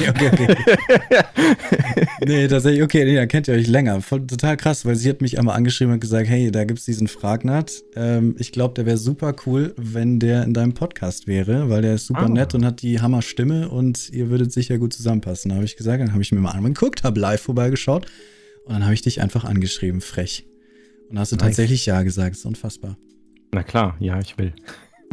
Okay, okay, okay. nee, tatsächlich, okay, nee, dann kennt ihr euch länger. Voll, total krass, weil sie hat mich einmal angeschrieben und gesagt, hey, da gibt's diesen Fragnat. Ähm, ich glaube, der wäre super cool, wenn der in deinem Podcast wäre, weil der ist super ah. nett und hat die Hammer-Stimme und ihr würdet sicher gut zusammenpassen. Da habe ich gesagt, dann habe ich mir mal angeguckt, habe live vorbeigeschaut und dann habe ich dich einfach angeschrieben, frech. Und hast du nice. tatsächlich Ja gesagt, das ist unfassbar. Na klar, ja, ich will.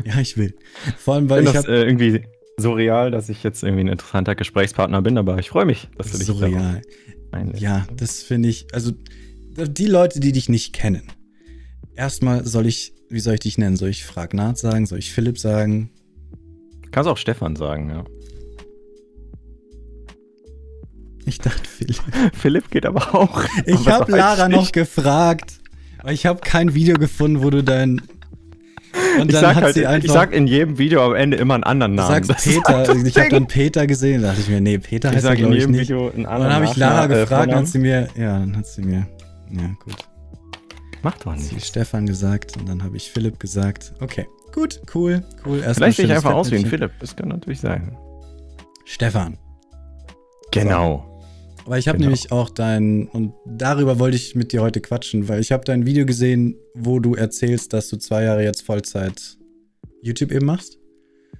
Ja, ich will. Vor allem, weil ich, ich habe äh, irgendwie so real, dass ich jetzt irgendwie ein interessanter Gesprächspartner bin, aber ich freue mich, dass du dich surreal. Ja, das finde ich, also die Leute, die dich nicht kennen. Erstmal soll ich, wie soll ich dich nennen? Soll ich Fragnat sagen? Soll ich Philipp sagen? Kannst auch Stefan sagen, ja. Ich dachte Philipp. Philipp geht aber auch. Ich habe Lara noch gefragt. Aber ich habe kein Video gefunden, wo du dein und ich sag, halt, einfach, ich sag in jedem Video am Ende immer einen anderen Namen. Du sagst Peter. Halt ich habe dann Peter gesehen, da dachte ich mir, nee, Peter heißt ich sag in jedem nicht. Video einen anderen Und dann habe ich Lara äh, gefragt, dann hat sie mir, ja, dann hat sie mir, ja, gut. Macht doch nicht. Sie Stefan gesagt und dann habe ich Philipp gesagt. Okay, gut, cool, cool. Erst Vielleicht sehe ich einfach aus wie ein Philipp, das kann natürlich sein. Stefan. Genau. Aber ich habe genau. nämlich auch dein, und darüber wollte ich mit dir heute quatschen, weil ich habe dein Video gesehen, wo du erzählst, dass du zwei Jahre jetzt Vollzeit YouTube eben machst.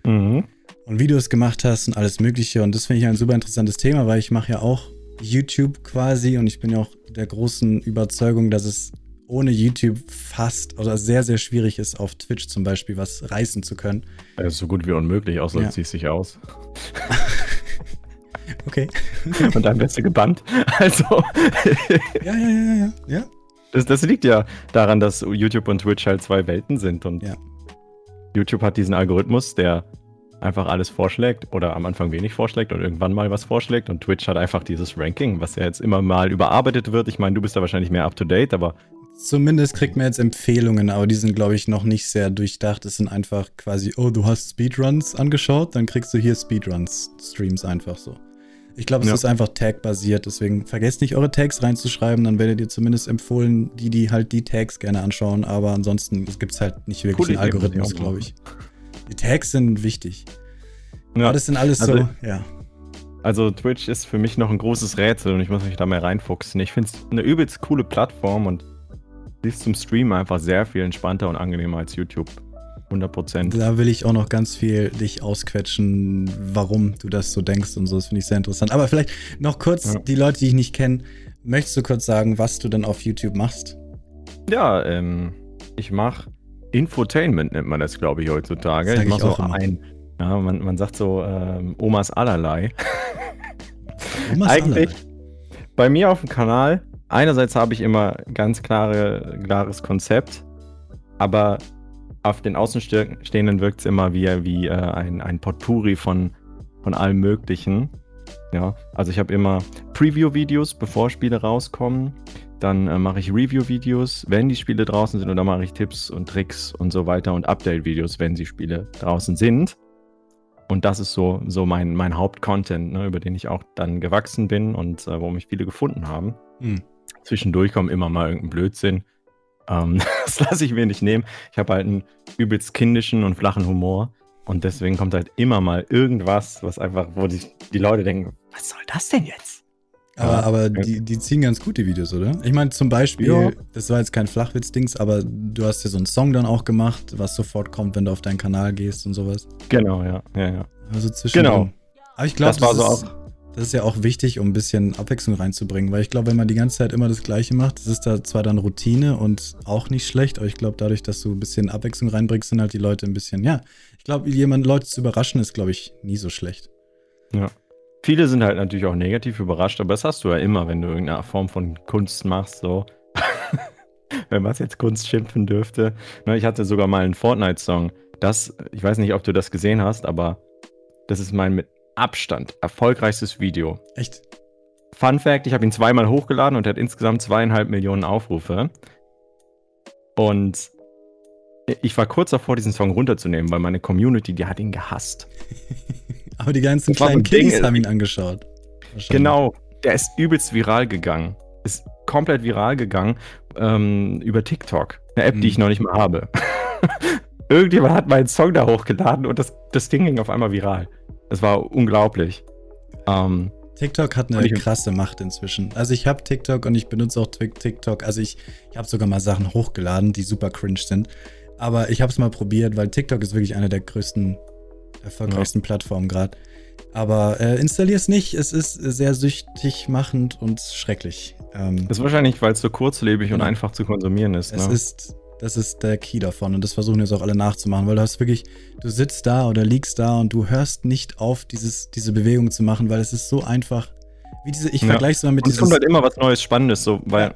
Mhm. Und Videos gemacht hast und alles Mögliche. Und das finde ich ein super interessantes Thema, weil ich mache ja auch YouTube quasi und ich bin ja auch der großen Überzeugung, dass es ohne YouTube fast oder sehr, sehr schwierig ist, auf Twitch zum Beispiel was reißen zu können. Das ist so gut wie unmöglich, außer ja. du ziehst dich aus. Okay. Und dann wirst du gebannt. Also. ja, ja, ja, ja, ja. Das, das, liegt ja daran, dass YouTube und Twitch halt zwei Welten sind. Und ja. YouTube hat diesen Algorithmus, der einfach alles vorschlägt oder am Anfang wenig vorschlägt und irgendwann mal was vorschlägt. Und Twitch hat einfach dieses Ranking, was ja jetzt immer mal überarbeitet wird. Ich meine, du bist da wahrscheinlich mehr up to date, aber. Zumindest kriegt man jetzt Empfehlungen, aber die sind, glaube ich, noch nicht sehr durchdacht. Es sind einfach quasi, oh, du hast Speedruns angeschaut, dann kriegst du hier Speedruns-Streams einfach so. Ich glaube, es ja. ist einfach Tag-basiert, deswegen vergesst nicht, eure Tags reinzuschreiben, dann werdet ihr zumindest empfohlen, die, die halt die Tags gerne anschauen, aber ansonsten gibt es halt nicht wirklich einen Algorithmus, glaube ich. Die Tags sind wichtig. Ja. Aber das sind alles also, so, ja. Also Twitch ist für mich noch ein großes Rätsel und ich muss mich da mehr reinfuchsen. Ich finde es eine übelst coole Plattform und sie ist zum Streamen einfach sehr viel entspannter und angenehmer als YouTube. 100 Prozent. Da will ich auch noch ganz viel dich ausquetschen, warum du das so denkst und so. Das finde ich sehr interessant. Aber vielleicht noch kurz, ja. die Leute, die ich nicht kenne, möchtest du kurz sagen, was du denn auf YouTube machst? Ja, ähm, ich mache Infotainment, nennt man das, glaube ich, heutzutage. Das ich mache so ein, ja, man, man sagt so ähm, Omas allerlei. Omas Eigentlich allerlei. bei mir auf dem Kanal, einerseits habe ich immer ganz klare, klares Konzept, aber auf den Außenstehenden wirkt es immer wie, wie äh, ein, ein Potpourri von, von allem Möglichen. Ja, also ich habe immer Preview-Videos, bevor Spiele rauskommen. Dann äh, mache ich Review-Videos, wenn die Spiele draußen sind. Und dann mache ich Tipps und Tricks und so weiter und Update-Videos, wenn die Spiele draußen sind. Und das ist so, so mein, mein Hauptcontent, ne, über den ich auch dann gewachsen bin und äh, wo mich viele gefunden haben. Hm. Zwischendurch kommt immer mal irgendein Blödsinn. Ähm, das lasse ich mir nicht nehmen. Ich habe halt einen übelst kindischen und flachen Humor. Und deswegen kommt halt immer mal irgendwas, was einfach, wo die, die Leute denken, was soll das denn jetzt? Aber, aber die, die ziehen ganz gute Videos, oder? Ich meine, zum Beispiel, ja. das war jetzt kein Flachwitz-Dings, aber du hast ja so einen Song dann auch gemacht, was sofort kommt, wenn du auf deinen Kanal gehst und sowas. Genau, ja, ja, ja. Also zwischen. Genau. Aber ich glaube, das war das so auch. Das ist ja auch wichtig, um ein bisschen Abwechslung reinzubringen, weil ich glaube, wenn man die ganze Zeit immer das Gleiche macht, das ist da zwar dann Routine und auch nicht schlecht, aber ich glaube, dadurch, dass du ein bisschen Abwechslung reinbringst, sind halt die Leute ein bisschen, ja, ich glaube, jemand Leute zu überraschen, ist, glaube ich, nie so schlecht. Ja. Viele sind halt natürlich auch negativ überrascht, aber das hast du ja immer, wenn du irgendeine Form von Kunst machst, so. wenn man es jetzt Kunst schimpfen dürfte. Ne, ich hatte sogar mal einen Fortnite-Song. Das, ich weiß nicht, ob du das gesehen hast, aber das ist mein mit Abstand erfolgreichstes Video. Echt? Fun Fact: Ich habe ihn zweimal hochgeladen und er hat insgesamt zweieinhalb Millionen Aufrufe. Und ich war kurz davor, diesen Song runterzunehmen, weil meine Community, die hat ihn gehasst. Aber die ganzen das kleinen Kiddies haben ihn angeschaut. Genau, der ist übelst viral gegangen. Ist komplett viral gegangen ähm, über TikTok. Eine App, mhm. die ich noch nicht mal habe. Irgendjemand hat meinen Song da hochgeladen und das, das Ding ging auf einmal viral. Es war unglaublich. Ähm, TikTok hat eine krasse Macht inzwischen. Also ich habe TikTok und ich benutze auch TikTok. Also ich, ich habe sogar mal Sachen hochgeladen, die super cringe sind. Aber ich habe es mal probiert, weil TikTok ist wirklich eine der größten, erfolgreichsten ja. Plattformen gerade. Aber äh, installier es nicht. Es ist sehr süchtig machend und schrecklich. Ähm, das ist wahrscheinlich, weil es so kurzlebig und einfach zu konsumieren ist. Es ne? ist, das ist der Key davon und das versuchen jetzt auch alle nachzumachen, weil du hast wirklich, du sitzt da oder liegst da und du hörst nicht auf, dieses, diese Bewegung zu machen, weil es ist so einfach. Wie diese, ich ja. vergleiche es mal mit diesem. Es kommt halt immer was Neues, Spannendes, so, weil. Ja.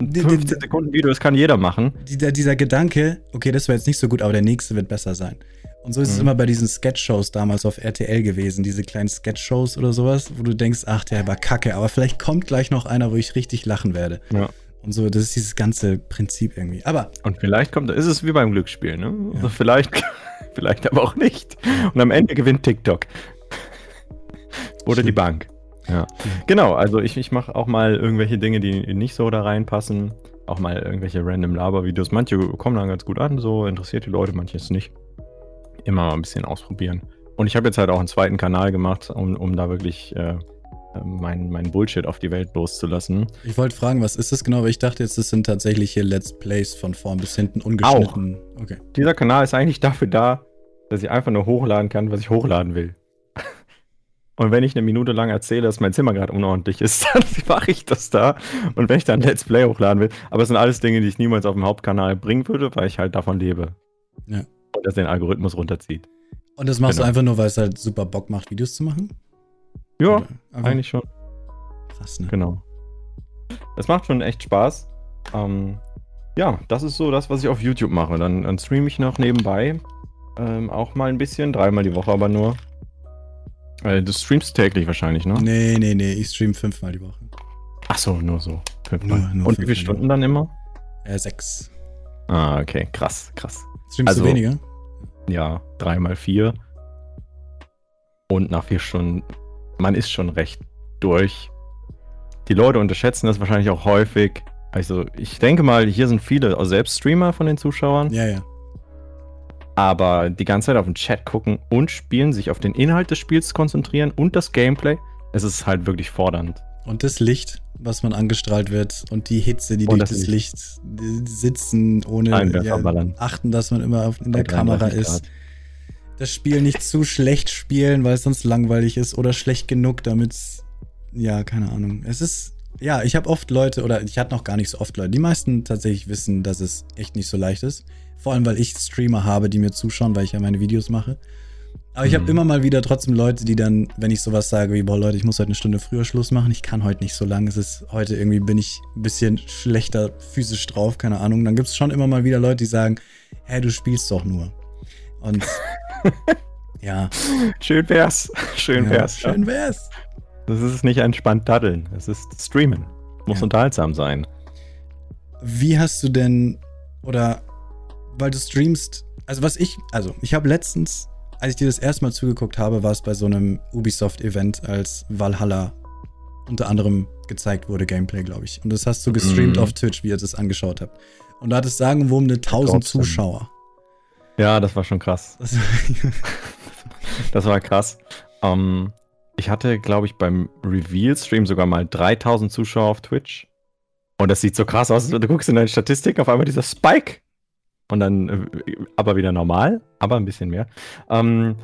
15 Sekunden Video, das kann jeder machen. Dieser, dieser Gedanke, okay, das war jetzt nicht so gut, aber der nächste wird besser sein. Und so ist mhm. es immer bei diesen Sketch-Shows damals auf RTL gewesen, diese kleinen Sketch-Shows oder sowas, wo du denkst, ach, der war kacke, aber vielleicht kommt gleich noch einer, wo ich richtig lachen werde. Ja. Und so, das ist dieses ganze Prinzip irgendwie. Aber. Und vielleicht kommt, ist es wie beim Glücksspiel, ne? Ja. Also vielleicht, vielleicht aber auch nicht. Und am Ende gewinnt TikTok. Oder Stimmt. die Bank. Ja. Genau, also ich, ich mache auch mal irgendwelche Dinge, die nicht so da reinpassen. Auch mal irgendwelche random Laber-Videos. Manche kommen dann ganz gut an, so interessiert die Leute, manches nicht immer mal ein bisschen ausprobieren. Und ich habe jetzt halt auch einen zweiten Kanal gemacht, um, um da wirklich äh, mein, mein Bullshit auf die Welt loszulassen. Ich wollte fragen, was ist das genau? Weil ich dachte jetzt, das sind tatsächlich hier Let's Plays von vorn bis hinten ungeschnitten. Auch. Okay. Dieser Kanal ist eigentlich dafür da, dass ich einfach nur hochladen kann, was ich hochladen will. Und wenn ich eine Minute lang erzähle, dass mein Zimmer gerade unordentlich ist, dann mache ich das da. Und wenn ich dann Let's Play hochladen will, aber es sind alles Dinge, die ich niemals auf dem Hauptkanal bringen würde, weil ich halt davon lebe. Ja und das den Algorithmus runterzieht. Und das machst genau. du einfach nur, weil es halt super Bock macht, Videos zu machen? Ja, eigentlich schon. Krass, ne? Genau. Es macht schon echt Spaß. Ähm, ja, das ist so das, was ich auf YouTube mache. Dann, dann streame ich noch nebenbei. Ähm, auch mal ein bisschen, dreimal die Woche aber nur. Äh, du streamst täglich wahrscheinlich, ne? Nee, nee, nee, ich stream fünfmal die Woche. Ach so, nur so. Fünfmal. Nur, nur Und wie viele Stunden dann immer? Äh, sechs. Ah, okay, krass, krass. Streamst also, du weniger? Ja, dreimal vier. Und nach vier Stunden, man ist schon recht durch. Die Leute unterschätzen das wahrscheinlich auch häufig. Also, ich denke mal, hier sind viele, also selbst Streamer von den Zuschauern. Ja, ja. Aber die ganze Zeit auf den Chat gucken und spielen, sich auf den Inhalt des Spiels konzentrieren und das Gameplay, es ist halt wirklich fordernd. Und das Licht, was man angestrahlt wird und die Hitze, die und durch das, das Licht, Licht sitzen, ohne ja, achten, dass man immer auf, in der Kamera ist. Das Spiel nicht zu schlecht spielen, weil es sonst langweilig ist oder schlecht genug, damit ja, keine Ahnung. Es ist ja, ich habe oft Leute oder ich hatte noch gar nicht so oft Leute. Die meisten tatsächlich wissen, dass es echt nicht so leicht ist. Vor allem, weil ich Streamer habe, die mir zuschauen, weil ich ja meine Videos mache. Aber ich habe mhm. immer mal wieder trotzdem Leute, die dann, wenn ich sowas sage wie, boah Leute, ich muss heute eine Stunde früher Schluss machen, ich kann heute nicht so lange, es ist heute irgendwie, bin ich ein bisschen schlechter physisch drauf, keine Ahnung. Dann gibt es schon immer mal wieder Leute, die sagen, hä, du spielst doch nur. Und ja. Schön wär's. Schön wär's. Ja, schön wär's. Das ist nicht entspannt daddeln, es ist Streamen. Muss ja. unterhaltsam sein. Wie hast du denn, oder weil du streamst, also was ich, also ich habe letztens als ich dir das erste Mal zugeguckt habe, war es bei so einem Ubisoft-Event, als Valhalla unter anderem gezeigt wurde, Gameplay, glaube ich. Und das hast du gestreamt mm. auf Twitch, wie ihr das angeschaut habt. Und da hat es sagen, wo um eine 1000 Zuschauer. Ja, das war schon krass. Das, das war krass. Ähm, ich hatte, glaube ich, beim Reveal-Stream sogar mal 3000 Zuschauer auf Twitch. Und das sieht so krass aus. Du guckst in deine Statistik, auf einmal dieser Spike und dann äh, aber wieder normal, aber ein bisschen mehr. Ähm,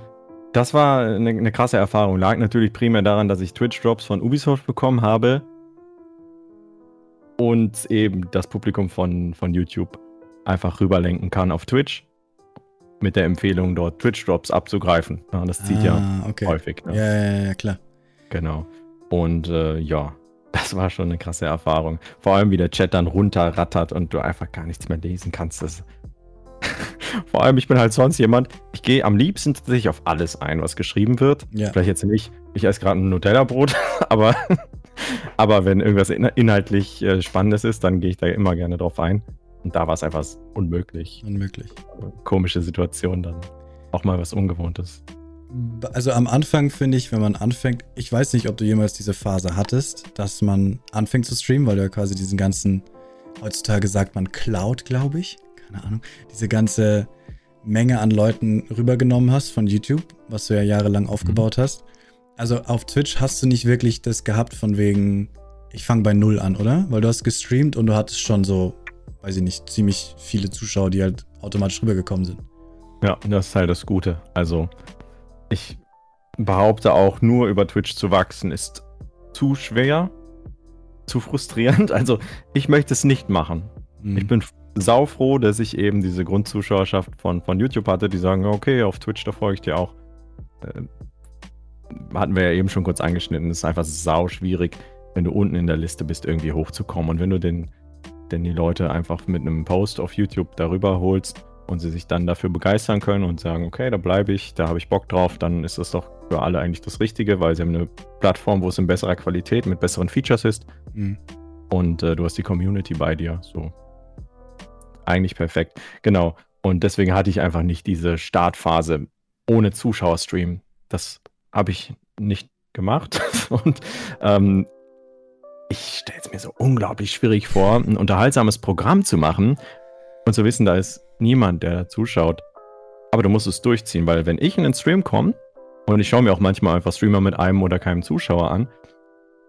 das war eine, eine, krasse Erfahrung. Lag natürlich primär daran, dass ich Twitch-Drops von Ubisoft bekommen habe und eben das Publikum von, von YouTube einfach rüberlenken kann auf Twitch mit der Empfehlung, dort Twitch-Drops abzugreifen. Ja, das zieht ah, ja okay. häufig. Ne? Ja, ja, ja, klar. Genau. Und äh, ja, das war schon eine krasse Erfahrung. Vor allem, wie der Chat dann runterrattert und du einfach gar nichts mehr lesen kannst. Das Vor allem, ich bin halt sonst jemand, ich gehe am liebsten tatsächlich auf alles ein, was geschrieben wird. Ja. Vielleicht jetzt nicht, ich esse gerade ein Nutella-Brot, aber, aber wenn irgendwas inhaltlich äh, Spannendes ist, dann gehe ich da immer gerne drauf ein. Und da war es einfach unmöglich. Unmöglich. Komische Situation dann. Auch mal was Ungewohntes. Also am Anfang finde ich, wenn man anfängt, ich weiß nicht, ob du jemals diese Phase hattest, dass man anfängt zu streamen, weil du ja quasi diesen ganzen, heutzutage sagt man Cloud, glaube ich keine Ahnung, diese ganze Menge an Leuten rübergenommen hast von YouTube, was du ja jahrelang aufgebaut mhm. hast. Also auf Twitch hast du nicht wirklich das gehabt von wegen, ich fange bei Null an, oder? Weil du hast gestreamt und du hattest schon so, weiß ich nicht, ziemlich viele Zuschauer, die halt automatisch rübergekommen sind. Ja, das ist halt das Gute. Also, ich behaupte auch, nur über Twitch zu wachsen ist zu schwer, zu frustrierend. Also, ich möchte es nicht machen. Mhm. Ich bin saufroh, dass ich eben diese Grundzuschauerschaft von, von YouTube hatte, die sagen, okay, auf Twitch, da folge ich dir auch. Äh, hatten wir ja eben schon kurz angeschnitten. Es ist einfach sau schwierig, wenn du unten in der Liste bist, irgendwie hochzukommen. Und wenn du den, denn die Leute einfach mit einem Post auf YouTube darüber holst und sie sich dann dafür begeistern können und sagen, okay, da bleibe ich, da habe ich Bock drauf, dann ist das doch für alle eigentlich das Richtige, weil sie haben eine Plattform, wo es in besserer Qualität mit besseren Features ist. Mhm. Und äh, du hast die Community bei dir. So. Eigentlich perfekt. Genau. Und deswegen hatte ich einfach nicht diese Startphase ohne Zuschauerstream. Das habe ich nicht gemacht. Und ähm, ich stelle es mir so unglaublich schwierig vor, ein unterhaltsames Programm zu machen und zu wissen, da ist niemand, der zuschaut. Aber du musst es durchziehen, weil wenn ich in den Stream komme, und ich schaue mir auch manchmal einfach Streamer mit einem oder keinem Zuschauer an,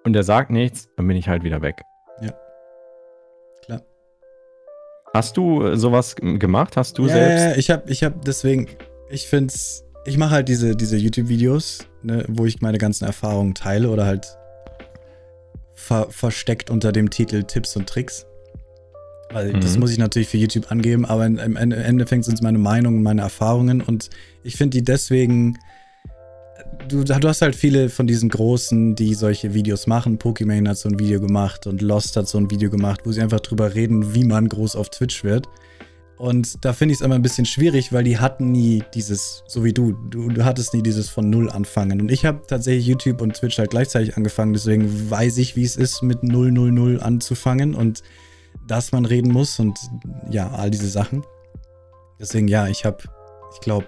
und der sagt nichts, dann bin ich halt wieder weg. Ja. Klar. Hast du äh, sowas gemacht? Hast du ja, selbst? Ja, ich habe ich hab deswegen, ich finde es, ich mache halt diese, diese YouTube-Videos, ne, wo ich meine ganzen Erfahrungen teile oder halt ver versteckt unter dem Titel Tipps und Tricks. Weil mhm. das muss ich natürlich für YouTube angeben, aber im Endeffekt sind es meine Meinungen, meine Erfahrungen und ich finde die deswegen. Du, du hast halt viele von diesen Großen, die solche Videos machen. Pokimane hat so ein Video gemacht und Lost hat so ein Video gemacht, wo sie einfach drüber reden, wie man groß auf Twitch wird. Und da finde ich es immer ein bisschen schwierig, weil die hatten nie dieses, so wie du, du, du hattest nie dieses von Null anfangen. Und ich habe tatsächlich YouTube und Twitch halt gleichzeitig angefangen, deswegen weiß ich, wie es ist, mit 000 anzufangen und dass man reden muss und ja, all diese Sachen. Deswegen, ja, ich habe, ich glaube,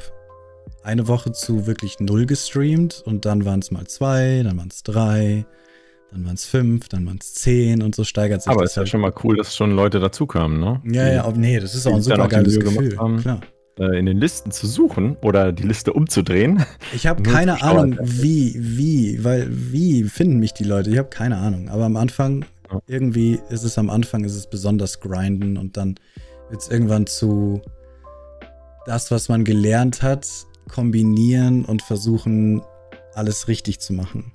eine Woche zu wirklich null gestreamt und dann waren es mal zwei, dann waren es drei, dann waren es fünf, dann waren es zehn und so steigert sich Aber das. Aber ist ja halt. schon mal cool, dass schon Leute dazukamen, ne? Ja, ja, aber nee, das ist auch ein super geiles Gefühl. Haben, Klar. Äh, in den Listen zu suchen oder die Liste umzudrehen. Ich habe keine Ahnung, wie, wie, weil, wie finden mich die Leute? Ich habe keine Ahnung. Aber am Anfang, ja. irgendwie ist es am Anfang, ist es besonders grinden und dann wird es irgendwann zu das, was man gelernt hat, kombinieren und versuchen, alles richtig zu machen.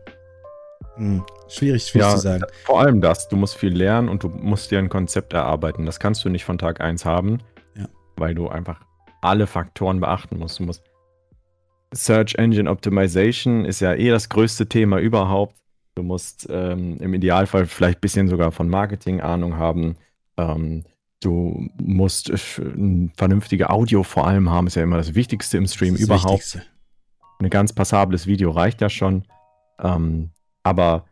Hm. Schwierig, schwierig ja, zu sagen. Vor allem das. Du musst viel lernen und du musst dir ein Konzept erarbeiten. Das kannst du nicht von Tag 1 haben, ja. weil du einfach alle Faktoren beachten musst. Du musst Search Engine Optimization ist ja eh das größte Thema überhaupt. Du musst ähm, im Idealfall vielleicht ein bisschen sogar von Marketing Ahnung haben. Ähm, du musst ein vernünftige Audio vor allem haben, ist ja immer das Wichtigste im Stream das überhaupt. Wichtigste. Ein ganz passables Video reicht ja schon. Ähm, aber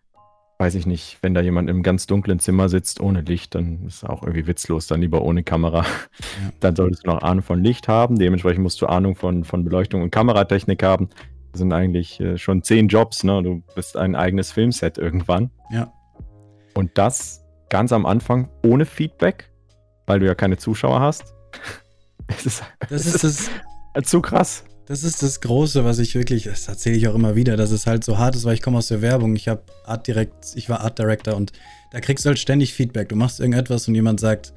weiß ich nicht, wenn da jemand im ganz dunklen Zimmer sitzt ohne Licht, dann ist auch irgendwie witzlos, dann lieber ohne Kamera. Ja. Dann solltest du noch Ahnung von Licht haben, dementsprechend musst du Ahnung von, von Beleuchtung und Kameratechnik haben. Das sind eigentlich äh, schon zehn Jobs, ne? Du bist ein eigenes Filmset irgendwann. Ja. Und das ganz am Anfang ohne Feedback, weil du ja keine Zuschauer hast. es ist, das ist, ist das zu krass. Das ist das Große, was ich wirklich, das erzähle ich auch immer wieder, dass es halt so hart ist, weil ich komme aus der Werbung. Ich habe Art Direct, ich war Art Director und da kriegst du halt ständig Feedback. Du machst irgendetwas und jemand sagt,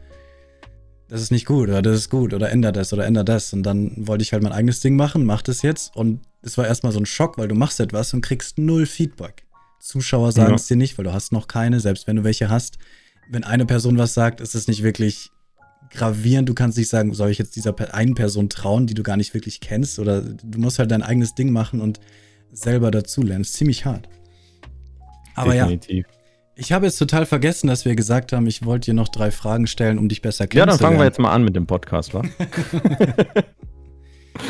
das ist nicht gut oder das ist gut oder ändert das oder ändert das. Und dann wollte ich halt mein eigenes Ding machen, mach das jetzt. Und es war erstmal so ein Schock, weil du machst etwas und kriegst null Feedback. Zuschauer sagen ja. es dir nicht, weil du hast noch keine, selbst wenn du welche hast. Wenn eine Person was sagt, ist es nicht wirklich gravierend. Du kannst nicht sagen, soll ich jetzt dieser einen Person trauen, die du gar nicht wirklich kennst? Oder du musst halt dein eigenes Ding machen und selber dazulernen. Ist ziemlich hart. Aber Definitiv. ja. Ich habe jetzt total vergessen, dass wir gesagt haben, ich wollte dir noch drei Fragen stellen, um dich besser kennenzulernen. Ja, dann fangen wir jetzt mal an mit dem Podcast, wa?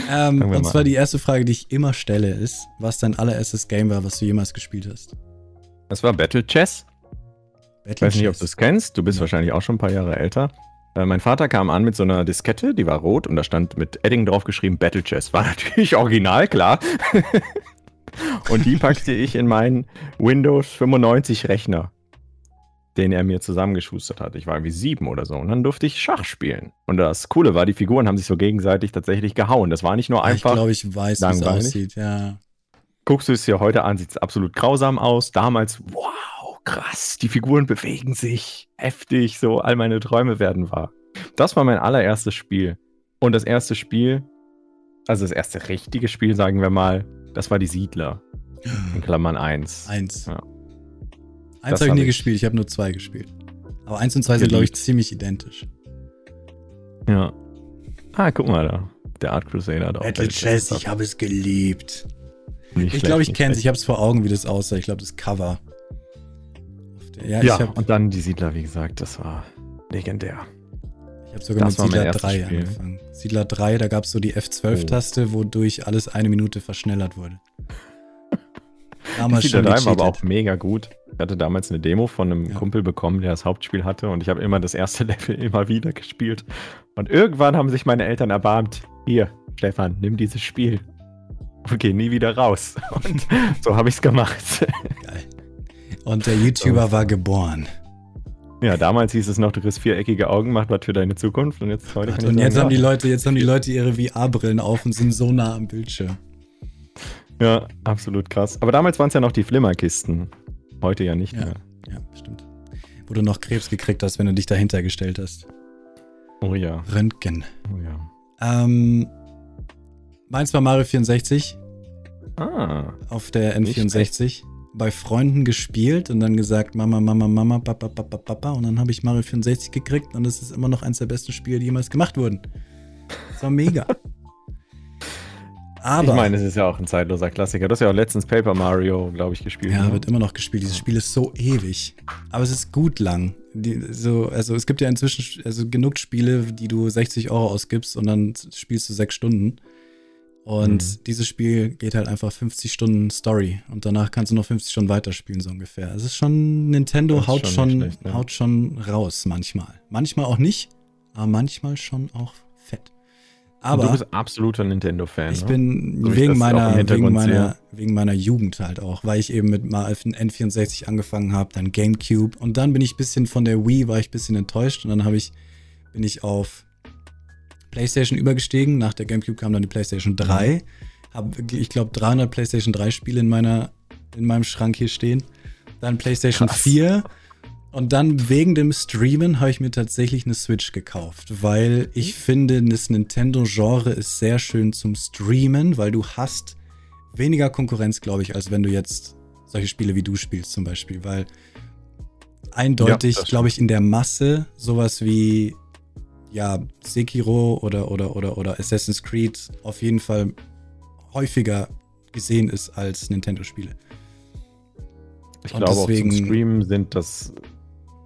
ähm, und zwar an. die erste Frage, die ich immer stelle, ist, was dein allererstes Game war, was du jemals gespielt hast? Das war Battle Chess. Battle ich weiß nicht, ob du es kennst. Du bist ja. wahrscheinlich auch schon ein paar Jahre älter. Äh, mein Vater kam an mit so einer Diskette, die war rot und da stand mit Edding drauf geschrieben Battle Chess. War natürlich original, klar. und die packte ich in meinen Windows 95 Rechner, den er mir zusammengeschustert hat. Ich war irgendwie sieben oder so. Und dann durfte ich Schach spielen. Und das Coole war, die Figuren haben sich so gegenseitig tatsächlich gehauen. Das war nicht nur einfach. Ich glaube, ich weiß, wie es aussieht, ja. guckst du es dir heute an, sieht es absolut grausam aus. Damals, wow, krass, die Figuren bewegen sich, heftig, so, all meine Träume werden wahr. Das war mein allererstes Spiel. Und das erste Spiel, also das erste richtige Spiel, sagen wir mal, das war die Siedler. In Klammern 1. 1. Ja. Eins habe ich nie gespielt, ich habe nur zwei gespielt. Aber 1 und 2 sind, glaube ich, ziemlich identisch. Ja. Ah, guck mal da. Der Art Crusader da. Battle Chess, ich habe es geliebt. Nicht ich glaube, ich kenne es. Ich habe es vor Augen, wie das aussah. Ich glaube, das Cover. Ja, ja hab, und dann die Siedler, wie gesagt, das war legendär. Ich habe sogar das mit Siedler 3 Spiel. angefangen. Siedler 3, da gab es so die F12-Taste, oh. wodurch alles eine Minute verschnellert wurde. Damals Siedler 3 war aber auch mega gut. Ich hatte damals eine Demo von einem ja. Kumpel bekommen, der das Hauptspiel hatte und ich habe immer das erste Level immer wieder gespielt. Und irgendwann haben sich meine Eltern erbarmt. Hier, Stefan, nimm dieses Spiel und geh nie wieder raus. Und so habe ich es gemacht. Geil. Und der YouTuber war geboren. Ja, damals hieß es noch, du kriegst viereckige Augen, mach was für deine Zukunft. Und jetzt heute Und sagen, jetzt haben die Leute, jetzt haben die Leute ihre VR-Brillen auf und sind so nah am Bildschirm. Ja, absolut krass. Aber damals waren es ja noch die Flimmerkisten. Heute ja nicht ja, mehr. Ja, stimmt. Wo du noch Krebs gekriegt hast, wenn du dich dahinter gestellt hast. Oh ja. Röntgen. Oh ja. Ähm, meins war Mario 64. Ah. Auf der N64. Bei Freunden gespielt und dann gesagt, Mama, Mama, Mama, Papa, Papa, Papa. Und dann habe ich Mario 64 gekriegt und es ist immer noch eins der besten Spiele, die jemals gemacht wurden. Das war mega. Aber, ich meine, es ist ja auch ein zeitloser Klassiker. Du hast ja auch letztens Paper Mario, glaube ich, gespielt. Ja, ne? wird immer noch gespielt. Dieses Spiel ist so ewig. Aber es ist gut lang. Die, so, also es gibt ja inzwischen also genug Spiele, die du 60 Euro ausgibst und dann spielst du sechs Stunden. Und mhm. dieses Spiel geht halt einfach 50 Stunden Story und danach kannst du noch 50 Stunden weiterspielen, so ungefähr. Es ist schon, Nintendo haut schon, schon schlecht, ne? haut schon raus manchmal. Manchmal auch nicht, aber manchmal schon auch fett. Aber du bist absoluter Nintendo-Fan. Ich ne? bin so wegen, meiner, wegen, meiner, wegen meiner Jugend halt auch, weil ich eben mit mal N64 angefangen habe, dann GameCube und dann bin ich ein bisschen von der Wii, war ich ein bisschen enttäuscht und dann habe ich, bin ich auf PlayStation übergestiegen. Nach der GameCube kam dann die PlayStation 3. Habe, ich glaube, 300 PlayStation 3 Spiele in, meiner, in meinem Schrank hier stehen. Dann PlayStation Krass. 4 und dann wegen dem Streamen habe ich mir tatsächlich eine Switch gekauft, weil ich mhm. finde, das Nintendo-Genre ist sehr schön zum Streamen, weil du hast weniger Konkurrenz, glaube ich, als wenn du jetzt solche Spiele wie du spielst zum Beispiel, weil eindeutig, ja, glaube ich, in der Masse sowas wie ja Sekiro oder oder oder oder Assassin's Creed auf jeden Fall häufiger gesehen ist als Nintendo-Spiele. Ich Und glaube, deswegen, auch zum Streamen sind das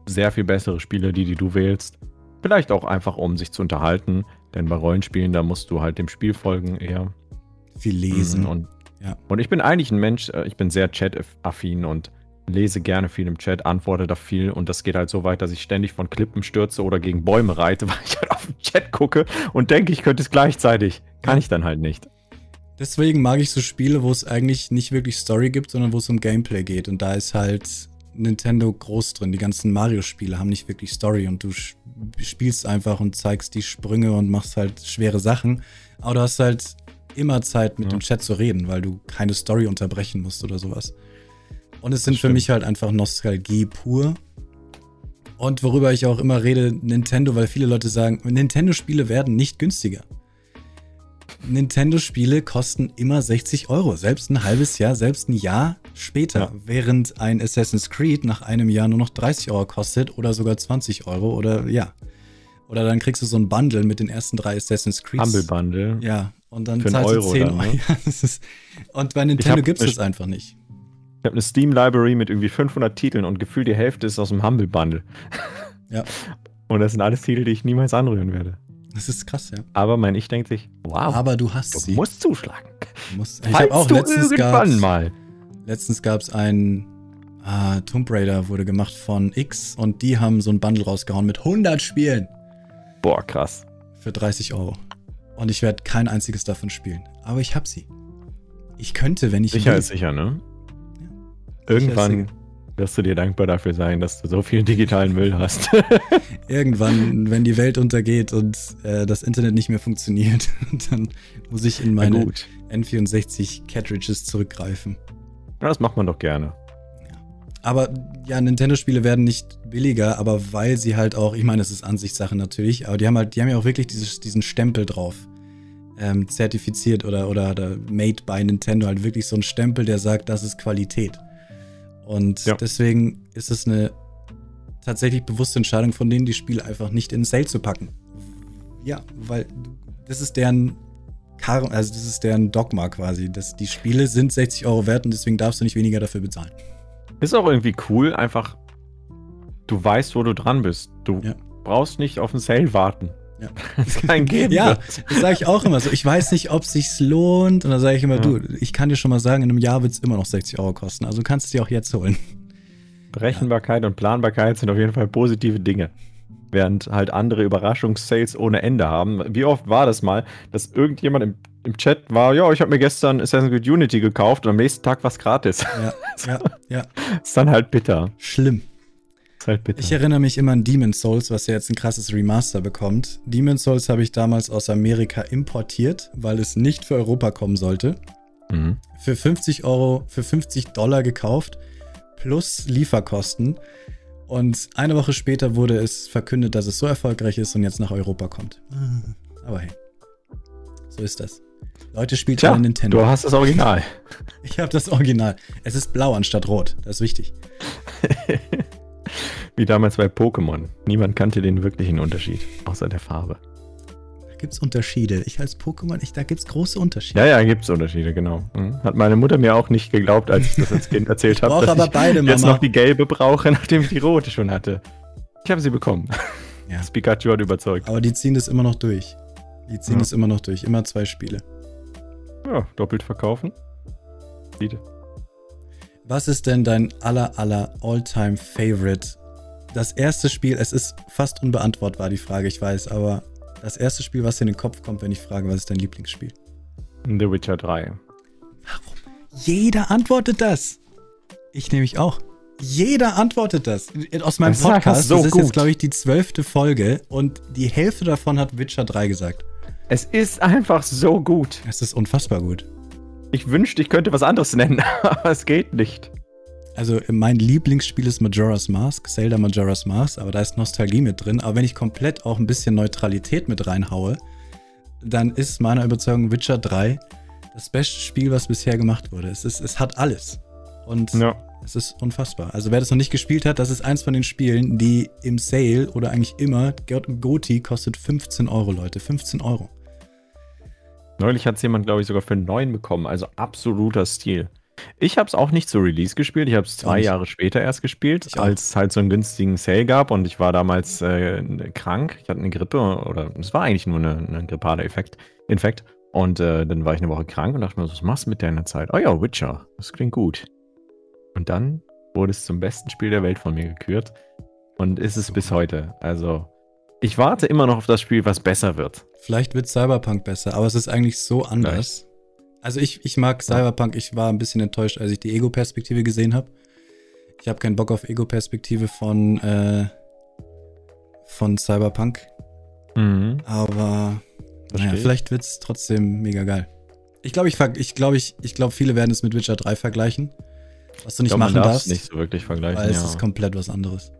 sehr viel bessere Spiele, die, die du wählst. Vielleicht auch einfach, um sich zu unterhalten. Denn bei Rollenspielen, da musst du halt dem Spiel folgen eher. Viel lesen. Mhm, und, ja. und ich bin eigentlich ein Mensch, äh, ich bin sehr chat-affin und lese gerne viel im Chat, antworte da viel und das geht halt so weit, dass ich ständig von Klippen stürze oder gegen Bäume reite, weil ich halt auf den Chat gucke und denke, ich könnte es gleichzeitig. Kann ich dann halt nicht. Deswegen mag ich so Spiele, wo es eigentlich nicht wirklich Story gibt, sondern wo es um Gameplay geht. Und da ist halt Nintendo groß drin. Die ganzen Mario-Spiele haben nicht wirklich Story und du spielst einfach und zeigst die Sprünge und machst halt schwere Sachen. Aber du hast halt immer Zeit, mit ja. dem Chat zu reden, weil du keine Story unterbrechen musst oder sowas. Und es sind für mich halt einfach Nostalgie pur. Und worüber ich auch immer rede, Nintendo, weil viele Leute sagen, Nintendo-Spiele werden nicht günstiger. Nintendo-Spiele kosten immer 60 Euro, selbst ein halbes Jahr, selbst ein Jahr später, ja. während ein Assassin's Creed nach einem Jahr nur noch 30 Euro kostet oder sogar 20 Euro oder ja. Oder dann kriegst du so ein Bundle mit den ersten drei Assassin's Creed. Humble Bundle. Ja, und dann Für zahlst Euro du 10 Euro. Ne? Ja, ist, und bei Nintendo gibt es das einfach nicht. Ich habe eine Steam-Library mit irgendwie 500 Titeln und gefühlt die Hälfte ist aus dem Humble Bundle. Ja. Und das sind alles Titel, die ich niemals anrühren werde. Das ist krass, ja. Aber mein Ich denkt sich, wow. Aber du hast du sie. musst zuschlagen. Du musst, ich habe auch du letztens irgendwann mal. Letztens gab es ein ah, Tomb Raider wurde gemacht von X und die haben so ein Bundle rausgehauen mit 100 Spielen. Boah, krass. Für 30 Euro. Und ich werde kein einziges davon spielen. Aber ich habe sie. Ich könnte, wenn ich Sicher will. ist sicher, ne? Irgendwann wirst du dir dankbar dafür sein, dass du so viel digitalen Müll hast. Irgendwann, wenn die Welt untergeht und äh, das Internet nicht mehr funktioniert, dann muss ich in meine N64 Cartridges zurückgreifen. Ja, das macht man doch gerne. Aber ja, Nintendo-Spiele werden nicht billiger, aber weil sie halt auch, ich meine, es ist Ansichtssache natürlich, aber die haben halt, die haben ja auch wirklich dieses, diesen Stempel drauf. Ähm, zertifiziert oder, oder, oder made by Nintendo, halt wirklich so ein Stempel, der sagt, das ist Qualität. Und ja. deswegen ist es eine tatsächlich bewusste Entscheidung von denen, die Spiele einfach nicht in Sale zu packen. Ja, weil das ist deren Kar also das ist deren Dogma quasi. dass die Spiele sind 60 Euro wert und deswegen darfst du nicht weniger dafür bezahlen. Ist auch irgendwie cool, einfach du weißt, wo du dran bist. Du ja. brauchst nicht auf den Sale warten. Ja. Das kein Geben. ja, das sage ich auch immer so. Ich weiß nicht, ob es sich lohnt. Und dann sage ich immer, ja. du, ich kann dir schon mal sagen, in einem Jahr wird es immer noch 60 Euro kosten. Also kannst du es dir auch jetzt holen. Berechenbarkeit ja. und Planbarkeit sind auf jeden Fall positive Dinge. Während halt andere Überraschungssales ohne Ende haben. Wie oft war das mal, dass irgendjemand im, im Chat war, ja, ich habe mir gestern Assassin's Creed Unity gekauft und am nächsten Tag was gratis. Ja, ja, ja. Ist dann halt bitter. Schlimm. Halt ich erinnere mich immer an Demon's Souls, was ja jetzt ein krasses Remaster bekommt. Demon's Souls habe ich damals aus Amerika importiert, weil es nicht für Europa kommen sollte. Mhm. Für 50 Euro, für 50 Dollar gekauft, plus Lieferkosten. Und eine Woche später wurde es verkündet, dass es so erfolgreich ist und jetzt nach Europa kommt. Aber hey, so ist das. Leute spielt Tja, Nintendo. Du hast das Original. Ich habe das Original. Es ist blau anstatt rot. Das ist wichtig. Wie damals bei Pokémon. Niemand kannte den wirklichen Unterschied, außer der Farbe. Da gibt es Unterschiede. Ich als Pokémon, ich, da gibt es große Unterschiede. Ja, ja, gibt es Unterschiede, genau. Hm. Hat meine Mutter mir auch nicht geglaubt, als ich das als Kind erzählt habe. dass aber ich beide, Mama. jetzt noch die gelbe brauche, nachdem ich die rote schon hatte. Ich habe sie bekommen. Ja. Das Pikachu hat überzeugt. Aber die ziehen das immer noch durch. Die ziehen ja. das immer noch durch. Immer zwei Spiele. Ja, doppelt verkaufen. Bitte. Was ist denn dein aller, aller All-Time Favorite das erste Spiel, es ist fast unbeantwortbar, die Frage, ich weiß, aber das erste Spiel, was dir in den Kopf kommt, wenn ich frage, was ist dein Lieblingsspiel? The Witcher 3. Warum? Jeder antwortet das. Ich nehme mich auch. Jeder antwortet das. Aus meinem das Podcast. So das ist gut. jetzt, glaube ich, die zwölfte Folge und die Hälfte davon hat Witcher 3 gesagt. Es ist einfach so gut. Es ist unfassbar gut. Ich wünschte, ich könnte was anderes nennen, aber es geht nicht. Also mein Lieblingsspiel ist Majora's Mask, Zelda Majora's Mask, aber da ist Nostalgie mit drin. Aber wenn ich komplett auch ein bisschen Neutralität mit reinhaue, dann ist meiner Überzeugung Witcher 3 das beste Spiel, was bisher gemacht wurde. Es, ist, es hat alles. Und ja. es ist unfassbar. Also wer das noch nicht gespielt hat, das ist eins von den Spielen, die im Sale oder eigentlich immer, Goti kostet 15 Euro, Leute. 15 Euro. Neulich hat es jemand, glaube ich, sogar für 9 bekommen. Also absoluter Stil. Ich habe es auch nicht zur Release gespielt. Ich habe es zwei Jahre später erst gespielt, als es halt so einen günstigen Sale gab und ich war damals äh, krank. Ich hatte eine Grippe oder es war eigentlich nur eine, eine grippaler Effekt, Infekt. Und äh, dann war ich eine Woche krank und dachte mir, was machst du mit deiner Zeit? Oh ja, Witcher, das klingt gut. Und dann wurde es zum besten Spiel der Welt von mir gekürt und ist es bis heute. Also ich warte immer noch auf das Spiel, was besser wird. Vielleicht wird Cyberpunk besser, aber es ist eigentlich so anders. Vielleicht. Also ich, ich mag Cyberpunk, ich war ein bisschen enttäuscht, als ich die Ego-Perspektive gesehen habe. Ich habe keinen Bock auf Ego-Perspektive von, äh, von Cyberpunk. Mhm. Aber naja, vielleicht wird es trotzdem mega geil. Ich glaube, ich, ich, glaub, ich, ich glaub, viele werden es mit Witcher 3 vergleichen. Was du nicht glaub, machen darfst. nicht so wirklich vergleichen. Weil es ist komplett was anderes.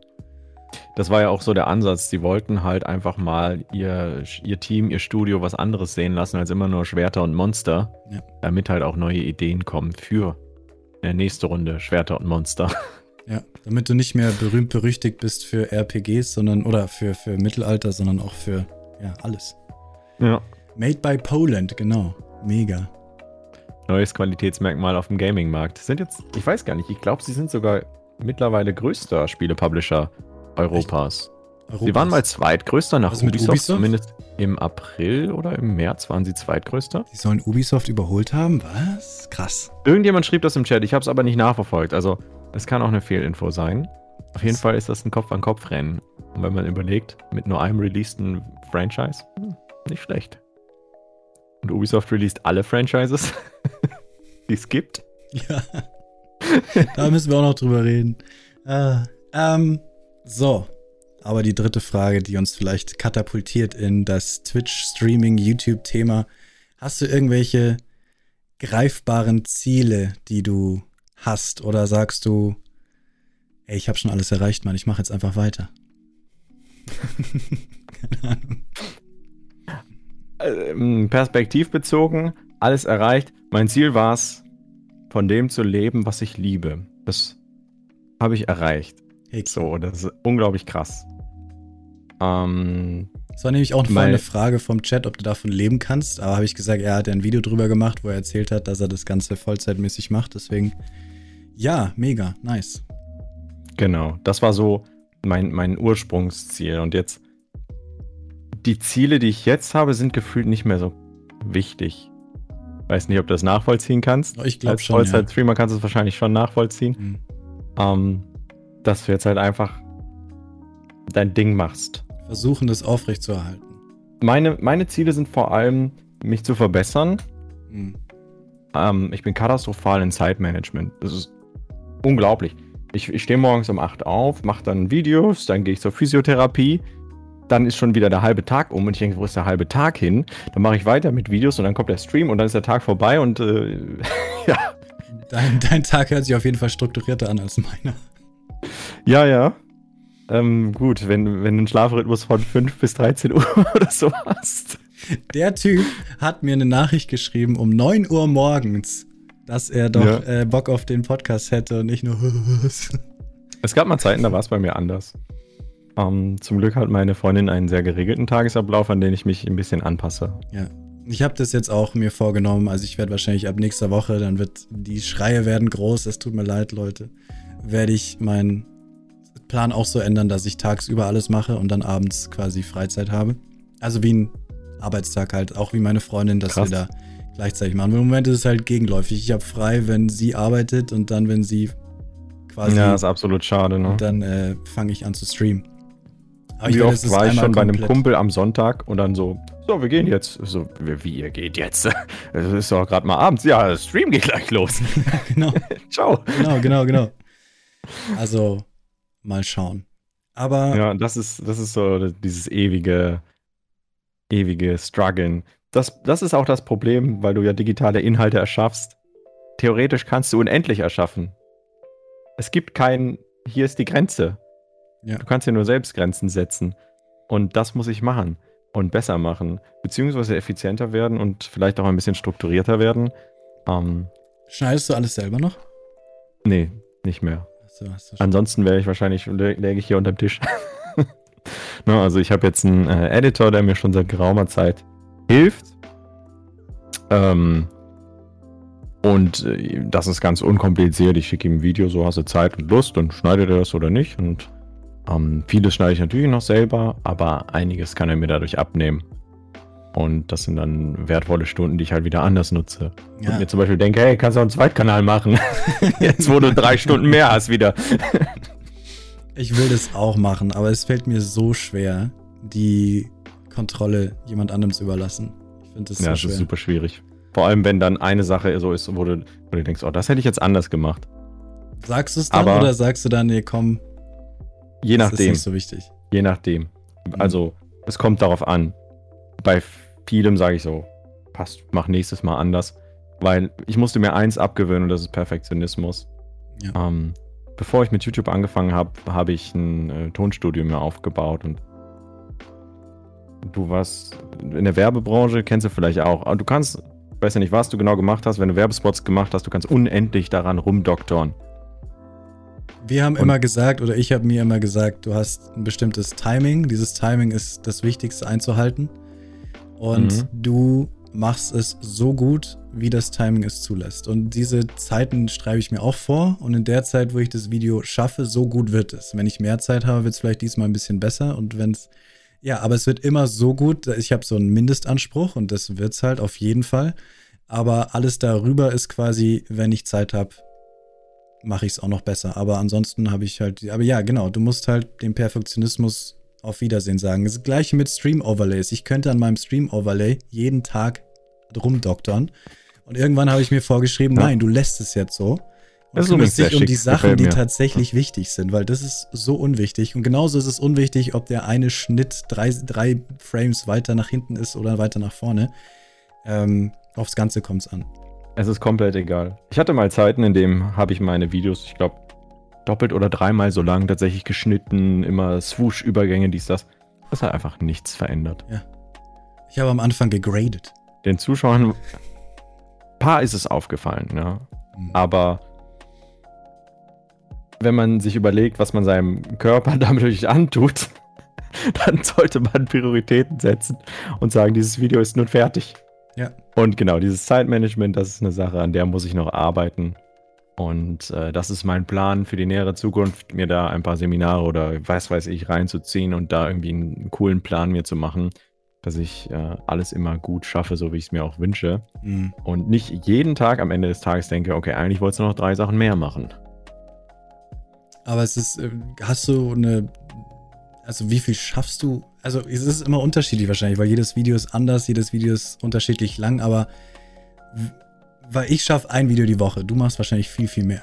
Das war ja auch so der Ansatz. Die wollten halt einfach mal ihr, ihr Team, ihr Studio was anderes sehen lassen als immer nur Schwerter und Monster. Ja. Damit halt auch neue Ideen kommen für eine nächste Runde Schwerter und Monster. Ja, damit du nicht mehr berühmt berüchtigt bist für RPGs, sondern oder für, für Mittelalter, sondern auch für ja, alles. Ja. Made by Poland, genau. Mega. Neues Qualitätsmerkmal auf dem Gaming-Markt. Sind jetzt, ich weiß gar nicht, ich glaube, sie sind sogar mittlerweile größter Spielepublisher Europas. Europas. Sie waren mal zweitgrößter nach Ubisoft, Ubisoft, zumindest im April oder im März waren sie zweitgrößter. Sie sollen Ubisoft überholt haben? Was? Krass. Irgendjemand schrieb das im Chat, ich habe es aber nicht nachverfolgt. Also, es kann auch eine Fehlinfo sein. Auf jeden Fall ist das ein Kopf-an-Kopf-Rennen. Und wenn man überlegt, mit nur einem releaseden Franchise, hm, nicht schlecht. Und Ubisoft released alle Franchises, die es gibt. Ja. da müssen wir auch noch drüber reden. Ah, ähm, so, aber die dritte Frage, die uns vielleicht katapultiert in das Twitch-Streaming, YouTube-Thema. Hast du irgendwelche greifbaren Ziele, die du hast? Oder sagst du, ey, ich habe schon alles erreicht, Mann, ich mache jetzt einfach weiter? Keine Ahnung. Ähm, perspektivbezogen, alles erreicht. Mein Ziel war es, von dem zu leben, was ich liebe. Das habe ich erreicht. Hey. So, das ist unglaublich krass. Ähm, das war nämlich auch eine Frage vom Chat, ob du davon leben kannst. Aber habe ich gesagt, er hat ein Video drüber gemacht, wo er erzählt hat, dass er das Ganze vollzeitmäßig macht. Deswegen, ja, mega, nice. Genau, das war so mein, mein Ursprungsziel. Und jetzt, die Ziele, die ich jetzt habe, sind gefühlt nicht mehr so wichtig. Weiß nicht, ob du das nachvollziehen kannst. Ich glaube schon. Als Vollzeit-Streamer ja. kannst du es wahrscheinlich schon nachvollziehen. Mhm. Ähm, dass du jetzt halt einfach dein Ding machst. Versuchen, das aufrechtzuerhalten. Meine, meine Ziele sind vor allem, mich zu verbessern. Mhm. Ähm, ich bin katastrophal in Zeitmanagement. Das ist unglaublich. Ich, ich stehe morgens um 8 auf, mache dann Videos, dann gehe ich zur Physiotherapie. Dann ist schon wieder der halbe Tag um und ich denke, wo ist der halbe Tag hin? Dann mache ich weiter mit Videos und dann kommt der Stream und dann ist der Tag vorbei und äh, ja. Dein, dein Tag hört sich auf jeden Fall strukturierter an als meiner. Ja, ja. Ähm, gut, wenn, wenn du einen Schlafrhythmus von 5 bis 13 Uhr oder so hast. Der Typ hat mir eine Nachricht geschrieben um 9 Uhr morgens, dass er doch ja. äh, Bock auf den Podcast hätte und nicht nur. es gab mal Zeiten, da war es bei mir anders. Um, ähm, zum Glück hat meine Freundin einen sehr geregelten Tagesablauf, an den ich mich ein bisschen anpasse. Ja. Ich habe das jetzt auch mir vorgenommen. Also ich werde wahrscheinlich ab nächster Woche, dann wird die Schreie werden groß. Es tut mir leid, Leute. Werde ich meinen Plan auch so ändern, dass ich tagsüber alles mache und dann abends quasi Freizeit habe. Also wie ein Arbeitstag halt, auch wie meine Freundin, dass Krass. wir da gleichzeitig machen. Im Moment ist es halt gegenläufig. Ich habe frei, wenn sie arbeitet und dann, wenn sie quasi. Ja, ist absolut schade, ne? Dann äh, fange ich an zu streamen. Aber wie oft war ich schon bei einem Kumpel am Sonntag und dann so, so, wir gehen jetzt. So, wie, ihr geht jetzt? Es ist doch gerade mal abends. Ja, Stream geht gleich los. genau. Ciao. Genau, genau, genau. Also, mal schauen. Aber. Ja, das ist, das ist so dieses ewige, ewige Struggeln. Das, das ist auch das Problem, weil du ja digitale Inhalte erschaffst. Theoretisch kannst du unendlich erschaffen. Es gibt kein, hier ist die Grenze. Ja. Du kannst ja nur selbst Grenzen setzen. Und das muss ich machen und besser machen, beziehungsweise effizienter werden und vielleicht auch ein bisschen strukturierter werden. Ähm, Schneidest du alles selber noch? Nee, nicht mehr. So, Ansonsten wäre ich wahrscheinlich, läge ich hier unterm Tisch. no, also ich habe jetzt einen äh, Editor, der mir schon seit geraumer Zeit hilft. Ähm, und äh, das ist ganz unkompliziert. Ich schicke ihm ein Video, so hast du Zeit und Lust und schneidet er das oder nicht. Und ähm, vieles schneide ich natürlich noch selber, aber einiges kann er mir dadurch abnehmen. Und das sind dann wertvolle Stunden, die ich halt wieder anders nutze. Ja. Und mir zum Beispiel denke, hey, kannst du auch einen Zweitkanal machen? Jetzt, wo du drei Stunden mehr hast wieder. ich will das auch machen, aber es fällt mir so schwer, die Kontrolle jemand anderem zu überlassen. Ich finde das ja, so das schwer. ist super schwierig. Vor allem, wenn dann eine Sache so ist, wo du, wo du denkst, oh, das hätte ich jetzt anders gemacht. Sagst du es dann aber oder sagst du dann, nee, komm, Je nachdem. Das ist nicht so wichtig. Je nachdem. Mhm. Also, es kommt darauf an. Bei vielem sage ich so, passt, mach nächstes Mal anders. Weil ich musste mir eins abgewöhnen und das ist Perfektionismus. Ja. Ähm, bevor ich mit YouTube angefangen habe, habe ich ein äh, Tonstudio mir aufgebaut und du warst in der Werbebranche, kennst du vielleicht auch. Aber du kannst, weiß ja nicht, was du genau gemacht hast, wenn du Werbespots gemacht hast, du kannst unendlich daran rumdoktoren. Wir haben und immer gesagt, oder ich habe mir immer gesagt, du hast ein bestimmtes Timing. Dieses Timing ist das Wichtigste einzuhalten. Und mhm. du machst es so gut, wie das Timing es zulässt. Und diese Zeiten schreibe ich mir auch vor. Und in der Zeit, wo ich das Video schaffe, so gut wird es. Wenn ich mehr Zeit habe, wird es vielleicht diesmal ein bisschen besser. Und wenn es, ja, aber es wird immer so gut. Ich habe so einen Mindestanspruch und das wird es halt auf jeden Fall. Aber alles darüber ist quasi, wenn ich Zeit habe, mache ich es auch noch besser. Aber ansonsten habe ich halt, aber ja, genau, du musst halt den Perfektionismus auf Wiedersehen sagen. Das gleiche mit Stream-Overlays. Ich könnte an meinem Stream-Overlay jeden Tag rumdoktern. Und irgendwann habe ich mir vorgeschrieben, ja. nein, du lässt es jetzt so. Und kümmerst dich um die Sachen, die tatsächlich wichtig sind, weil das ist so unwichtig. Und genauso ist es unwichtig, ob der eine Schnitt drei, drei Frames weiter nach hinten ist oder weiter nach vorne. Ähm, aufs Ganze kommt es an. Es ist komplett egal. Ich hatte mal Zeiten, in denen habe ich meine Videos, ich glaube, doppelt oder dreimal so lang tatsächlich geschnitten, immer Swoosh-Übergänge, dies, das. Das hat einfach nichts verändert. Ja. Ich habe am Anfang gegradet. Den Zuschauern, paar ist es aufgefallen, ja. Mhm. Aber wenn man sich überlegt, was man seinem Körper damit antut, dann sollte man Prioritäten setzen und sagen, dieses Video ist nun fertig. Ja. Und genau, dieses Zeitmanagement, das ist eine Sache, an der muss ich noch arbeiten. Und äh, das ist mein Plan für die nähere Zukunft, mir da ein paar Seminare oder was weiß ich reinzuziehen und da irgendwie einen coolen Plan mir zu machen, dass ich äh, alles immer gut schaffe, so wie ich es mir auch wünsche. Mhm. Und nicht jeden Tag am Ende des Tages denke, okay, eigentlich wolltest du noch drei Sachen mehr machen. Aber es ist, äh, hast du eine, also wie viel schaffst du? Also es ist immer unterschiedlich wahrscheinlich, weil jedes Video ist anders, jedes Video ist unterschiedlich lang, aber weil ich schaffe ein Video die Woche, du machst wahrscheinlich viel, viel mehr.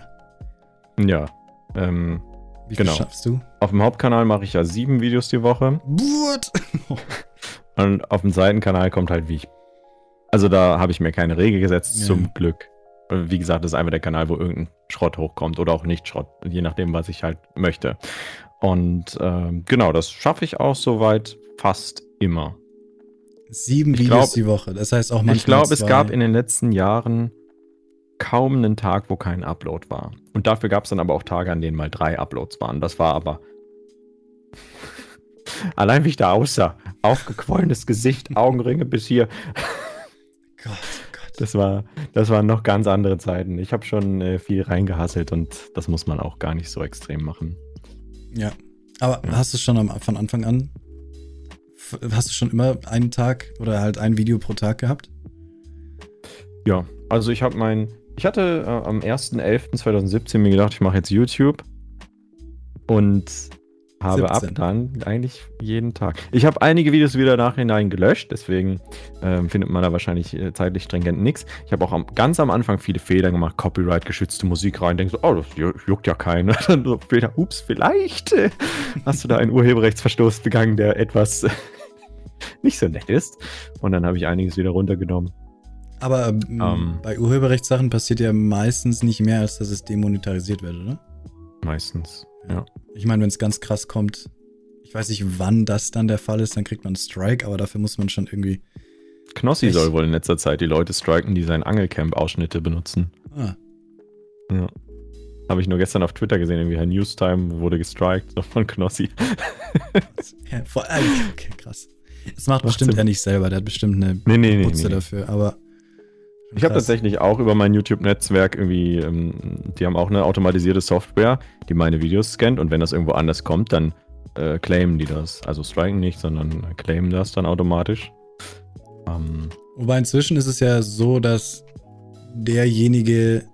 Ja, ähm, wie viel genau. schaffst du? Auf dem Hauptkanal mache ich ja sieben Videos die Woche. What? Und auf dem Seitenkanal kommt halt wie ich. Also da habe ich mir keine Regel gesetzt, ja. zum Glück. Wie gesagt, das ist einfach der Kanal, wo irgendein Schrott hochkommt oder auch nicht Schrott, je nachdem, was ich halt möchte. Und ähm, genau, das schaffe ich auch soweit fast immer. Sieben ich Videos glaub, die Woche, das heißt auch manchmal Ich glaube, es gab in den letzten Jahren kaum einen Tag, wo kein Upload war. Und dafür gab es dann aber auch Tage, an denen mal drei Uploads waren. Das war aber Allein wie ich da aussah. Aufgequollenes Gesicht, Augenringe bis hier. Gott, Gott. Das, war, das waren noch ganz andere Zeiten. Ich habe schon äh, viel reingehasselt und das muss man auch gar nicht so extrem machen. Ja. Aber ja. hast du schon am, von Anfang an, hast du schon immer einen Tag oder halt ein Video pro Tag gehabt? Ja, also ich habe mein, ich hatte äh, am 1.11.2017 mir gedacht, ich mache jetzt YouTube. Und habe 17. ab dann eigentlich jeden Tag. Ich habe einige Videos wieder nachhinein gelöscht, deswegen ähm, findet man da wahrscheinlich äh, zeitlich stringent nichts. Ich habe auch am, ganz am Anfang viele Fehler gemacht, Copyright geschützte Musik rein, denke so, oh, das juckt ja keinen. Dann so später, ups, vielleicht äh, hast du da einen Urheberrechtsverstoß begangen, der etwas nicht so nett ist. Und dann habe ich einiges wieder runtergenommen. Aber ähm, ähm, bei Urheberrechtssachen passiert ja meistens nicht mehr, als dass es demonetarisiert wird, oder? Meistens, ja. Ich meine, wenn es ganz krass kommt, ich weiß nicht, wann das dann der Fall ist, dann kriegt man einen Strike, aber dafür muss man schon irgendwie. Knossi echt... soll wohl in letzter Zeit die Leute striken, die sein Angelcamp-Ausschnitte benutzen. Ah. Ja. Habe ich nur gestern auf Twitter gesehen, irgendwie Herr Newstime wurde gestrikt von Knossi. ja, vor allem, okay, krass. Das macht bestimmt er nicht selber, der hat bestimmt eine nee, nee, Putze nee, dafür, aber. Ich habe tatsächlich auch über mein YouTube-Netzwerk irgendwie, ähm, die haben auch eine automatisierte Software, die meine Videos scannt und wenn das irgendwo anders kommt, dann äh, claimen die das. Also striken nicht, sondern claimen das dann automatisch. Ähm, Wobei inzwischen ist es ja so, dass derjenige,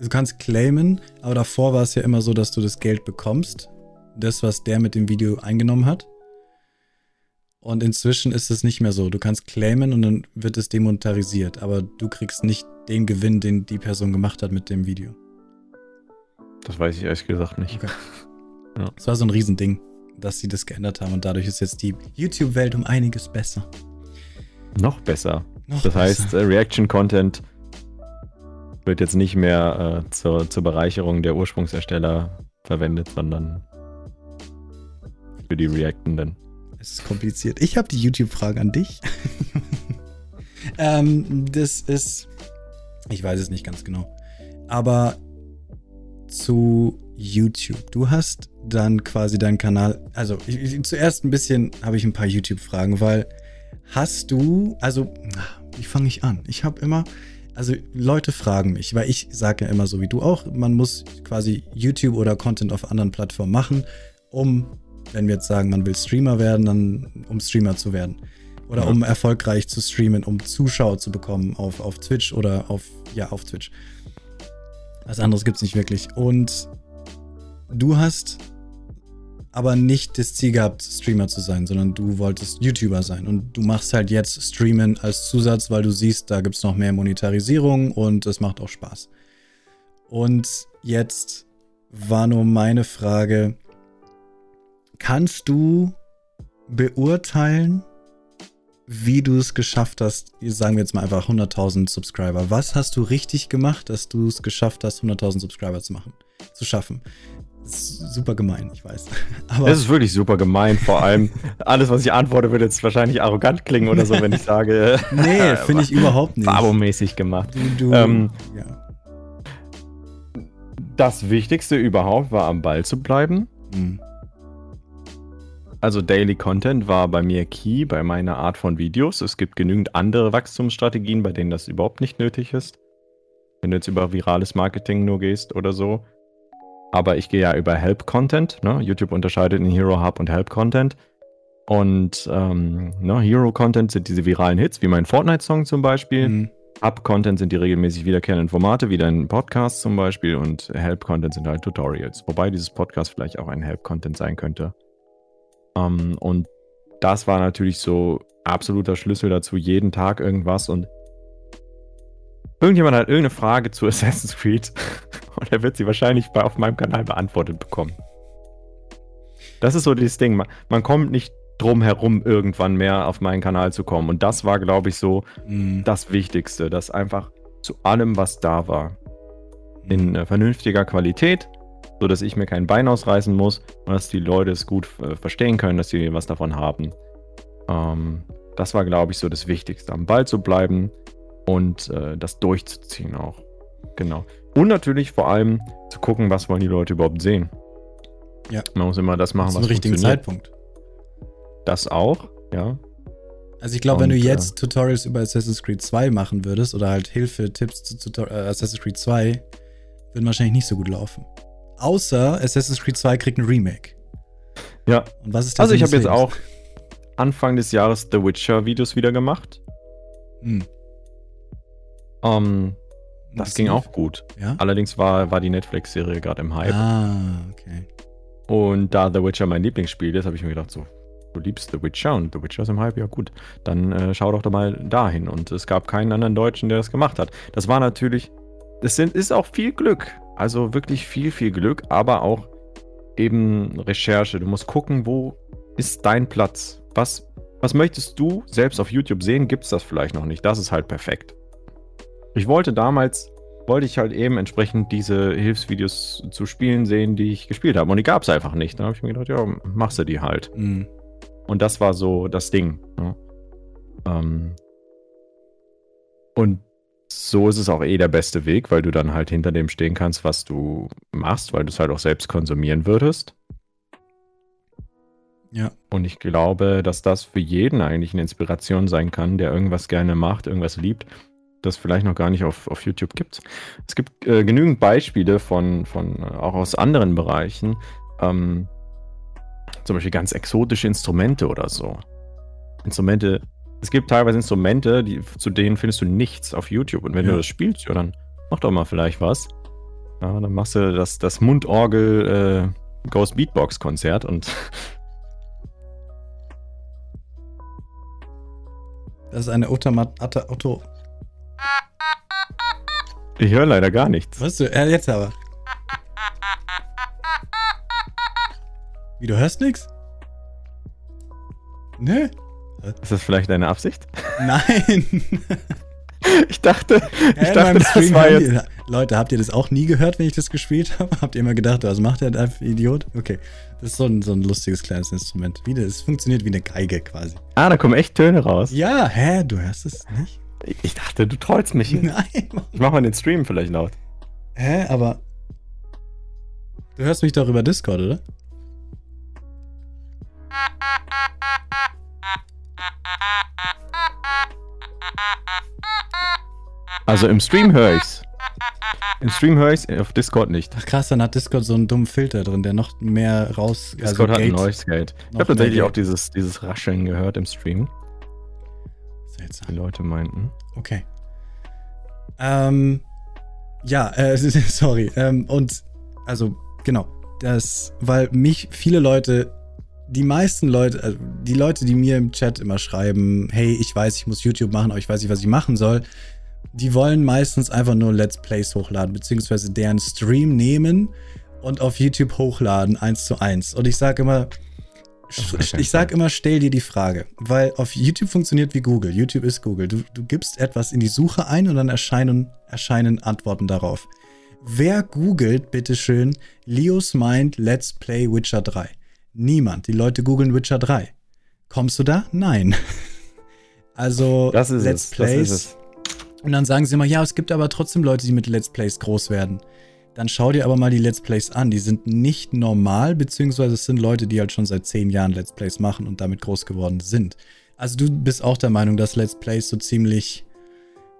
du kannst claimen, aber davor war es ja immer so, dass du das Geld bekommst. Das, was der mit dem Video eingenommen hat. Und inzwischen ist es nicht mehr so. Du kannst claimen und dann wird es demonetarisiert, aber du kriegst nicht den Gewinn, den die Person gemacht hat mit dem Video. Das weiß ich ehrlich gesagt nicht. Okay. Ja. Das war so ein Riesending, dass sie das geändert haben und dadurch ist jetzt die YouTube-Welt um einiges besser. Noch besser. Noch das besser. heißt, äh, Reaction-Content wird jetzt nicht mehr äh, zur, zur Bereicherung der Ursprungsersteller verwendet, sondern für die Reactenden. Es ist kompliziert. Ich habe die YouTube-Frage an dich. ähm, das ist. Ich weiß es nicht ganz genau. Aber zu YouTube. Du hast dann quasi deinen Kanal. Also, ich, ich, zuerst ein bisschen habe ich ein paar YouTube-Fragen, weil hast du. Also, wie fange ich an? Ich habe immer. Also Leute fragen mich, weil ich sage ja immer so wie du auch, man muss quasi YouTube oder Content auf anderen Plattformen machen, um wenn wir jetzt sagen, man will Streamer werden, dann um Streamer zu werden. Oder ja. um erfolgreich zu streamen, um Zuschauer zu bekommen auf, auf Twitch oder auf, ja, auf Twitch. Was anderes gibt es nicht wirklich. Und du hast aber nicht das Ziel gehabt, Streamer zu sein, sondern du wolltest YouTuber sein. Und du machst halt jetzt Streamen als Zusatz, weil du siehst, da gibt es noch mehr Monetarisierung und es macht auch Spaß. Und jetzt war nur meine Frage, kannst du beurteilen, wie du es geschafft hast, sagen wir jetzt mal einfach 100.000 Subscriber. Was hast du richtig gemacht, dass du es geschafft hast, 100.000 Subscriber zu machen, zu schaffen? Das super gemein, ich weiß. Aber es ist wirklich super gemein. Vor allem, alles, was ich antworte, würde jetzt wahrscheinlich arrogant klingen oder so, wenn ich sage. nee, finde ich überhaupt nicht. Farbomäßig gemacht. Du, du ähm, ja. Das Wichtigste überhaupt war, am Ball zu bleiben. Mhm also Daily Content war bei mir key bei meiner Art von Videos. Es gibt genügend andere Wachstumsstrategien, bei denen das überhaupt nicht nötig ist. Wenn du jetzt über virales Marketing nur gehst oder so. Aber ich gehe ja über Help-Content. Ne? YouTube unterscheidet in Hero Hub und Help-Content. Und ähm, ne, Hero-Content sind diese viralen Hits, wie mein Fortnite-Song zum Beispiel. Mhm. Hub-Content sind die regelmäßig wiederkehrenden Formate, wie dein Podcast zum Beispiel. Und Help-Content sind halt Tutorials. Wobei dieses Podcast vielleicht auch ein Help-Content sein könnte. Ähm, und das war natürlich so absoluter Schlüssel dazu, jeden Tag irgendwas und irgendjemand hat irgendeine Frage zu Assassin's Creed und er wird sie wahrscheinlich bei, auf meinem Kanal beantwortet bekommen. Das ist so dieses Ding. Man, man kommt nicht drum herum, irgendwann mehr auf meinen Kanal zu kommen. Und das war, glaube ich, so mm. das Wichtigste, dass einfach zu allem, was da war, in äh, vernünftiger Qualität so dass ich mir kein Bein ausreißen muss und dass die Leute es gut äh, verstehen können, dass sie was davon haben. Ähm, das war, glaube ich, so das Wichtigste, am Ball zu bleiben und äh, das durchzuziehen auch. Genau. Und natürlich vor allem zu gucken, was wollen die Leute überhaupt sehen. Ja. Man muss immer das machen, Zum was richtigen Zeitpunkt. Das auch, ja. Also ich glaube, wenn du jetzt äh, Tutorials über Assassin's Creed 2 machen würdest oder halt Hilfe, Tipps zu Tutor äh, Assassin's Creed 2, würden wahrscheinlich nicht so gut laufen. Außer Assassin's Creed 2 kriegt ein Remake. Ja. Und was ist das? Also ich habe jetzt auch Anfang des Jahres The Witcher Videos wieder gemacht. Hm. Um, ähm, das, das ging lief? auch gut. Ja? Allerdings war, war die Netflix-Serie gerade im Hype. Ah, okay. Und da The Witcher mein Lieblingsspiel ist, habe ich mir gedacht, so, du liebst The Witcher und The Witcher ist im Hype, ja gut, dann äh, schau doch da mal dahin. Und es gab keinen anderen Deutschen, der das gemacht hat. Das war natürlich, das sind, ist auch viel Glück. Also wirklich viel, viel Glück, aber auch eben Recherche. Du musst gucken, wo ist dein Platz? Was, was möchtest du selbst auf YouTube sehen? Gibt es das vielleicht noch nicht? Das ist halt perfekt. Ich wollte damals, wollte ich halt eben entsprechend diese Hilfsvideos zu spielen sehen, die ich gespielt habe. Und die gab es einfach nicht. Da habe ich mir gedacht, ja, machst du die halt. Mhm. Und das war so das Ding. Ja. Ähm, und so ist es auch eh der beste Weg, weil du dann halt hinter dem stehen kannst, was du machst, weil du es halt auch selbst konsumieren würdest. Ja. Und ich glaube, dass das für jeden eigentlich eine Inspiration sein kann, der irgendwas gerne macht, irgendwas liebt, das vielleicht noch gar nicht auf, auf YouTube gibt. Es gibt äh, genügend Beispiele von, von äh, auch aus anderen Bereichen, ähm, zum Beispiel ganz exotische Instrumente oder so. Instrumente, es gibt teilweise Instrumente, die, zu denen findest du nichts auf YouTube. Und wenn ja. du das spielst, ja, dann mach doch mal vielleicht was. Ja, dann machst du das, das Mundorgel äh, Ghost Beatbox Konzert und. Das ist eine Automat. Auto. Ich höre leider gar nichts. Was du? Ja, jetzt aber. Wie, du hörst nichts? Ne? Ist das vielleicht deine Absicht? Nein. ich dachte, ich ja, dachte das war jetzt. Leute, habt ihr das auch nie gehört, wenn ich das gespielt habe? Habt ihr immer gedacht, was macht der da Idiot? Okay. Das ist so ein, so ein lustiges kleines Instrument. Wie, das funktioniert wie eine Geige quasi. Ah, da kommen echt Töne raus. Ja, hä? Du hörst es nicht? Ich dachte, du trollst mich. Nein. Ich mach mal den Stream vielleicht laut. Hä? Aber. Du hörst mich doch über Discord, oder? Also im Stream höre ich's. Im Stream höre ich's, auf Discord nicht. Ach krass, dann hat Discord so einen dummen Filter drin, der noch mehr raus. Discord also hat ein Noise Gate. Ich habe tatsächlich auch dieses, dieses Rascheln gehört im Stream. Seltsam. Die Leute meinten. Okay. Ähm, ja, äh, sorry. Ähm, und also, genau. Das, weil mich viele Leute die meisten Leute, also die Leute, die mir im Chat immer schreiben, hey, ich weiß, ich muss YouTube machen, aber ich weiß nicht, was ich machen soll, die wollen meistens einfach nur Let's Plays hochladen, beziehungsweise deren Stream nehmen und auf YouTube hochladen, eins zu eins. Und ich sage immer, ich sage immer, stell dir die Frage, weil auf YouTube funktioniert wie Google. YouTube ist Google. Du, du gibst etwas in die Suche ein und dann erscheinen, erscheinen Antworten darauf. Wer googelt, bitteschön, Leos Mind Let's Play Witcher 3? Niemand. Die Leute googeln Witcher 3. Kommst du da? Nein. Also Let's es. Plays. Und dann sagen sie immer, ja, es gibt aber trotzdem Leute, die mit Let's Plays groß werden. Dann schau dir aber mal die Let's Plays an. Die sind nicht normal, beziehungsweise es sind Leute, die halt schon seit zehn Jahren Let's Plays machen und damit groß geworden sind. Also du bist auch der Meinung, dass Let's Plays so ziemlich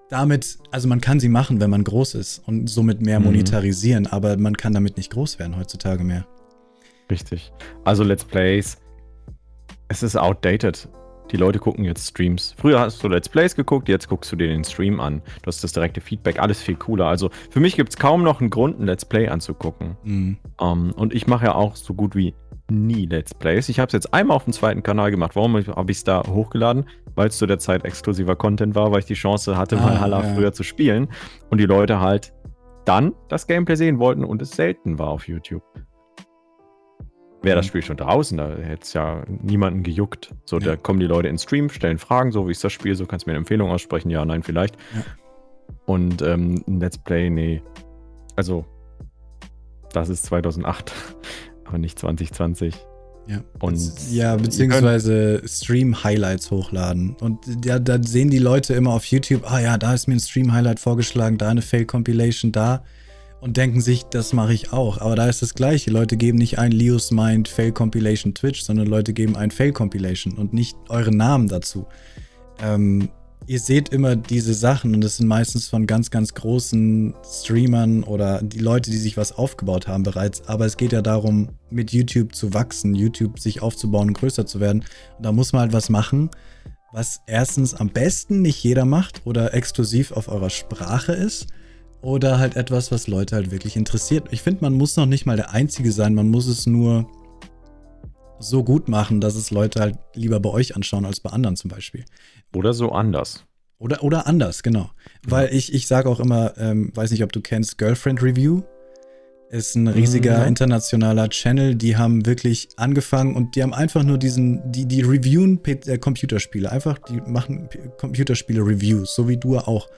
damit, also man kann sie machen, wenn man groß ist und somit mehr mhm. monetarisieren, aber man kann damit nicht groß werden heutzutage mehr. Richtig. Also Let's Plays, es ist outdated. Die Leute gucken jetzt Streams. Früher hast du Let's Plays geguckt, jetzt guckst du dir den Stream an. Du hast das direkte Feedback, alles viel cooler. Also für mich gibt es kaum noch einen Grund, ein Let's Play anzugucken. Mhm. Um, ähm, und ich mache ja auch so gut wie nie Let's Plays. Ich habe es jetzt einmal auf dem zweiten Kanal gemacht. Warum habe ich es da hochgeladen? Weil es zu der Zeit exklusiver Content war, weil ich die Chance hatte, ah, Valhalla ja. früher zu spielen und die Leute halt dann das Gameplay sehen wollten und es selten war auf YouTube. Wäre das mhm. Spiel schon draußen, da hätte es ja niemanden gejuckt. So, ja. da kommen die Leute ins Stream, stellen Fragen, so wie ist das Spiel, so kannst du mir eine Empfehlung aussprechen, ja, nein, vielleicht. Ja. Und ähm, ein Let's Play, nee. Also, das ist 2008 aber nicht 2020. Ja, und ja beziehungsweise Stream-Highlights hochladen. Und ja, da sehen die Leute immer auf YouTube, ah ja, da ist mir ein Stream-Highlight vorgeschlagen, da eine Fail-Compilation, da. Und denken sich, das mache ich auch. Aber da ist das Gleiche. Leute geben nicht ein Leos Mind Fail-Compilation Twitch, sondern Leute geben ein Fail-Compilation und nicht euren Namen dazu. Ähm, ihr seht immer diese Sachen und das sind meistens von ganz, ganz großen Streamern oder die Leute, die sich was aufgebaut haben bereits. Aber es geht ja darum, mit YouTube zu wachsen, YouTube sich aufzubauen und größer zu werden. Und da muss man halt was machen, was erstens am besten nicht jeder macht oder exklusiv auf eurer Sprache ist. Oder halt etwas, was Leute halt wirklich interessiert. Ich finde, man muss noch nicht mal der Einzige sein, man muss es nur so gut machen, dass es Leute halt lieber bei euch anschauen als bei anderen zum Beispiel. Oder so anders. Oder, oder anders, genau. Weil ja. ich, ich sage auch immer, ähm, weiß nicht, ob du kennst, Girlfriend Review. Ist ein riesiger ja. internationaler Channel. Die haben wirklich angefangen und die haben einfach nur diesen, die, die reviewen äh, Computerspiele. Einfach, die machen Computerspiele-Reviews, so wie du auch.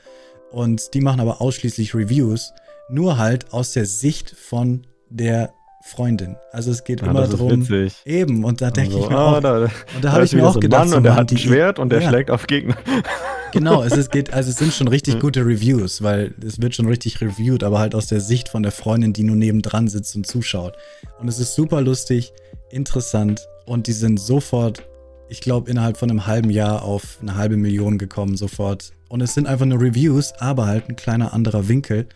Und die machen aber ausschließlich Reviews, nur halt aus der Sicht von der Freundin. Also es geht ja, immer darum. Eben, und da denke also, ich mir ah, auch. Da, und da habe ich mir auch so gedacht, Mann, und der hat ein Schwert und der ja. schlägt auf Gegner. Genau, es, ist, geht, also es sind schon richtig gute Reviews, weil es wird schon richtig reviewed, aber halt aus der Sicht von der Freundin, die nur nebendran sitzt und zuschaut. Und es ist super lustig, interessant und die sind sofort, ich glaube, innerhalb von einem halben Jahr auf eine halbe Million gekommen, sofort. Und es sind einfach nur Reviews, aber halt ein kleiner anderer Winkel.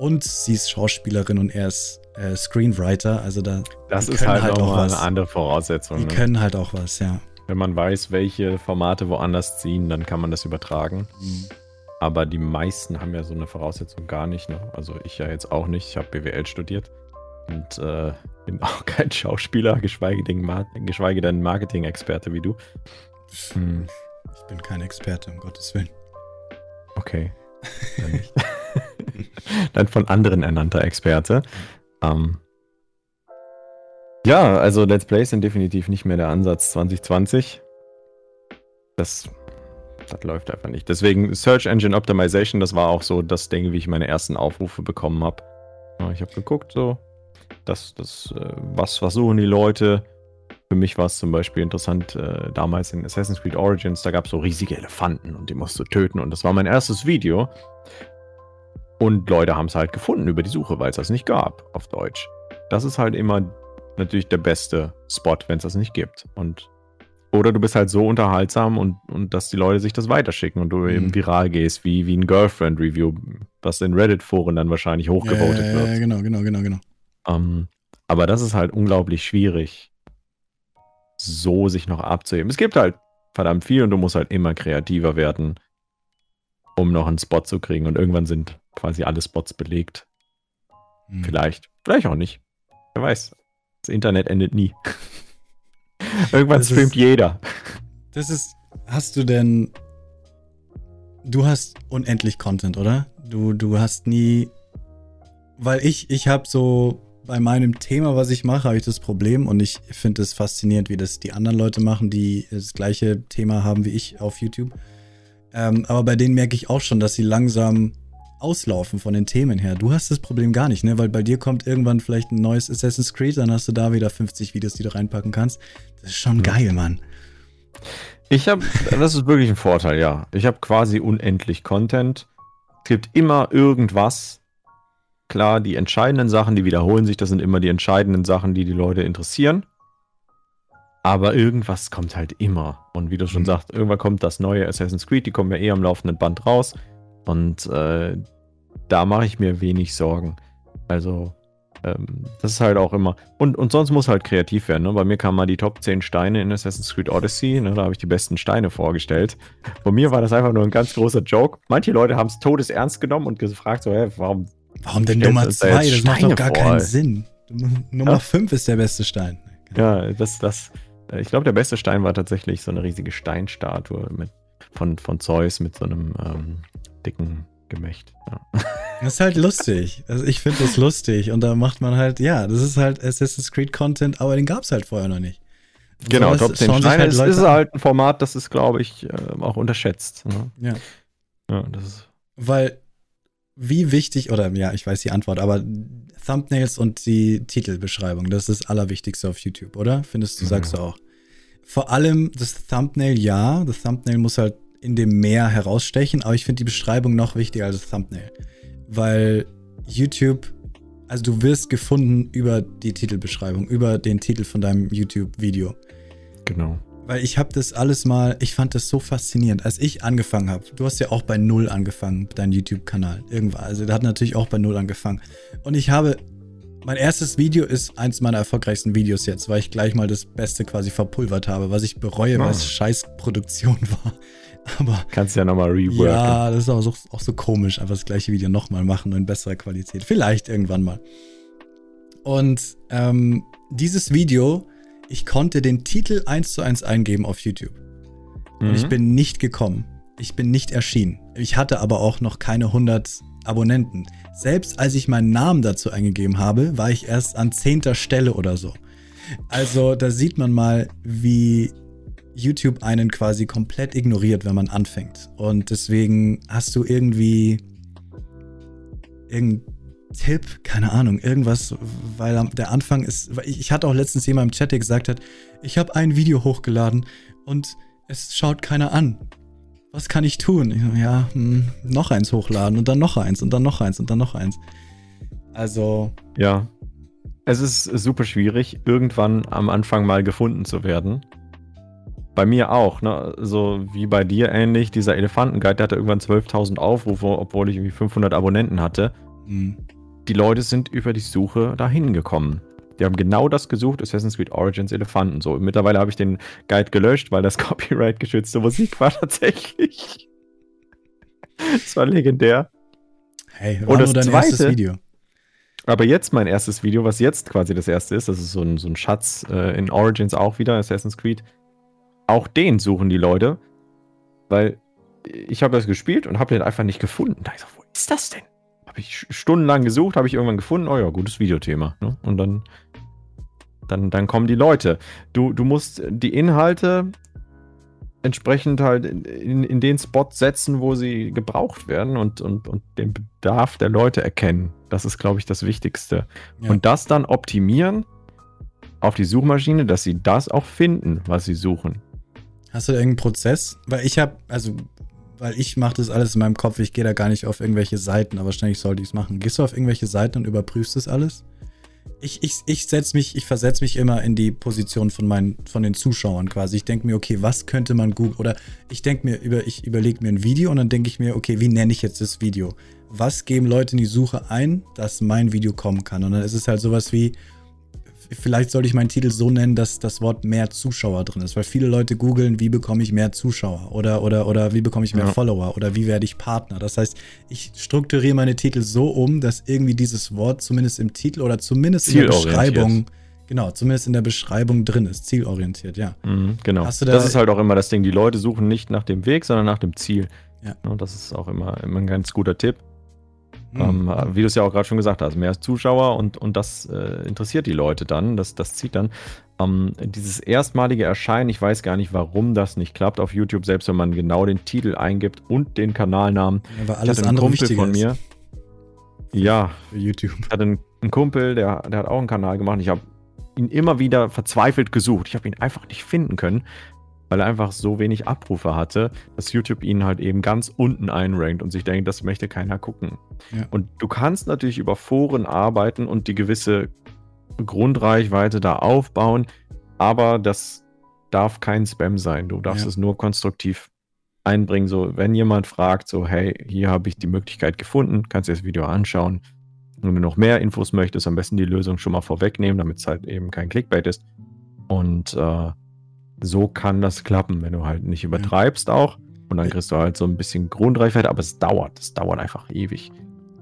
Und sie ist Schauspielerin und er ist äh, Screenwriter. Also da das ist halt, halt auch eine andere Voraussetzung. Die ne? können halt auch was, ja. Wenn man weiß, welche Formate woanders ziehen, dann kann man das übertragen. Mhm. Aber die meisten haben ja so eine Voraussetzung gar nicht. Ne? Also ich ja jetzt auch nicht. Ich habe BWL studiert und äh, bin auch kein Schauspieler, geschweige denn, geschweige denn Marketing-Experte wie du. Hm. Ich bin kein Experte, um Gottes Willen. Okay. Dann, dann von anderen ernannter Experte. Ähm, ja, also Let's Plays sind definitiv nicht mehr der Ansatz 2020. Das, das läuft einfach nicht. Deswegen Search Engine Optimization, das war auch so das Ding, wie ich meine ersten Aufrufe bekommen habe. Ich habe geguckt, so, das, das, äh, was, was suchen die Leute? Für mich war es zum Beispiel interessant, äh, damals in Assassin's Creed Origins, da gab es so riesige Elefanten und die musst du töten. Und das war mein erstes Video. Und Leute haben es halt gefunden über die Suche, weil es das nicht gab auf Deutsch. Das ist halt immer natürlich der beste Spot, wenn es das nicht gibt. Und oder du bist halt so unterhaltsam und, und dass die Leute sich das weiterschicken und du mhm. eben viral gehst, wie, wie ein Girlfriend-Review, was in Reddit-Foren dann wahrscheinlich hochgevotet ja, ja, wird. Ja, genau, genau, genau, genau. Um, ähm, aber das ist halt unglaublich schwierig, so sich noch abzuheben. Es gibt halt verdammt viel und du musst halt immer kreativer werden, um noch einen Spot zu kriegen. Und irgendwann sind quasi alle Spots belegt. Hm. Vielleicht. Vielleicht auch nicht. Wer weiß. Das Internet endet nie. Irgendwann das streamt ist, jeder. Das ist. Hast du denn. du hast unendlich Content, oder? Du, du hast nie. Weil ich, ich habe so bei meinem Thema, was ich mache, habe ich das Problem und ich finde es faszinierend, wie das die anderen Leute machen, die das gleiche Thema haben wie ich auf YouTube. Ähm, aber bei denen merke ich auch schon, dass sie langsam auslaufen von den Themen her. Du hast das Problem gar nicht, ne? Weil bei dir kommt irgendwann vielleicht ein neues Assassin's Creed, dann hast du da wieder 50 Videos, die du reinpacken kannst. Das ist schon geil, Mann. Ich habe, das ist wirklich ein Vorteil, ja. Ich habe quasi unendlich Content. Es gibt immer irgendwas. Klar, die entscheidenden Sachen, die wiederholen sich, das sind immer die entscheidenden Sachen, die die Leute interessieren. Aber irgendwas kommt halt immer. Und wie du schon mhm. sagst, irgendwann kommt das neue Assassin's Creed, die kommen ja eh am laufenden Band raus. Und äh, da mache ich mir wenig Sorgen. Also, ähm, das ist halt auch immer. Und, und sonst muss halt kreativ werden. Ne? Bei mir kamen mal die Top 10 Steine in Assassin's Creed Odyssey. Ne? Da habe ich die besten Steine vorgestellt. Bei mir war das einfach nur ein ganz großer Joke. Manche Leute haben es todesernst genommen und gefragt, so, hey, warum. Warum denn Nummer 2? Da das macht doch gar vor, keinen Sinn. Nummer 5 ja? ist der beste Stein. Ja, das, das. Äh, ich glaube, der beste Stein war tatsächlich so eine riesige Steinstatue mit, von, von Zeus mit so einem ähm, dicken Gemächt. Ja. Das ist halt lustig. Also ich finde das lustig. Und da macht man halt, ja, das ist halt Assassin's Creed Content, aber den gab es halt vorher noch nicht. Genau, so, Top 10 Steine halt ist, ist halt ein Format, das ist, glaube ich, äh, auch unterschätzt. Ne? Ja. Ja, das ist. Weil, wie wichtig, oder ja, ich weiß die Antwort, aber Thumbnails und die Titelbeschreibung, das ist das Allerwichtigste auf YouTube, oder? Findest du, sagst du auch. Vor allem das Thumbnail, ja. Das Thumbnail muss halt in dem Meer herausstechen, aber ich finde die Beschreibung noch wichtiger als das Thumbnail. Weil YouTube, also du wirst gefunden über die Titelbeschreibung, über den Titel von deinem YouTube-Video. Genau. Weil ich habe das alles mal, ich fand das so faszinierend, als ich angefangen habe. Du hast ja auch bei Null angefangen, dein YouTube-Kanal. Irgendwann. Also der hat natürlich auch bei Null angefangen. Und ich habe, mein erstes Video ist eins meiner erfolgreichsten Videos jetzt, weil ich gleich mal das Beste quasi verpulvert habe, was ich bereue, weil es scheiß Produktion war. Aber. Kannst ja nochmal reworken. Ja, das ist auch so, auch so komisch, einfach das gleiche Video nochmal machen, nur in besserer Qualität. Vielleicht irgendwann mal. Und ähm, dieses Video, ich konnte den Titel eins zu eins eingeben auf YouTube. Und mhm. ich bin nicht gekommen. Ich bin nicht erschienen. Ich hatte aber auch noch keine 100 Abonnenten. Selbst als ich meinen Namen dazu eingegeben habe, war ich erst an zehnter Stelle oder so. Also da sieht man mal, wie YouTube einen quasi komplett ignoriert, wenn man anfängt. Und deswegen hast du irgendwie irgendeinen Tipp, keine Ahnung, irgendwas, weil der Anfang ist. Ich hatte auch letztens jemand im Chat, der gesagt hat, ich habe ein Video hochgeladen und es schaut keiner an. Was kann ich tun? Ja, hm, noch eins hochladen und dann noch eins und dann noch eins und dann noch eins. Also. Ja. Es ist super schwierig, irgendwann am Anfang mal gefunden zu werden. Bei mir auch, ne? So wie bei dir ähnlich. Dieser Elefantenguide, der hatte irgendwann 12.000 Aufrufe, obwohl ich irgendwie 500 Abonnenten hatte. Mhm. Die Leute sind über die Suche dahin gekommen. Die haben genau das gesucht, Assassin's Creed Origins Elefanten. So, mittlerweile habe ich den Guide gelöscht, weil das Copyright geschützte Musik war tatsächlich. das war legendär. Hey, war Und das dein zweite, erstes Video. Aber jetzt mein erstes Video, was jetzt quasi das erste ist, das ist so ein, so ein Schatz äh, in Origins auch wieder, Assassin's Creed auch den suchen die Leute, weil ich habe das gespielt und habe den einfach nicht gefunden. Da ich so, wo ist das denn? Habe ich stundenlang gesucht, habe ich irgendwann gefunden. Oh ja, gutes Videothema. Ne? Und dann, dann, dann kommen die Leute. Du, du musst die Inhalte entsprechend halt in, in, den Spot setzen, wo sie gebraucht werden und, und, und den Bedarf der Leute erkennen. Das ist, glaube ich, das Wichtigste. Ja. Und das dann optimieren auf die Suchmaschine, dass sie das auch finden, was sie suchen. Hast du irgendeinen Prozess? Weil ich habe, also, weil ich mache das alles in meinem Kopf, ich gehe da gar nicht auf irgendwelche Seiten, aber wahrscheinlich sollte ich es machen. Gehst du auf irgendwelche Seiten und überprüfst das alles? Ich, ich, ich setze mich, ich versetze mich immer in die Position von meinen, von den Zuschauern quasi. Ich denke mir, okay, was könnte man gut oder ich denke mir über, ich überlege mir ein Video und dann denke ich mir, okay, wie nenne ich jetzt das Video? Was geben Leute in die Suche ein, dass mein Video kommen kann? Und dann ist es halt sowas wie, vielleicht sollte ich meinen Titel so nennen, dass das Wort mehr Zuschauer drin ist, weil viele Leute googeln, wie bekomme ich mehr Zuschauer oder, oder, oder wie bekomme ich mehr ja. Follower oder wie werde ich Partner. Das heißt, ich strukturiere meine Titel so um, dass irgendwie dieses Wort zumindest im Titel oder zumindest in der Beschreibung, genau, zumindest in der Beschreibung drin ist, zielorientiert, ja. Mhm, genau. das ist halt auch immer das Ding, die Leute suchen nicht nach dem Weg, sondern nach dem Ziel. Ja. Und das ist auch immer, immer ein ganz guter Tipp. Mhm. Ähm, wie du es ja auch gerade schon gesagt hast, mehr Zuschauer und, und das äh, interessiert die Leute dann, das, das zieht dann. Ähm, dieses erstmalige Erscheinen, ich weiß gar nicht, warum das nicht klappt auf YouTube, selbst wenn man genau den Titel eingibt und den Kanalnamen. Ja, weil alles andere Kumpel von mir. Ist. Ja, YouTube. Ich hatte einen, einen Kumpel, der, der hat auch einen Kanal gemacht. Ich habe ihn immer wieder verzweifelt gesucht. Ich habe ihn einfach nicht finden können weil er einfach so wenig Abrufe hatte, dass YouTube ihn halt eben ganz unten einrankt und sich denkt, das möchte keiner gucken. Ja. Und du kannst natürlich über Foren arbeiten und die gewisse Grundreichweite da aufbauen, aber das darf kein Spam sein. Du darfst ja. es nur konstruktiv einbringen. So, wenn jemand fragt, so, hey, hier habe ich die Möglichkeit gefunden, kannst du das Video anschauen. Wenn du noch mehr Infos möchtest, am besten die Lösung schon mal vorwegnehmen, damit es halt eben kein Clickbait ist. Und äh, so kann das klappen, wenn du halt nicht übertreibst ja. auch. Und dann kriegst du halt so ein bisschen Grundreichweite, aber es dauert. Es dauert einfach ewig.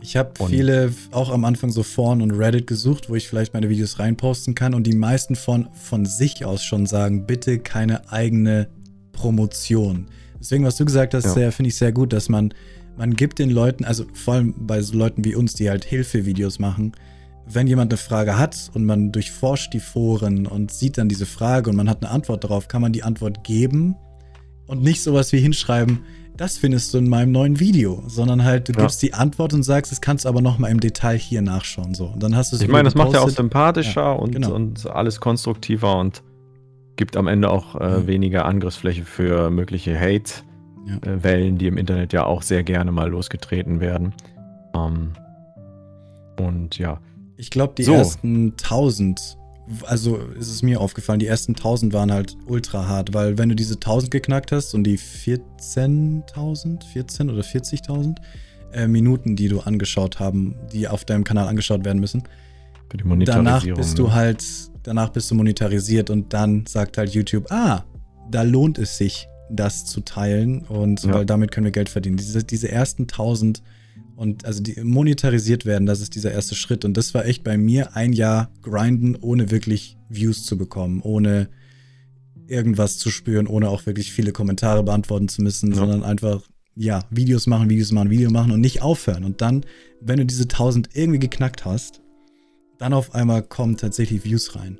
Ich habe viele auch am Anfang so Foren und Reddit gesucht, wo ich vielleicht meine Videos reinposten kann und die meisten von, von sich aus schon sagen, bitte keine eigene Promotion. Deswegen, was du gesagt hast, ja. finde ich sehr gut, dass man, man gibt den Leuten, also vor allem bei so Leuten wie uns, die halt Hilfevideos machen, wenn jemand eine Frage hat und man durchforscht die Foren und sieht dann diese Frage und man hat eine Antwort darauf, kann man die Antwort geben und nicht sowas wie hinschreiben, das findest du in meinem neuen Video, sondern halt du ja. gibst die Antwort und sagst, das kannst du aber noch mal im Detail hier nachschauen so. Und dann hast du Ich meine, das macht ja auch sympathischer ja, und, genau. und alles konstruktiver und gibt am Ende auch äh, ja. weniger Angriffsfläche für mögliche Hate-Wellen, äh, die im Internet ja auch sehr gerne mal losgetreten werden. Ähm, und ja, ich glaube, die so. ersten 1000, also ist es mir aufgefallen, die ersten 1000 waren halt ultra hart, weil wenn du diese 1000 geknackt hast und die 14.000, 14 oder 40.000 äh, Minuten, die du angeschaut haben, die auf deinem Kanal angeschaut werden müssen, danach bist du halt, danach bist du monetarisiert und dann sagt halt YouTube, ah, da lohnt es sich, das zu teilen und ja. weil damit können wir Geld verdienen. Diese, diese ersten 1000 und also die monetarisiert werden, das ist dieser erste Schritt. Und das war echt bei mir ein Jahr grinden, ohne wirklich Views zu bekommen, ohne irgendwas zu spüren, ohne auch wirklich viele Kommentare beantworten zu müssen, ja. sondern einfach, ja, Videos machen, Videos machen, Video machen und nicht aufhören. Und dann, wenn du diese 1000 irgendwie geknackt hast, dann auf einmal kommen tatsächlich Views rein.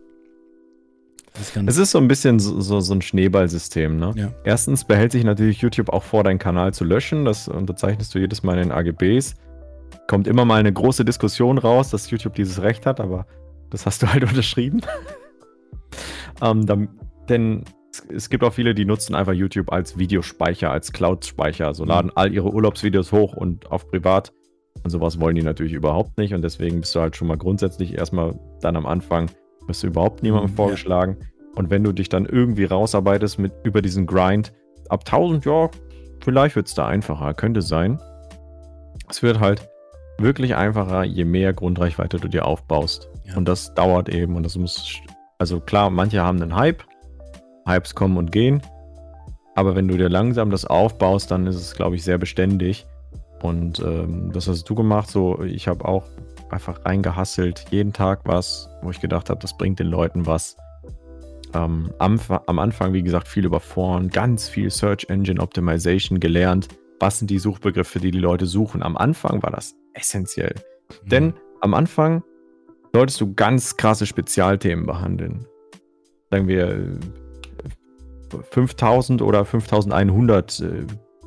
Es ist so ein bisschen so, so, so ein Schneeballsystem. Ne? Ja. Erstens behält sich natürlich YouTube auch vor, deinen Kanal zu löschen. Das unterzeichnest du jedes Mal in den AGBs. Kommt immer mal eine große Diskussion raus, dass YouTube dieses Recht hat, aber das hast du halt unterschrieben. ähm, dann, denn es gibt auch viele, die nutzen einfach YouTube als Videospeicher, als Cloud-Speicher. Also laden mhm. all ihre Urlaubsvideos hoch und auf privat. Und sowas wollen die natürlich überhaupt nicht. Und deswegen bist du halt schon mal grundsätzlich erstmal dann am Anfang wirst du überhaupt niemandem mhm, vorgeschlagen. Ja. Und wenn du dich dann irgendwie rausarbeitest mit über diesen Grind, ab 1000, ja, vielleicht wird es da einfacher, könnte sein. Es wird halt wirklich einfacher, je mehr Grundreichweite du dir aufbaust. Ja. Und das dauert eben und das muss, also klar, manche haben einen Hype, Hypes kommen und gehen, aber wenn du dir langsam das aufbaust, dann ist es, glaube ich, sehr beständig. Und ähm, das hast du gemacht. So, ich habe auch einfach reingehasselt, jeden Tag was, wo ich gedacht habe, das bringt den Leuten was. Ähm, am, am, Anfang, wie gesagt, viel über Foren, ganz viel Search Engine Optimization gelernt. Was sind die Suchbegriffe, die die Leute suchen? Am Anfang war das essentiell. Mhm. Denn am Anfang solltest du ganz krasse Spezialthemen behandeln. Sagen wir 5000 oder 5100 äh,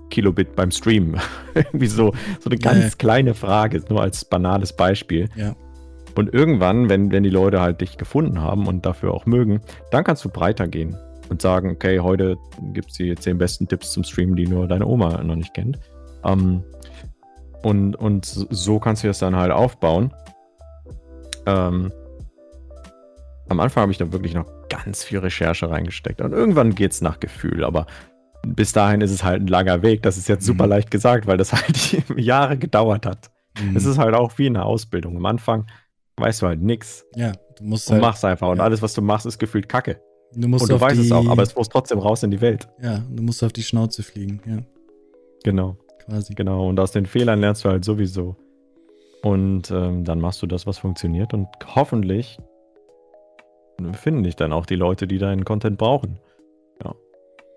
Kilobit beim Stream. Irgendwie so, so eine ganz ja, kleine Frage, nur als banales Beispiel. Ja. Und irgendwann, wenn, wenn die Leute halt dich gefunden haben und dafür auch mögen, dann kannst du breiter gehen und sagen, okay, heute gibt es die zehn besten Tipps zum Streamen, die nur deine Oma noch nicht kennt. Ähm, und, und so kannst du das dann halt aufbauen. Ähm, am Anfang habe ich da wirklich noch ganz viel Recherche reingesteckt. Und irgendwann geht es nach Gefühl, aber bis dahin ist es halt ein langer Weg. Das ist jetzt mhm. super leicht gesagt, weil das halt Jahre gedauert hat. Mhm. Es ist halt auch wie eine Ausbildung. Am Anfang weißt du halt nichts. Ja, du musst und halt, machst einfach. Und ja. alles, was du machst, ist gefühlt Kacke. Du musst und du weißt die, es auch, aber es muss trotzdem raus in die Welt. Ja, du musst auf die Schnauze fliegen, ja. Genau. Quasi. Genau. Und aus den Fehlern lernst du halt sowieso. Und ähm, dann machst du das, was funktioniert. Und hoffentlich finden dich dann auch die Leute, die deinen Content brauchen.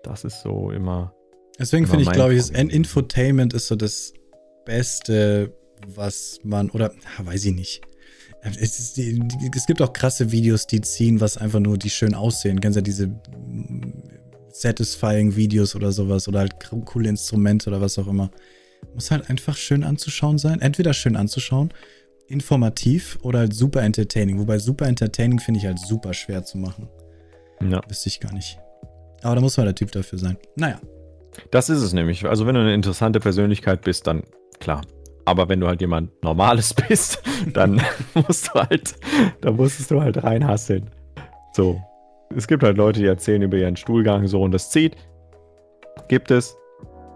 Das ist so immer Deswegen finde ich, glaube ich, das Infotainment ist so das Beste, was man, oder weiß ich nicht. Es, ist, es, gibt auch krasse Videos, die ziehen, was einfach nur die schön aussehen. Kennst du ja diese mm, satisfying Videos oder sowas oder halt coole Instrumente oder was auch immer. Muss halt einfach schön anzuschauen sein. Entweder schön anzuschauen, informativ oder halt super entertaining. Wobei super entertaining finde ich halt super schwer zu machen. Ja. Wüsste ich gar nicht. Aber da muss man der Typ dafür sein. Naja. Das ist es nämlich. Also wenn du eine interessante Persönlichkeit bist, dann klar. Aber wenn du halt jemand Normales bist, dann musst du halt, da musstest du halt reinhasseln. So. Es gibt halt Leute, die erzählen über ihren Stuhlgang so und das zieht. Gibt es.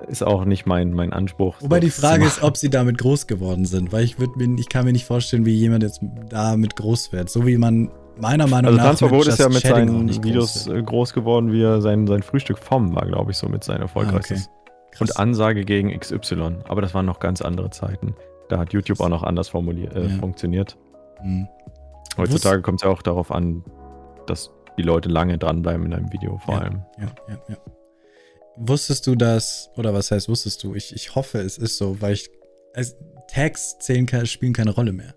Ist auch nicht mein, mein Anspruch. Wobei die Frage ist, ob sie damit groß geworden sind. Weil ich, mir, ich kann mir nicht vorstellen, wie jemand jetzt damit groß wird. So wie man meiner Meinung also nach. Also Tanzverbot ist ja mit seinen Videos groß, groß, geworden, wie er sein, sein Frühstück vom war, glaube ich, so mit seinem erfolgreichstes. Ah, okay. Und Ansage gegen XY. Aber das waren noch ganz andere Zeiten. Da hat YouTube auch noch anders formuliert, äh, ja. funktioniert. Mhm. Heutzutage kommt es ja auch darauf an, dass die Leute lange dranbleiben in einem Video vor ja, allem. Ja, ja, ja. Wusstest du das, oder was heißt wusstest du? Ich, ich hoffe, es ist so, weil ich. Es, Tags zählen, spielen keine Rolle mehr.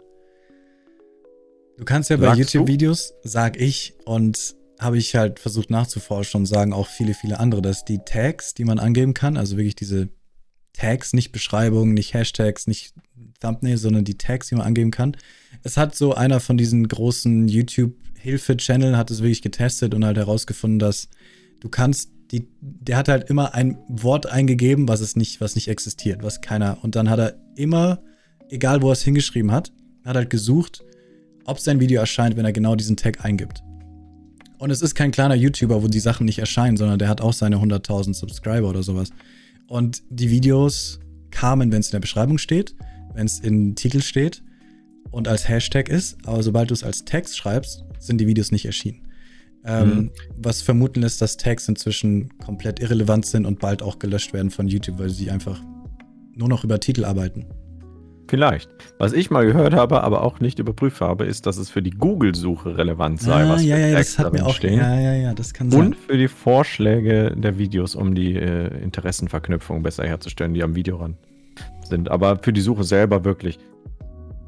Du kannst ja bei YouTube-Videos, sag ich, und habe ich halt versucht nachzuforschen und sagen auch viele, viele andere, dass die Tags, die man angeben kann, also wirklich diese Tags, nicht Beschreibungen, nicht Hashtags, nicht Thumbnails, sondern die Tags, die man angeben kann. Es hat so einer von diesen großen YouTube-Hilfe-Channel hat es wirklich getestet und halt herausgefunden, dass du kannst die, der hat halt immer ein Wort eingegeben, was es nicht, was nicht existiert, was keiner. Und dann hat er immer, egal wo er es hingeschrieben hat, hat halt gesucht, ob sein Video erscheint, wenn er genau diesen Tag eingibt. Und es ist kein kleiner YouTuber, wo die Sachen nicht erscheinen, sondern der hat auch seine 100.000 Subscriber oder sowas. Und die Videos kamen, wenn es in der Beschreibung steht, wenn es im Titel steht und als Hashtag ist. Aber sobald du es als Text schreibst, sind die Videos nicht erschienen. Ähm, mhm. Was vermuten lässt, dass Tags inzwischen komplett irrelevant sind und bald auch gelöscht werden von YouTube, weil sie einfach nur noch über Titel arbeiten. Vielleicht. Was ich mal gehört habe, aber auch nicht überprüft habe, ist, dass es für die Google-Suche relevant sei, ah, was ja, ja, das hat mir auch stehen. Ja, ja, ja, das kann sein. Und für die Vorschläge der Videos, um die äh, Interessenverknüpfung besser herzustellen, die am Videorand sind. Aber für die Suche selber wirklich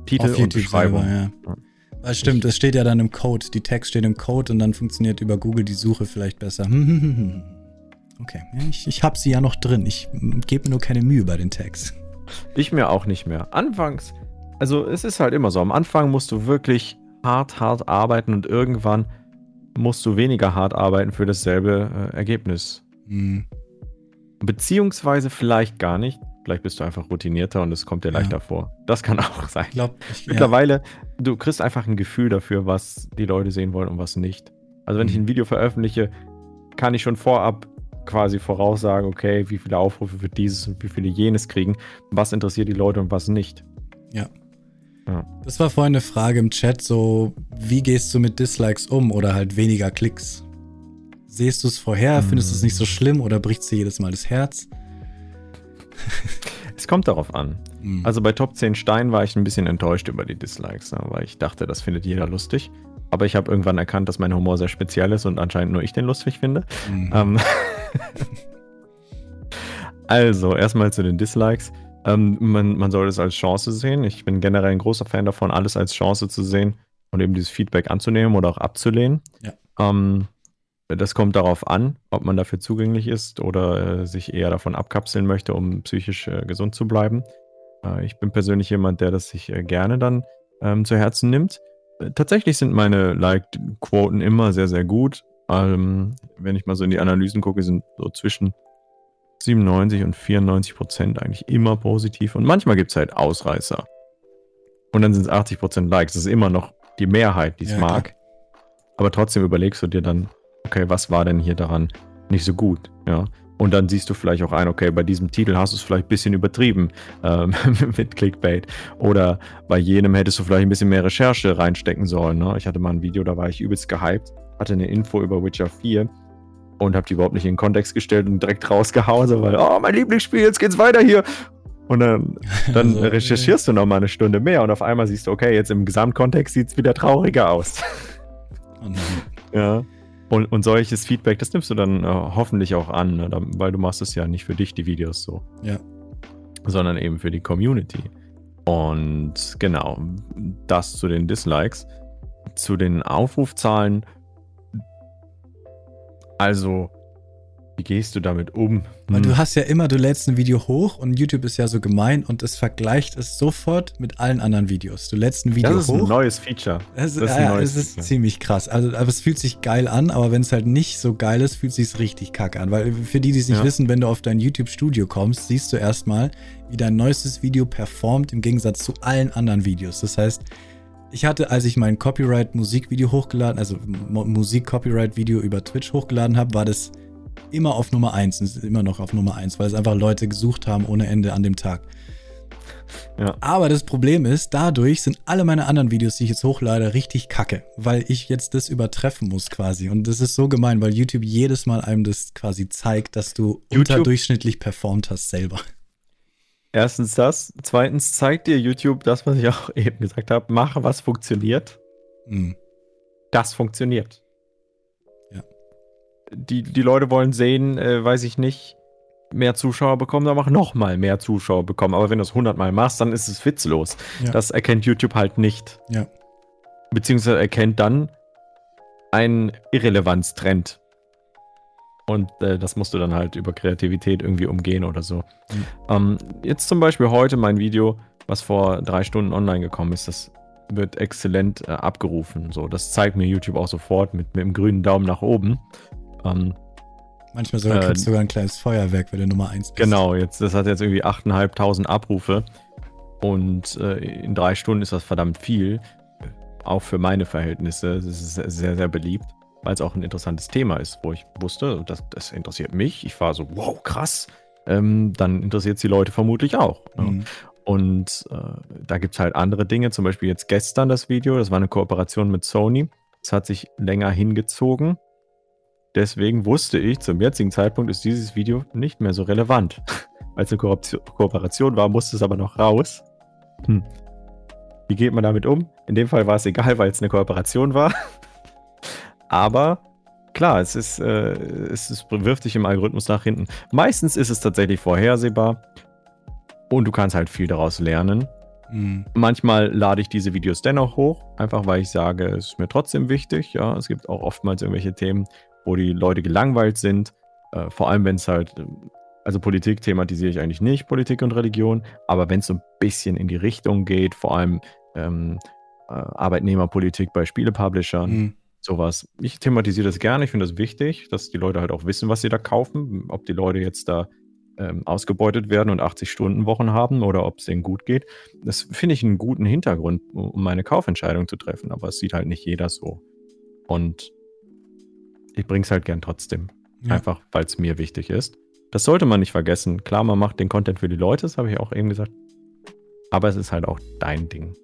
Titel Auf und Beschreibung. Selber, ja. ja. stimmt, es steht ja dann im Code. Die Text steht im Code und dann funktioniert über Google die Suche vielleicht besser. okay, ich, ich habe sie ja noch drin. Ich gebe mir nur keine Mühe bei den Tags. Ich mir auch nicht mehr. Anfangs, also es ist halt immer so, am Anfang musst du wirklich hart, hart arbeiten und irgendwann musst du weniger hart arbeiten für dasselbe äh, Ergebnis. Mhm. Beziehungsweise vielleicht gar nicht. Vielleicht bist du einfach routinierter und es kommt dir leichter ja. vor. Das kann auch sein. Glaub, ich, Mittlerweile, ja. du kriegst einfach ein Gefühl dafür, was die Leute sehen wollen und was nicht. Also wenn mhm. ich ein Video veröffentliche, kann ich schon vorab quasi voraussagen, okay, wie viele Aufrufe wird dieses und wie viele jenes kriegen, was interessiert die Leute und was nicht. Ja. ja. Das war vorhin eine Frage im Chat, so, wie gehst du mit Dislikes um oder halt weniger Klicks? Siehst du es vorher, hm. findest du es nicht so schlimm oder bricht dir jedes Mal das Herz? es kommt darauf an. Hm. Also bei Top 10 Stein war ich ein bisschen enttäuscht über die Dislikes, ne, weil ich dachte, das findet jeder lustig. Aber ich habe irgendwann erkannt, dass mein Humor sehr speziell ist und anscheinend nur ich den lustig finde. Mhm. Ähm, also, erstmal zu den Dislikes. Ähm, man, man soll es als Chance sehen. Ich bin generell ein großer Fan davon, alles als Chance zu sehen und eben dieses Feedback anzunehmen oder auch abzulehnen. Ja. Ähm, das kommt darauf an, ob man dafür zugänglich ist oder äh, sich eher davon abkapseln möchte, um psychisch äh, gesund zu bleiben. Äh, ich bin persönlich jemand, der das sich äh, gerne dann ähm, zu Herzen nimmt. Tatsächlich sind meine Like-Quoten immer sehr, sehr gut. Ähm, wenn ich mal so in die Analysen gucke, sind so zwischen 97 und 94 Prozent eigentlich immer positiv. Und manchmal gibt es halt Ausreißer. Und dann sind es 80 Prozent Likes. Das ist immer noch die Mehrheit, die es ja, mag. Klar. Aber trotzdem überlegst du dir dann, okay, was war denn hier daran nicht so gut? Ja. Und dann siehst du vielleicht auch ein, okay, bei diesem Titel hast du es vielleicht ein bisschen übertrieben ähm, mit Clickbait. Oder bei jenem hättest du vielleicht ein bisschen mehr Recherche reinstecken sollen. Ne? Ich hatte mal ein Video, da war ich übelst gehypt hatte eine Info über Witcher 4 und habe die überhaupt nicht in den Kontext gestellt und direkt rausgehauen, so, weil, oh, mein Lieblingsspiel, jetzt geht's weiter hier. Und dann, dann also, recherchierst du noch mal eine Stunde mehr und auf einmal siehst du, okay, jetzt im Gesamtkontext sieht es wieder trauriger aus. Oh ja. Und, und solches Feedback, das nimmst du dann äh, hoffentlich auch an, ne? weil du machst es ja nicht für dich, die Videos so. Ja. Sondern eben für die Community. Und genau, das zu den Dislikes. Zu den Aufrufzahlen. Also, wie gehst du damit um? Weil du hm. hast ja immer, du lädst ein Video hoch und YouTube ist ja so gemein und es vergleicht es sofort mit allen anderen Videos. Du lädst ein Video hoch. Das ist hoch, ein neues Feature. Das, das ist, ja, es ist Feature. ziemlich krass. Also, aber es fühlt sich geil an, aber wenn es halt nicht so geil ist, fühlt es sich richtig kacke an. Weil für die, die es nicht ja. wissen, wenn du auf dein YouTube-Studio kommst, siehst du erstmal, wie dein neuestes Video performt im Gegensatz zu allen anderen Videos. Das heißt, ich hatte, als ich mein Copyright-Musikvideo hochgeladen, also Musik-Copyright-Video über Twitch hochgeladen habe, war das immer auf Nummer 1. Es ist immer noch auf Nummer 1, weil es einfach Leute gesucht haben ohne Ende an dem Tag. Ja. Aber das Problem ist, dadurch sind alle meine anderen Videos, die ich jetzt hochlade, richtig kacke, weil ich jetzt das übertreffen muss quasi. Und das ist so gemein, weil YouTube jedes Mal einem das quasi zeigt, dass du YouTube? unterdurchschnittlich performt hast selber. Erstens das. Zweitens zeigt dir YouTube das, was ich auch eben gesagt habe. Mache, was funktioniert. Mhm. Das funktioniert die, die Leute wollen sehen, äh, weiß ich nicht, mehr Zuschauer bekommen, dann mach noch mal mehr Zuschauer bekommen. Aber wenn du es 100 Mal machst, dann ist es witzlos. Ja. Das erkennt YouTube halt nicht. Ja. Beziehungsweise erkennt dann einen Irrelevanztrend. Und äh, das musst du dann halt über Kreativität irgendwie umgehen oder so. Mhm. Ähm, jetzt zum Beispiel heute mein Video, was vor drei Stunden online gekommen ist, das wird exzellent äh, abgerufen. So, das zeigt mir YouTube auch sofort mit, mit dem grünen Daumen nach oben. Ähm, Manchmal sogar, äh, kriegst du sogar ein kleines Feuerwerk, wenn du Nummer 1 bist. Genau, jetzt, das hat jetzt irgendwie 8.500 Abrufe. Und äh, in drei Stunden ist das verdammt viel. Auch für meine Verhältnisse. Es ist sehr, sehr beliebt, weil es auch ein interessantes Thema ist, wo ich wusste, das, das interessiert mich. Ich war so, wow, krass. Ähm, dann interessiert es die Leute vermutlich auch. Ne? Mhm. Und äh, da gibt es halt andere Dinge, zum Beispiel jetzt gestern das Video, das war eine Kooperation mit Sony. Es hat sich länger hingezogen. Deswegen wusste ich, zum jetzigen Zeitpunkt ist dieses Video nicht mehr so relevant. Weil es eine Ko Kooperation war, musste es aber noch raus. Hm. Wie geht man damit um? In dem Fall war es egal, weil es eine Kooperation war. aber klar, es ist, äh, es ist, wirft sich im Algorithmus nach hinten. Meistens ist es tatsächlich vorhersehbar und du kannst halt viel daraus lernen. Mhm. Manchmal lade ich diese Videos dennoch hoch, einfach weil ich sage, es ist mir trotzdem wichtig. Ja, es gibt auch oftmals irgendwelche Themen, wo die Leute gelangweilt sind. Äh, vor allem, wenn es halt, also Politik thematisiere ich eigentlich nicht, Politik und Religion, aber wenn es so ein bisschen in die Richtung geht, vor allem ähm, äh, Arbeitnehmerpolitik bei Spielepublishern, mhm. sowas. Ich thematisiere das gerne, ich finde das wichtig, dass die Leute halt auch wissen, was sie da kaufen, ob die Leute jetzt da ähm, ausgebeutet werden und 80-Stunden-Wochen haben oder ob es denen gut geht. Das finde ich einen guten Hintergrund, um meine Kaufentscheidung zu treffen, aber es sieht halt nicht jeder so. Und ich bringe es halt gern trotzdem. Ja. Einfach, weil es mir wichtig ist. Das sollte man nicht vergessen. Klar, man macht den Content für die Leute, das habe ich auch eben gesagt. Aber es ist halt auch dein Ding.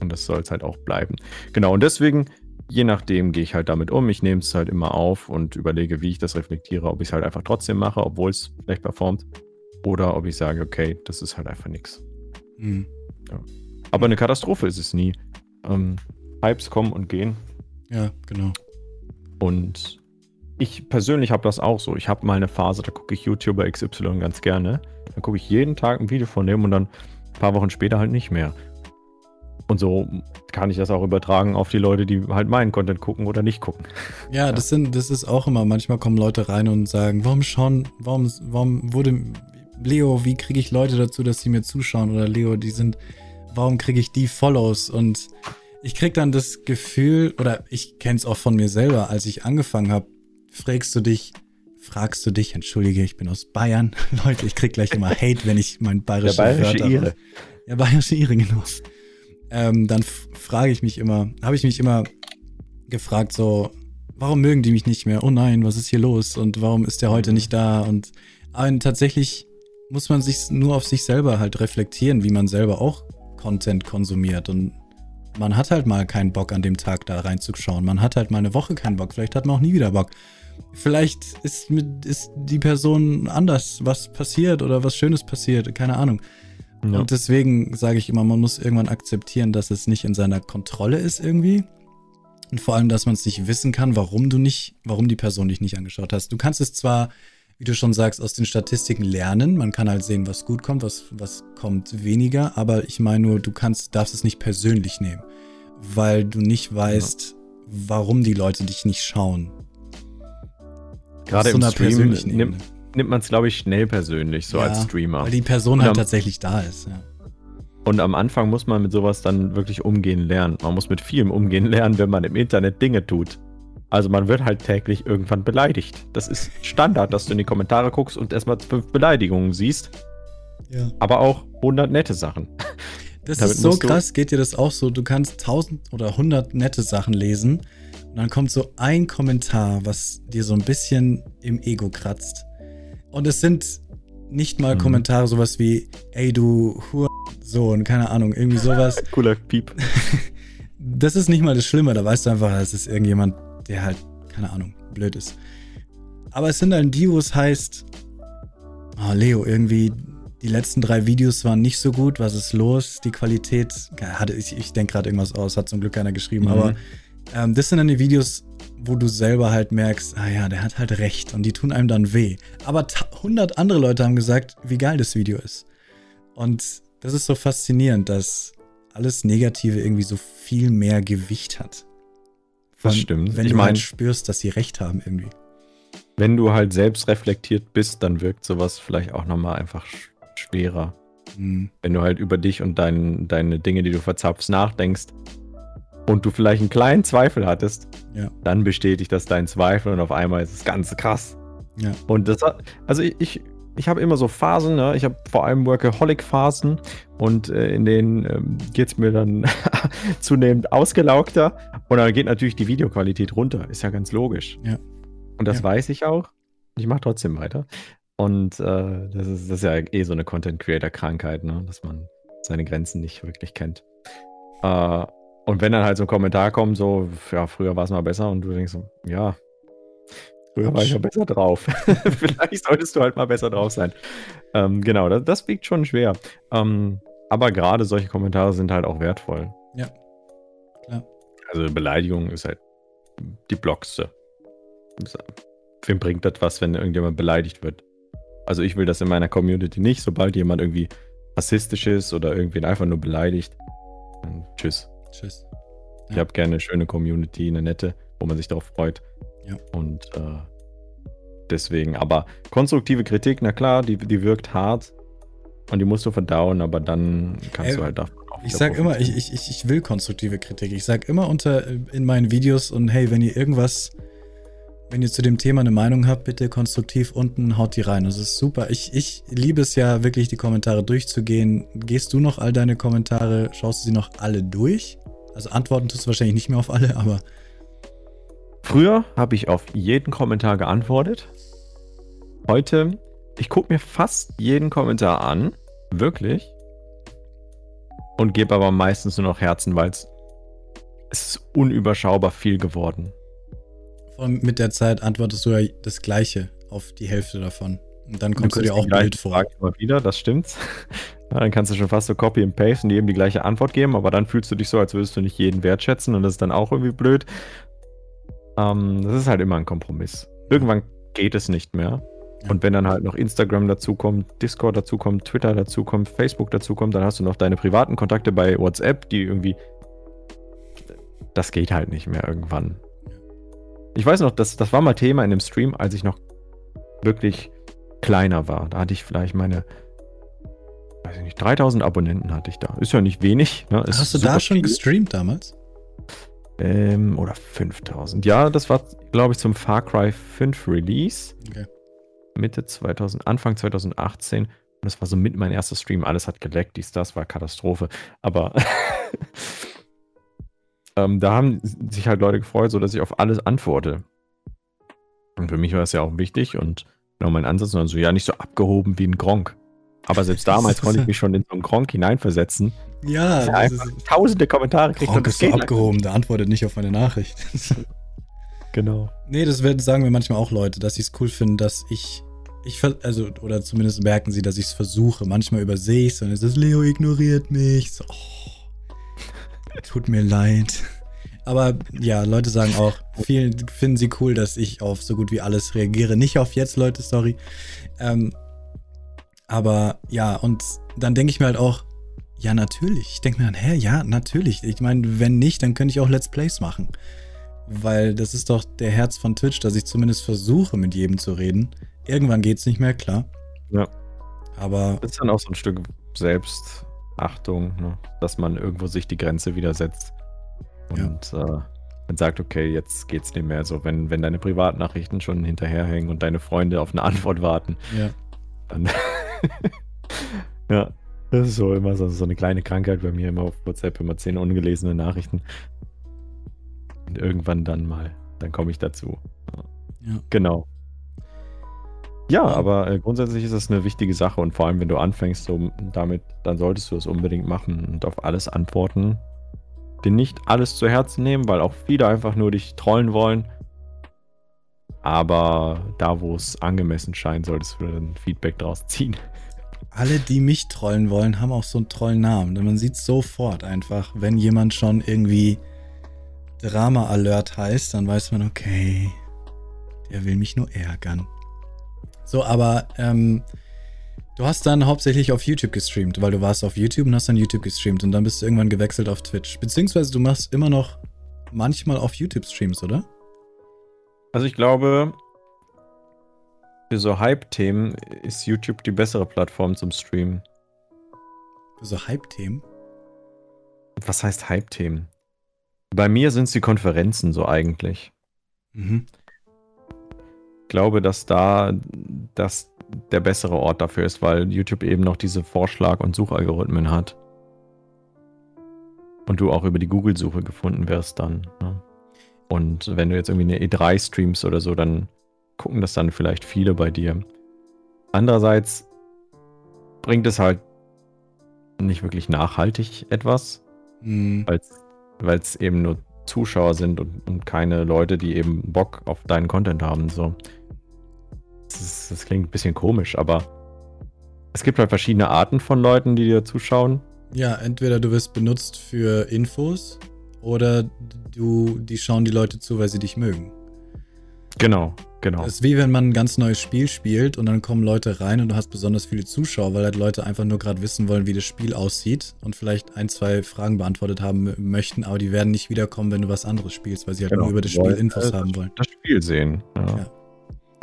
Und das soll es halt auch bleiben. Genau, und deswegen, je nachdem, gehe ich halt damit um. Ich nehme es halt immer auf und überlege, wie ich das reflektiere, ob ich es halt einfach trotzdem mache, obwohl es schlecht performt. Oder ob ich sage, okay, das ist halt einfach nichts. Mhm. Ja. Aber eine Katastrophe ist es nie. Ähm, Hypes kommen und gehen. Ja, genau. Und ich persönlich habe das auch so. Ich habe mal eine Phase, da gucke ich YouTuber XY ganz gerne. Dann gucke ich jeden Tag ein Video von dem und dann ein paar Wochen später halt nicht mehr. Und so kann ich das auch übertragen auf die Leute, die halt meinen Content gucken oder nicht gucken. Ja, das sind, das ist auch immer, manchmal kommen Leute rein und sagen, warum schon, warum, warum wurde, Leo, wie kriege ich Leute dazu, dass sie mir zuschauen? Oder Leo, die sind, warum kriege ich die Follows? Und ich krieg dann das Gefühl, oder ich kenne es auch von mir selber, als ich angefangen habe, fragst du dich, fragst du dich, entschuldige, ich bin aus Bayern. Leute, ich krieg gleich immer Hate, wenn ich mein bayerische Der bayerische Wörter Ire. Ja, bayerische Ire, genau. Ähm, dann frage ich mich immer, habe ich mich immer gefragt, so, warum mögen die mich nicht mehr? Oh nein, was ist hier los? Und warum ist der heute nicht da? Und aber tatsächlich muss man sich nur auf sich selber halt reflektieren, wie man selber auch Content konsumiert. Und man hat halt mal keinen Bock an dem Tag da reinzuschauen. Man hat halt mal eine Woche keinen Bock. Vielleicht hat man auch nie wieder Bock. Vielleicht ist, mit, ist die Person anders, was passiert oder was Schönes passiert. Keine Ahnung. Ja. Und deswegen sage ich immer, man muss irgendwann akzeptieren, dass es nicht in seiner Kontrolle ist irgendwie. Und vor allem, dass man es nicht wissen kann, warum du nicht, warum die Person dich nicht angeschaut hast. Du kannst es zwar, wie du schon sagst, aus den Statistiken lernen. Man kann halt sehen, was gut kommt, was, was kommt weniger. Aber ich meine nur, du kannst, darfst es nicht persönlich nehmen, weil du nicht weißt, ja. warum die Leute dich nicht schauen. Gerade im Stream nimmt, nimmt man es, glaube ich, schnell persönlich, so ja, als Streamer. Weil die Person halt tatsächlich da ist, ja. Und am Anfang muss man mit sowas dann wirklich umgehen lernen. Man muss mit vielem umgehen lernen, wenn man im Internet Dinge tut. Also man wird halt täglich irgendwann beleidigt. Das ist Standard, dass du in die Kommentare guckst und erstmal fünf Beleidigungen siehst. Ja. Aber auch 100 nette Sachen. Das ist so krass, geht dir das auch so? Du kannst 1000 oder 100 nette Sachen lesen und dann kommt so ein Kommentar, was dir so ein bisschen im Ego kratzt. Und es sind nicht mal mhm. Kommentare sowas wie, ey du Hur so und keine Ahnung, irgendwie sowas. Cooler Piep. das ist nicht mal das Schlimme, da weißt du einfach, es ist irgendjemand, der halt, keine Ahnung, blöd ist. Aber es sind dann die, wo es heißt, oh Leo, irgendwie die letzten drei Videos waren nicht so gut, was ist los? Die Qualität, ich, ich denke gerade irgendwas aus, hat zum Glück keiner geschrieben, mhm. aber ähm, das sind dann die Videos, wo du selber halt merkst, ah ja, der hat halt recht und die tun einem dann weh. Aber 100 andere Leute haben gesagt, wie geil das Video ist. Und das ist so faszinierend, dass alles Negative irgendwie so viel mehr Gewicht hat. Das stimmt. Wenn ich du mein, halt spürst, dass sie recht haben irgendwie. Wenn du halt selbst reflektiert bist, dann wirkt sowas vielleicht auch nochmal einfach schwerer. Mhm. Wenn du halt über dich und dein, deine Dinge, die du verzapfst, nachdenkst, und du vielleicht einen kleinen Zweifel hattest, ja. dann bestätigt das deinen Zweifel und auf einmal ist es ganz krass. Ja. Und das, also ich, ich, ich habe immer so Phasen, ne? ich habe vor allem Workaholic-Phasen und äh, in denen ähm, geht es mir dann zunehmend ausgelaugter und dann geht natürlich die Videoqualität runter, ist ja ganz logisch. Ja. Und das ja. weiß ich auch. Ich mache trotzdem weiter. Und äh, das, ist, das ist ja eh so eine Content-Creator-Krankheit, ne? dass man seine Grenzen nicht wirklich kennt. Äh, und wenn dann halt so ein Kommentar kommt, so, ja, früher war es mal besser und du denkst so, ja, früher war ich ja besser drauf. Vielleicht solltest du halt mal besser drauf sein. Ähm, genau, das, das wiegt schon schwer. Ähm, aber gerade solche Kommentare sind halt auch wertvoll. Ja, klar. Also Beleidigung ist halt die blockste. Wem bringt das was, wenn irgendjemand beleidigt wird? Also ich will das in meiner Community nicht. Sobald jemand irgendwie rassistisch ist oder irgendwen einfach nur beleidigt, tschüss. Tschüss. Ja. Ich habe gerne eine schöne Community, eine nette, wo man sich darauf freut. Ja. Und äh, deswegen, aber konstruktive Kritik, na klar, die, die wirkt hart und die musst du verdauen, aber dann kannst Ey, du halt davon auch. Ich sag immer, ich, ich, ich will konstruktive Kritik. Ich sag immer unter in meinen Videos und hey, wenn ihr irgendwas wenn ihr zu dem Thema eine Meinung habt, bitte konstruktiv unten haut die rein. Das ist super. Ich, ich liebe es ja wirklich, die Kommentare durchzugehen. Gehst du noch all deine Kommentare, schaust du sie noch alle durch? Also antworten tust du wahrscheinlich nicht mehr auf alle, aber. Früher habe ich auf jeden Kommentar geantwortet. Heute, ich gucke mir fast jeden Kommentar an. Wirklich. Und gebe aber meistens nur noch Herzen, weil es ist unüberschaubar viel geworden. Und mit der Zeit antwortest du ja das Gleiche auf die Hälfte davon. Und dann kommst du, du dir auch blöd vor. Frage immer wieder, das stimmt. Ja, dann kannst du schon fast so Copy and Paste und eben die gleiche Antwort geben, aber dann fühlst du dich so, als würdest du nicht jeden wertschätzen und das ist dann auch irgendwie blöd. Ähm, das ist halt immer ein Kompromiss. Irgendwann geht es nicht mehr. Ja. Und wenn dann halt noch Instagram dazukommt, Discord dazukommt, Twitter dazukommt, Facebook dazukommt, dann hast du noch deine privaten Kontakte bei WhatsApp, die irgendwie. Das geht halt nicht mehr irgendwann. Ich weiß noch, das, das war mal Thema in dem Stream, als ich noch wirklich kleiner war. Da hatte ich vielleicht meine, weiß ich nicht, 3000 Abonnenten hatte ich da. Ist ja nicht wenig. Ne? Hast du da schon viel. gestreamt damals? Ähm, oder 5000. Ja, das war, glaube ich, zum Far Cry 5 Release. Okay. Mitte 2000, Anfang 2018. Und das war so mit mein erster Stream. Alles hat geleckt, dies, das war Katastrophe. Aber ähm, da haben sich halt Leute gefreut, so dass ich auf alles antworte. Und für mich war es ja auch wichtig und genau mein Ansatz, sondern so, ja, nicht so abgehoben wie ein Gronk. Aber selbst damals konnte ich mich schon in so einen Gronk hineinversetzen. Ja, ja einfach tausende Kommentare kriegt Gronk ist so abgehoben, der antwortet nicht auf meine Nachricht. genau. Nee, das werden, sagen mir manchmal auch Leute, dass sie es cool finden, dass ich, ich, also, oder zumindest merken sie, dass ich es versuche. Manchmal übersehe ich es und es ist, Leo ignoriert mich. So, oh. Tut mir leid. Aber ja, Leute sagen auch, vielen finden sie cool, dass ich auf so gut wie alles reagiere. Nicht auf jetzt, Leute, sorry. Ähm, aber ja, und dann denke ich mir halt auch, ja, natürlich. Ich denke mir dann, hä, ja, natürlich. Ich meine, wenn nicht, dann könnte ich auch Let's Plays machen. Weil das ist doch der Herz von Twitch, dass ich zumindest versuche, mit jedem zu reden. Irgendwann geht es nicht mehr, klar. Ja. Aber. Das ist dann auch so ein Stück Selbstachtung, ne? dass man irgendwo sich die Grenze wieder setzt. Und ja. äh, man sagt, okay, jetzt geht's nicht mehr so. Wenn, wenn deine Privatnachrichten schon hinterherhängen und deine Freunde auf eine Antwort warten, ja. Dann. ja, das ist so immer so, so eine kleine Krankheit bei mir, immer auf WhatsApp, immer zehn ungelesene Nachrichten. Und irgendwann dann mal, dann komme ich dazu. Ja. Genau. Ja, aber äh, grundsätzlich ist das eine wichtige Sache und vor allem, wenn du anfängst so damit, dann solltest du es unbedingt machen und auf alles antworten. Dir nicht alles zu Herzen nehmen, weil auch viele einfach nur dich trollen wollen. Aber da, wo es angemessen scheint, solltest du dann Feedback draus ziehen. Alle, die mich trollen wollen, haben auch so einen tollen Namen. Denn man sieht sofort einfach, wenn jemand schon irgendwie Drama Alert heißt, dann weiß man, okay, der will mich nur ärgern. So, aber ähm, du hast dann hauptsächlich auf YouTube gestreamt, weil du warst auf YouTube und hast dann YouTube gestreamt und dann bist du irgendwann gewechselt auf Twitch. Beziehungsweise du machst immer noch manchmal auf YouTube Streams, oder? Also ich glaube, für so Hype-Themen ist YouTube die bessere Plattform zum Streamen. Für so Hype-Themen? Was heißt Hype-Themen? Bei mir sind es die Konferenzen so eigentlich. Mhm glaube, dass da das der bessere Ort dafür ist, weil YouTube eben noch diese Vorschlag- und Suchalgorithmen hat. Und du auch über die Google-Suche gefunden wirst dann. Ne? Und wenn du jetzt irgendwie eine E3 streamst oder so, dann gucken das dann vielleicht viele bei dir. Andererseits bringt es halt nicht wirklich nachhaltig etwas, mhm. weil es eben nur Zuschauer sind und, und keine Leute, die eben Bock auf deinen Content haben. So. Das, ist, das klingt ein bisschen komisch, aber es gibt halt verschiedene Arten von Leuten, die dir zuschauen. Ja, entweder du wirst benutzt für Infos oder du, die schauen die Leute zu, weil sie dich mögen. Genau, genau. Es ist wie wenn man ein ganz neues Spiel spielt und dann kommen Leute rein und du hast besonders viele Zuschauer, weil halt Leute einfach nur gerade wissen wollen, wie das Spiel aussieht und vielleicht ein, zwei Fragen beantwortet haben möchten, aber die werden nicht wiederkommen, wenn du was anderes spielst, weil sie halt genau, nur über das Spiel Infos haben wollen. Das Spiel sehen. Ja. ja.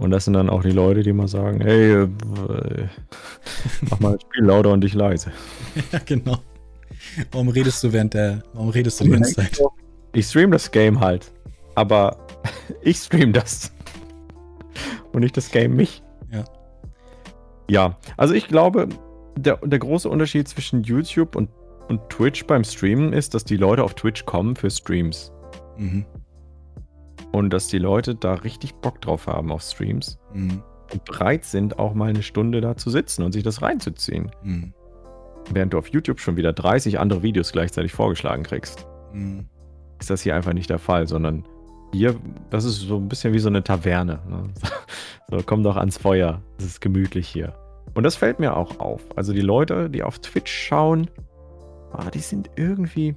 Und das sind dann auch die Leute, die mal sagen, hey, äh, mach mal das Spiel lauter und dich leise. ja, genau. Warum redest du während der, warum redest du die ganze Zeit? Ich stream das Game halt, aber ich stream das. Und nicht das Game mich. Ja. Ja, also ich glaube, der, der große Unterschied zwischen YouTube und, und Twitch beim Streamen ist, dass die Leute auf Twitch kommen für Streams. Mhm. Und dass die Leute da richtig Bock drauf haben auf Streams. Mhm. Und bereit sind, auch mal eine Stunde da zu sitzen und sich das reinzuziehen. Mhm. Während du auf YouTube schon wieder 30 andere Videos gleichzeitig vorgeschlagen kriegst. Mhm. Ist das hier einfach nicht der Fall, sondern hier, das ist so ein bisschen wie so eine Taverne. Ne? So, komm doch ans Feuer. Es ist gemütlich hier. Und das fällt mir auch auf. Also die Leute, die auf Twitch schauen, ah, die sind irgendwie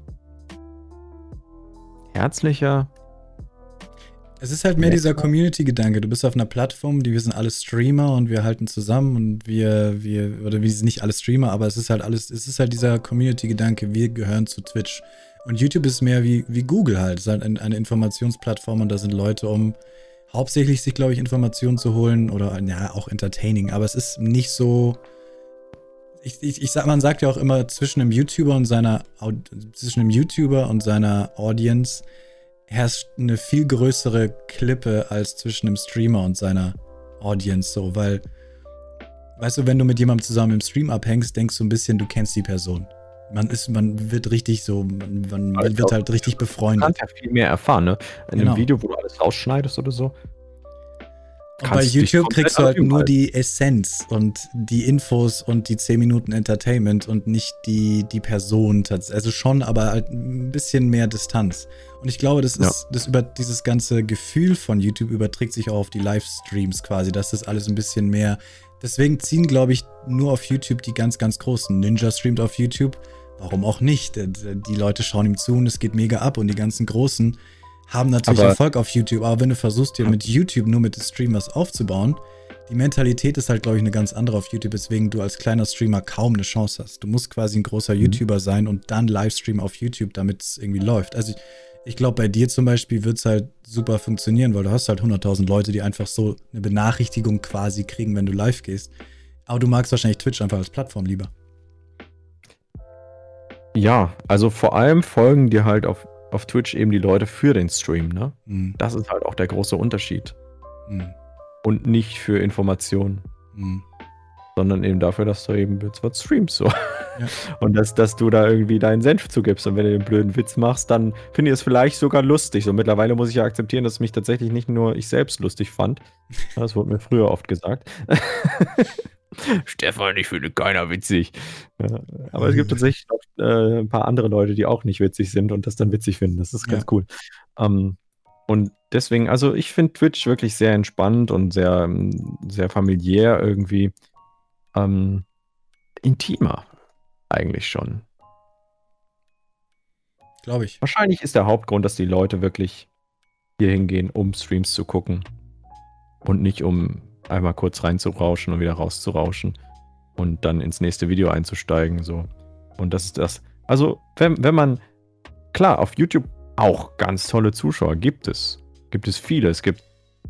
herzlicher, es ist halt mehr dieser Community-Gedanke. Du bist auf einer Plattform, die wir sind alle Streamer und wir halten zusammen und wir, wir, oder wir sind nicht alle Streamer, aber es ist halt alles, es ist halt dieser Community-Gedanke, wir gehören zu Twitch. Und YouTube ist mehr wie, wie Google halt. Es ist halt eine Informationsplattform und da sind Leute, um hauptsächlich sich, glaube ich, Informationen zu holen oder ja, auch entertaining. Aber es ist nicht so. Ich, ich, ich sag, man sagt ja auch immer zwischen einem YouTuber und seiner zwischen einem YouTuber und seiner Audience herrscht eine viel größere Klippe als zwischen einem Streamer und seiner Audience, so, weil, weißt du, wenn du mit jemandem zusammen im Stream abhängst, denkst du ein bisschen, du kennst die Person. Man ist, man wird richtig so, man, man wird halt richtig befreundet. Man kann ja viel mehr erfahren, ne? In genau. einem Video, wo du alles rausschneidest oder so, bei YouTube kriegst du halt nur die Essenz und die Infos und die 10 Minuten Entertainment und nicht die, die Person. Also schon, aber halt ein bisschen mehr Distanz. Und ich glaube, das ist, ja. das über dieses ganze Gefühl von YouTube überträgt sich auch auf die Livestreams quasi, dass das alles ein bisschen mehr. Deswegen ziehen, glaube ich, nur auf YouTube die ganz, ganz großen. Ninja streamt auf YouTube, warum auch nicht? Die Leute schauen ihm zu und es geht mega ab und die ganzen Großen haben natürlich aber, Erfolg auf YouTube, aber wenn du versuchst, dir mit YouTube nur mit Streamers aufzubauen, die Mentalität ist halt, glaube ich, eine ganz andere auf YouTube, weswegen du als kleiner Streamer kaum eine Chance hast. Du musst quasi ein großer mhm. YouTuber sein und dann Livestream auf YouTube, damit es irgendwie läuft. Also ich, ich glaube, bei dir zum Beispiel wird es halt super funktionieren, weil du hast halt 100.000 Leute, die einfach so eine Benachrichtigung quasi kriegen, wenn du live gehst. Aber du magst wahrscheinlich Twitch einfach als Plattform lieber. Ja, also vor allem folgen dir halt auf, auf Twitch eben die Leute für den Stream, ne? Mhm. Das ist halt auch der große Unterschied. Mhm. Und nicht für Informationen. Mhm. Sondern eben dafür, dass du eben jetzt was streamst so. Ja. Und dass, dass du da irgendwie deinen Senf zugibst. Und wenn du den blöden Witz machst, dann finde ich es vielleicht sogar lustig. So mittlerweile muss ich ja akzeptieren, dass mich tatsächlich nicht nur ich selbst lustig fand. Das wurde mir früher oft gesagt. Stefan, ich finde keiner witzig. Ja, aber es gibt tatsächlich noch äh, ein paar andere Leute, die auch nicht witzig sind und das dann witzig finden. Das ist ganz ja. cool. Ähm, und deswegen, also ich finde Twitch wirklich sehr entspannt und sehr, sehr familiär irgendwie. Ähm, intimer eigentlich schon. Glaube ich. Wahrscheinlich ist der Hauptgrund, dass die Leute wirklich hier hingehen, um Streams zu gucken. Und nicht um einmal kurz reinzurauschen und wieder rauszurauschen und dann ins nächste Video einzusteigen. So. Und das ist das. Also, wenn, wenn man, klar, auf YouTube auch ganz tolle Zuschauer gibt es. Gibt es viele. Es gibt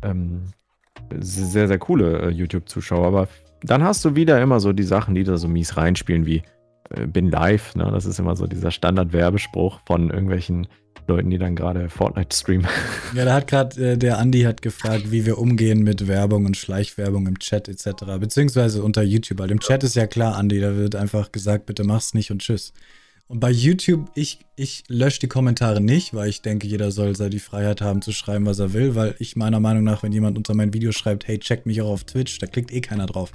ähm, sehr, sehr coole äh, YouTube-Zuschauer, aber dann hast du wieder immer so die Sachen, die da so mies reinspielen, wie äh, bin live. Ne? Das ist immer so dieser Standard-Werbespruch von irgendwelchen Leuten, die dann gerade Fortnite streamen. Ja, da hat gerade äh, der Andi hat gefragt, wie wir umgehen mit Werbung und Schleichwerbung im Chat etc. Beziehungsweise unter YouTube. Weil im Chat ist ja klar, Andi, da wird einfach gesagt, bitte mach's nicht und tschüss. Und bei YouTube, ich, ich lösche die Kommentare nicht, weil ich denke, jeder soll die Freiheit haben zu schreiben, was er will, weil ich meiner Meinung nach, wenn jemand unter mein Video schreibt, hey, check mich auch auf Twitch, da klickt eh keiner drauf.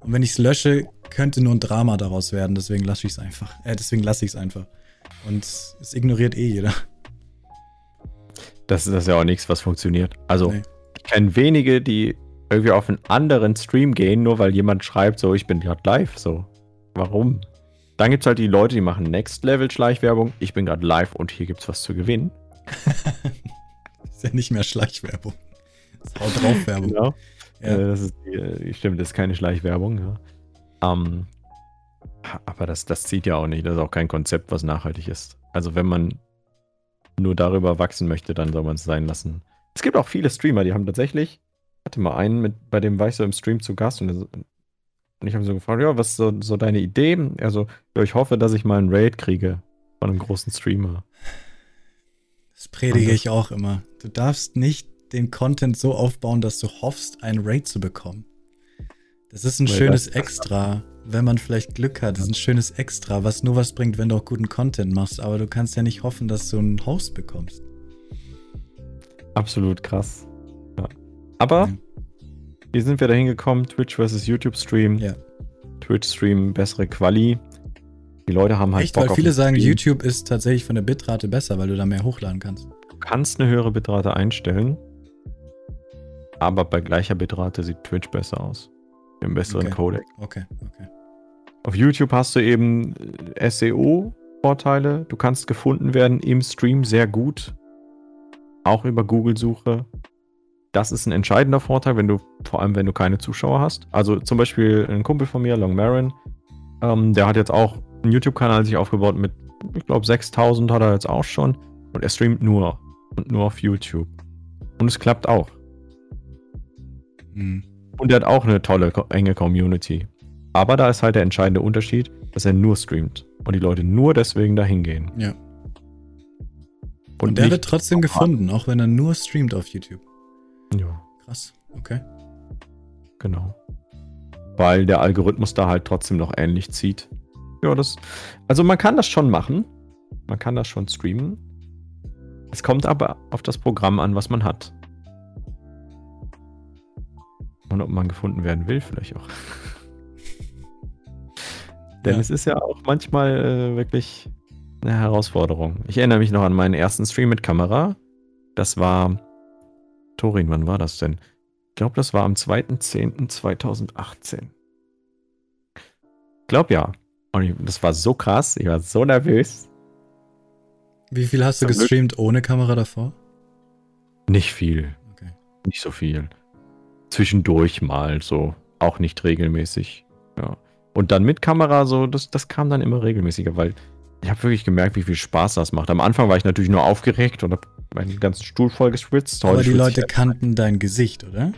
Und wenn ich es lösche, könnte nur ein Drama daraus werden, deswegen lasse ich es einfach. Äh, deswegen lasse ich es einfach. Und es ignoriert eh jeder. Das, das ist ja auch nichts, was funktioniert. Also, nee. ich kenne wenige, die irgendwie auf einen anderen Stream gehen, nur weil jemand schreibt, so, ich bin gerade live. So, warum? Dann gibt es halt die Leute, die machen Next-Level-Schleichwerbung. Ich bin gerade live und hier gibt es was zu gewinnen. ist ja nicht mehr Schleichwerbung. Das ist Haut drauf Werbung. Genau. Ja. Äh, das ist, äh, stimmt, das ist keine Schleichwerbung. Ja. Ähm, aber das, das zieht ja auch nicht. Das ist auch kein Konzept, was nachhaltig ist. Also wenn man nur darüber wachsen möchte, dann soll man es sein lassen. Es gibt auch viele Streamer, die haben tatsächlich, hatte mal einen, mit, bei dem war ich so im Stream zu Gast und und ich habe so gefragt, ja, was ist so, so deine Idee? Also, ich hoffe, dass ich mal einen Raid kriege von einem großen Streamer. Das predige das, ich auch immer. Du darfst nicht den Content so aufbauen, dass du hoffst, einen Raid zu bekommen. Das ist ein schönes Extra, wenn man vielleicht Glück hat. Ist ein schönes Extra, was nur was bringt, wenn du auch guten Content machst. Aber du kannst ja nicht hoffen, dass du einen Host bekommst. Absolut krass. Ja. Aber ja. Wie sind wir da hingekommen? Twitch versus YouTube-Stream. Ja. Twitch-Stream, bessere Quali. Die Leute haben halt Echt, Bock weil viele sagen, Stream. YouTube ist tatsächlich von der Bitrate besser, weil du da mehr hochladen kannst. Du kannst eine höhere Bitrate einstellen, aber bei gleicher Bitrate sieht Twitch besser aus. Im besseren okay. Codec. Okay, okay. Auf YouTube hast du eben äh, SEO-Vorteile. Du kannst gefunden werden im Stream sehr gut. Auch über Google-Suche. Das ist ein entscheidender Vorteil, wenn du, vor allem wenn du keine Zuschauer hast. Also zum Beispiel ein Kumpel von mir, Long Marin, ähm, der hat jetzt auch einen YouTube-Kanal sich aufgebaut mit, ich glaube, 6000 hat er jetzt auch schon. Und er streamt nur und nur auf YouTube. Und es klappt auch. Mhm. Und er hat auch eine tolle, enge Community. Aber da ist halt der entscheidende Unterschied, dass er nur streamt und die Leute nur deswegen dahin gehen. Ja. Und, und der wird trotzdem gefunden, auch wenn er nur streamt auf YouTube. Ja. Krass, okay. Genau. Weil der Algorithmus da halt trotzdem noch ähnlich zieht. Ja, das. Also man kann das schon machen. Man kann das schon streamen. Es kommt aber auf das Programm an, was man hat. Und ob man gefunden werden will, vielleicht auch. Denn ja. es ist ja auch manchmal äh, wirklich eine Herausforderung. Ich erinnere mich noch an meinen ersten Stream mit Kamera. Das war Torin, wann war das denn? Ich glaube, das war am 2.10.2018. Ich glaube ja. Und ich, das war so krass, ich war so nervös. Wie viel hast du gestreamt ohne Kamera davor? Nicht viel. Okay. Nicht so viel. Zwischendurch mal so. Auch nicht regelmäßig. Ja. Und dann mit Kamera, so, das, das kam dann immer regelmäßiger, weil ich habe wirklich gemerkt, wie viel Spaß das macht. Am Anfang war ich natürlich nur aufgeregt und habe meinen ganzen Stuhl voll gespritzt. Aber die Leute kannten dein Gesicht, oder?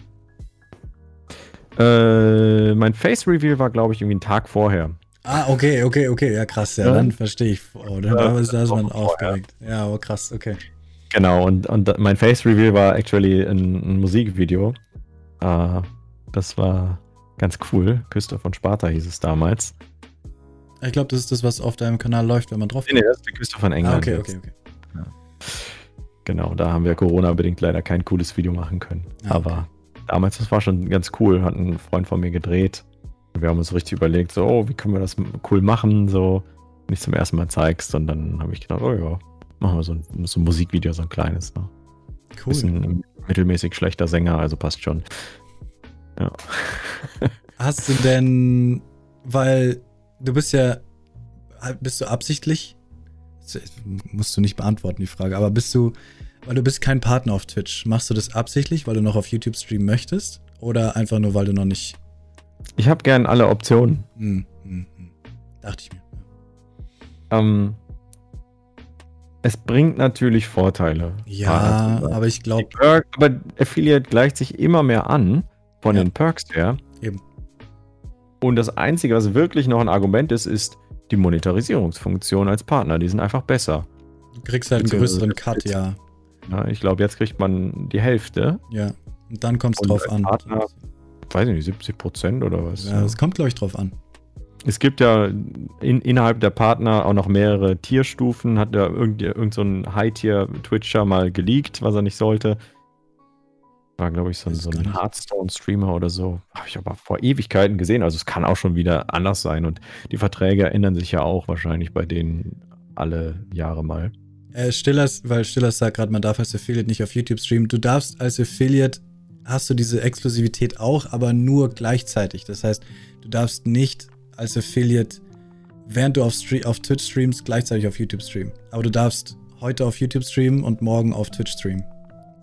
Äh, mein Face Reveal war, glaube ich, irgendwie einen Tag vorher. Ah, okay, okay, okay. Ja, krass. Ja, ja. dann verstehe ich. Oh, dann ja, ist das man aufgeregt. Ja, aber krass, okay. Genau, und, und mein Face Reveal war actually ein, ein Musikvideo. Uh, das war ganz cool. Küste von Sparta hieß es damals. Ich glaube, das ist das, was auf deinem Kanal läuft, wenn man drauf Nee, nee, das ist die Küste von England. Ah, okay, okay, okay. Ja. Genau, da haben wir Corona-bedingt leider kein cooles Video machen können. Ah, Aber damals, das war schon ganz cool, hat ein Freund von mir gedreht. Wir haben uns richtig überlegt, so, oh, wie können wir das cool machen, so, nicht zum ersten Mal zeigst. Und dann habe ich gedacht, oh ja, machen wir so ein, so ein Musikvideo, so ein kleines. Ne? Cool. Bisschen mittelmäßig schlechter Sänger, also passt schon. Ja. Hast du denn, weil Du bist ja, bist du absichtlich? Musst du nicht beantworten, die Frage, aber bist du, weil du bist kein Partner auf Twitch, machst du das absichtlich, weil du noch auf YouTube streamen möchtest? Oder einfach nur, weil du noch nicht. Ich habe gern alle Optionen. Hm, hm, hm. Dachte ich mir. Ähm, es bringt natürlich Vorteile. Ja, aber ich glaube. Aber Affiliate gleicht sich immer mehr an von ja. den Perks her. Eben. Und das Einzige, was wirklich noch ein Argument ist, ist die Monetarisierungsfunktion als Partner. Die sind einfach besser. Du kriegst halt einen größeren Cut, ja. ja ich glaube, jetzt kriegt man die Hälfte. Ja, und dann kommt es drauf an. Partner, weiß ich nicht, 70 Prozent oder was? Ja, es kommt, glaube ich, drauf an. Es gibt ja in, innerhalb der Partner auch noch mehrere Tierstufen. Hat ja irgend, irgend so ein High-Tier-Twitcher mal geleakt, was er nicht sollte. War, glaube ich, so, so ein Hearthstone-Streamer oder so. Habe ich aber vor Ewigkeiten gesehen. Also es kann auch schon wieder anders sein. Und die Verträge ändern sich ja auch wahrscheinlich bei denen alle Jahre mal. Äh, Stillers, weil Stillers sagt gerade, man darf als Affiliate nicht auf YouTube streamen. Du darfst als Affiliate, hast du diese Exklusivität auch, aber nur gleichzeitig. Das heißt, du darfst nicht als Affiliate, während du auf, auf Twitch streamst, gleichzeitig auf YouTube streamen. Aber du darfst heute auf YouTube streamen und morgen auf Twitch streamen.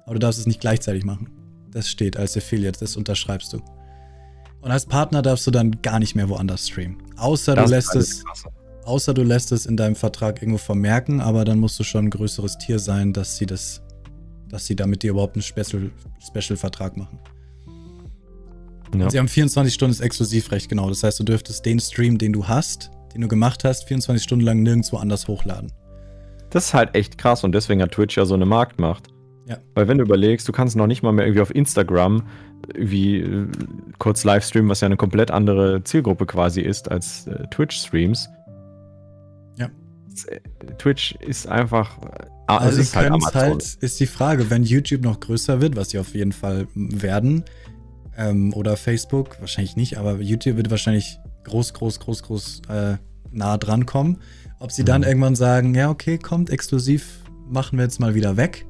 Aber du darfst es nicht gleichzeitig machen. Das steht als Affiliate, das unterschreibst du. Und als Partner darfst du dann gar nicht mehr woanders streamen. Außer das du lässt es, außer du lässt es in deinem Vertrag irgendwo vermerken, aber dann musst du schon ein größeres Tier sein, dass sie das, dass sie damit dir überhaupt einen Special-Vertrag Special machen. Ja. Sie haben 24 Stunden Exklusivrecht, genau. Das heißt, du dürftest den Stream, den du hast, den du gemacht hast, 24 Stunden lang nirgendwo anders hochladen. Das ist halt echt krass und deswegen hat Twitch ja so eine Marktmacht. Ja. Weil wenn du überlegst, du kannst noch nicht mal mehr irgendwie auf Instagram wie äh, kurz Livestreamen, was ja eine komplett andere Zielgruppe quasi ist als äh, Twitch-Streams. Ja. Äh, Twitch ist einfach. Äh, also ist halt, halt, ist die Frage, wenn YouTube noch größer wird, was sie auf jeden Fall werden, ähm, oder Facebook, wahrscheinlich nicht, aber YouTube wird wahrscheinlich groß, groß, groß, groß äh, nah dran kommen. Ob sie dann mhm. irgendwann sagen, ja, okay, kommt exklusiv, machen wir jetzt mal wieder weg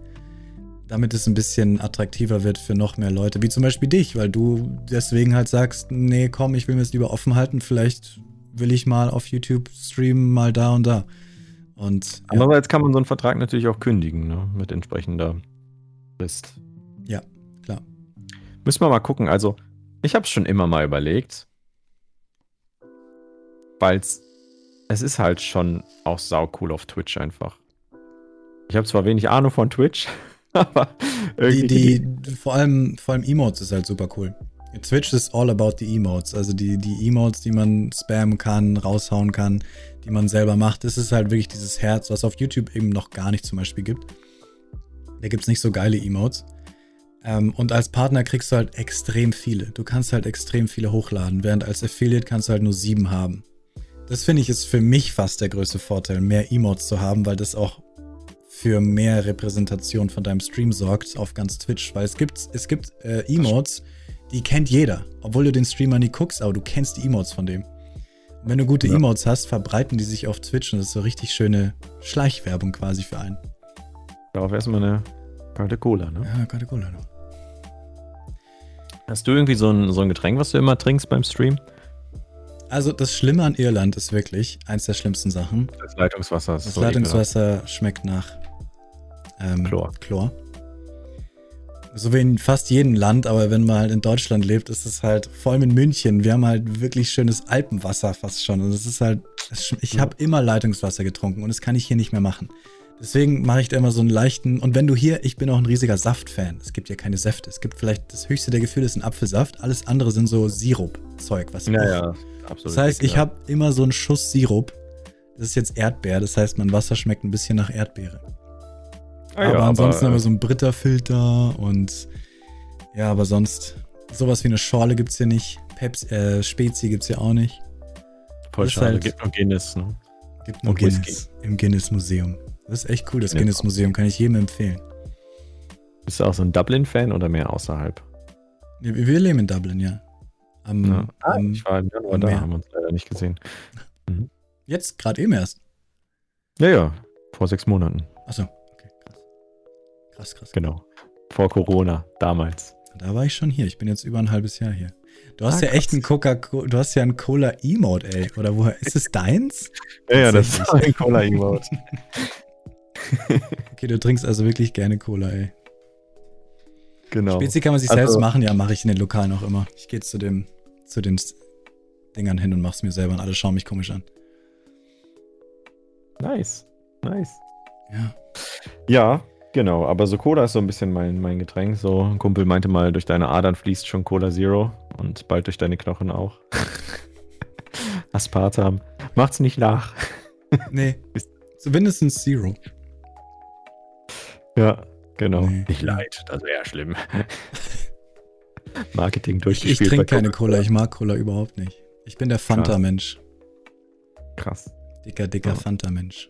damit es ein bisschen attraktiver wird für noch mehr Leute, wie zum Beispiel dich, weil du deswegen halt sagst, nee, komm, ich will mir das lieber offen halten, vielleicht will ich mal auf YouTube streamen, mal da und da. Und, ja. Andererseits kann man so einen Vertrag natürlich auch kündigen, ne? mit entsprechender Frist. Ja, klar. Müssen wir mal gucken. Also, ich habe es schon immer mal überlegt, weil es ist halt schon auch sau cool auf Twitch einfach. Ich habe zwar wenig Ahnung von Twitch, Aber die, die, vor allem, vor allem Emotes ist halt super cool. Twitch ist all about the Emotes. Also die, die Emotes, die man spammen kann, raushauen kann, die man selber macht. Das ist halt wirklich dieses Herz, was auf YouTube eben noch gar nicht zum Beispiel gibt. Da gibt es nicht so geile Emotes. Ähm, und als Partner kriegst du halt extrem viele. Du kannst halt extrem viele hochladen, während als Affiliate kannst du halt nur sieben haben. Das finde ich ist für mich fast der größte Vorteil, mehr Emotes zu haben, weil das auch für mehr Repräsentation von deinem Stream sorgt auf ganz Twitch. Weil es gibt, es gibt äh, Emotes, die kennt jeder. Obwohl du den Streamer nie guckst, aber du kennst die Emotes von dem. Und wenn du gute ja. Emotes hast, verbreiten die sich auf Twitch und das ist so richtig schöne Schleichwerbung quasi für einen. Darauf erstmal eine Karte Cola, ne? Ja, Karte Cola, ne? Hast du irgendwie so ein, so ein Getränk, was du immer trinkst beim Stream? Also das Schlimme an Irland ist wirklich eins der schlimmsten Sachen. Das Leitungswasser. Das so Leitungswasser schmeckt nach ähm, Chlor. Chlor. So wie in fast jedem Land, aber wenn man halt in Deutschland lebt, ist es halt, vor allem in München, wir haben halt wirklich schönes Alpenwasser fast schon. Und es ist halt, ich habe immer Leitungswasser getrunken und das kann ich hier nicht mehr machen. Deswegen mache ich da immer so einen leichten. Und wenn du hier, ich bin auch ein riesiger Saftfan. Es gibt ja keine Säfte. Es gibt vielleicht das höchste der Gefühle ist ein Apfelsaft. Alles andere sind so Sirup-Zeug, was Ja, ja, absolut. Das heißt, ich habe immer so einen Schuss Sirup. Das ist jetzt Erdbeer. Das heißt, mein Wasser schmeckt ein bisschen nach Erdbeere. Ah, aber ja, ansonsten aber, haben wir so einen Britta-Filter und ja, aber sonst sowas wie eine Schorle gibt es hier nicht. Peps, äh, Spezi gibt es hier auch nicht. Voll schade, halt, gibt nur Guinness, ne? Gibt nur Guinness Whisky. im Guinness-Museum. Das ist echt cool, das Guinness-Museum, kann ich jedem empfehlen. Bist du auch so ein Dublin-Fan oder mehr außerhalb? Wir, wir, leben in Dublin, ja. Am, ja. Ah, am, ich war im Januar da, haben wir uns leider nicht gesehen. Mhm. Jetzt, gerade eben erst? Ja, ja, vor sechs Monaten. Achso. Krass, krass. Genau. Vor Corona, damals. Da war ich schon hier. Ich bin jetzt über ein halbes Jahr hier. Du hast ah, ja krass. echt ein Coca-Cola, du hast ja ein Cola Emote, ey. Oder woher? Ist es deins? ja, ja, das ist ein Cola Emote. okay, du trinkst also wirklich gerne Cola, ey. Genau. Spezi kann man sich also, selbst machen, ja, mache ich in den Lokalen auch immer. Ich gehe zu dem, zu den Dingern hin und mach's mir selber und alle schauen mich komisch an. Nice. Nice. Ja. Ja, Genau, aber so Cola ist so ein bisschen mein, mein Getränk. So, ein Kumpel meinte mal, durch deine Adern fließt schon Cola Zero und bald durch deine Knochen auch. Aspartam. Macht's nicht nach. nee, so mindestens Zero. Ja, genau. Nee. Nicht leid, das wäre schlimm. Marketing durchgespielt. Ich, ich trinke keine Cola, ich mag Cola überhaupt nicht. Ich bin der Fanta-Mensch. Krass. Dicker, dicker ja. Fanta-Mensch.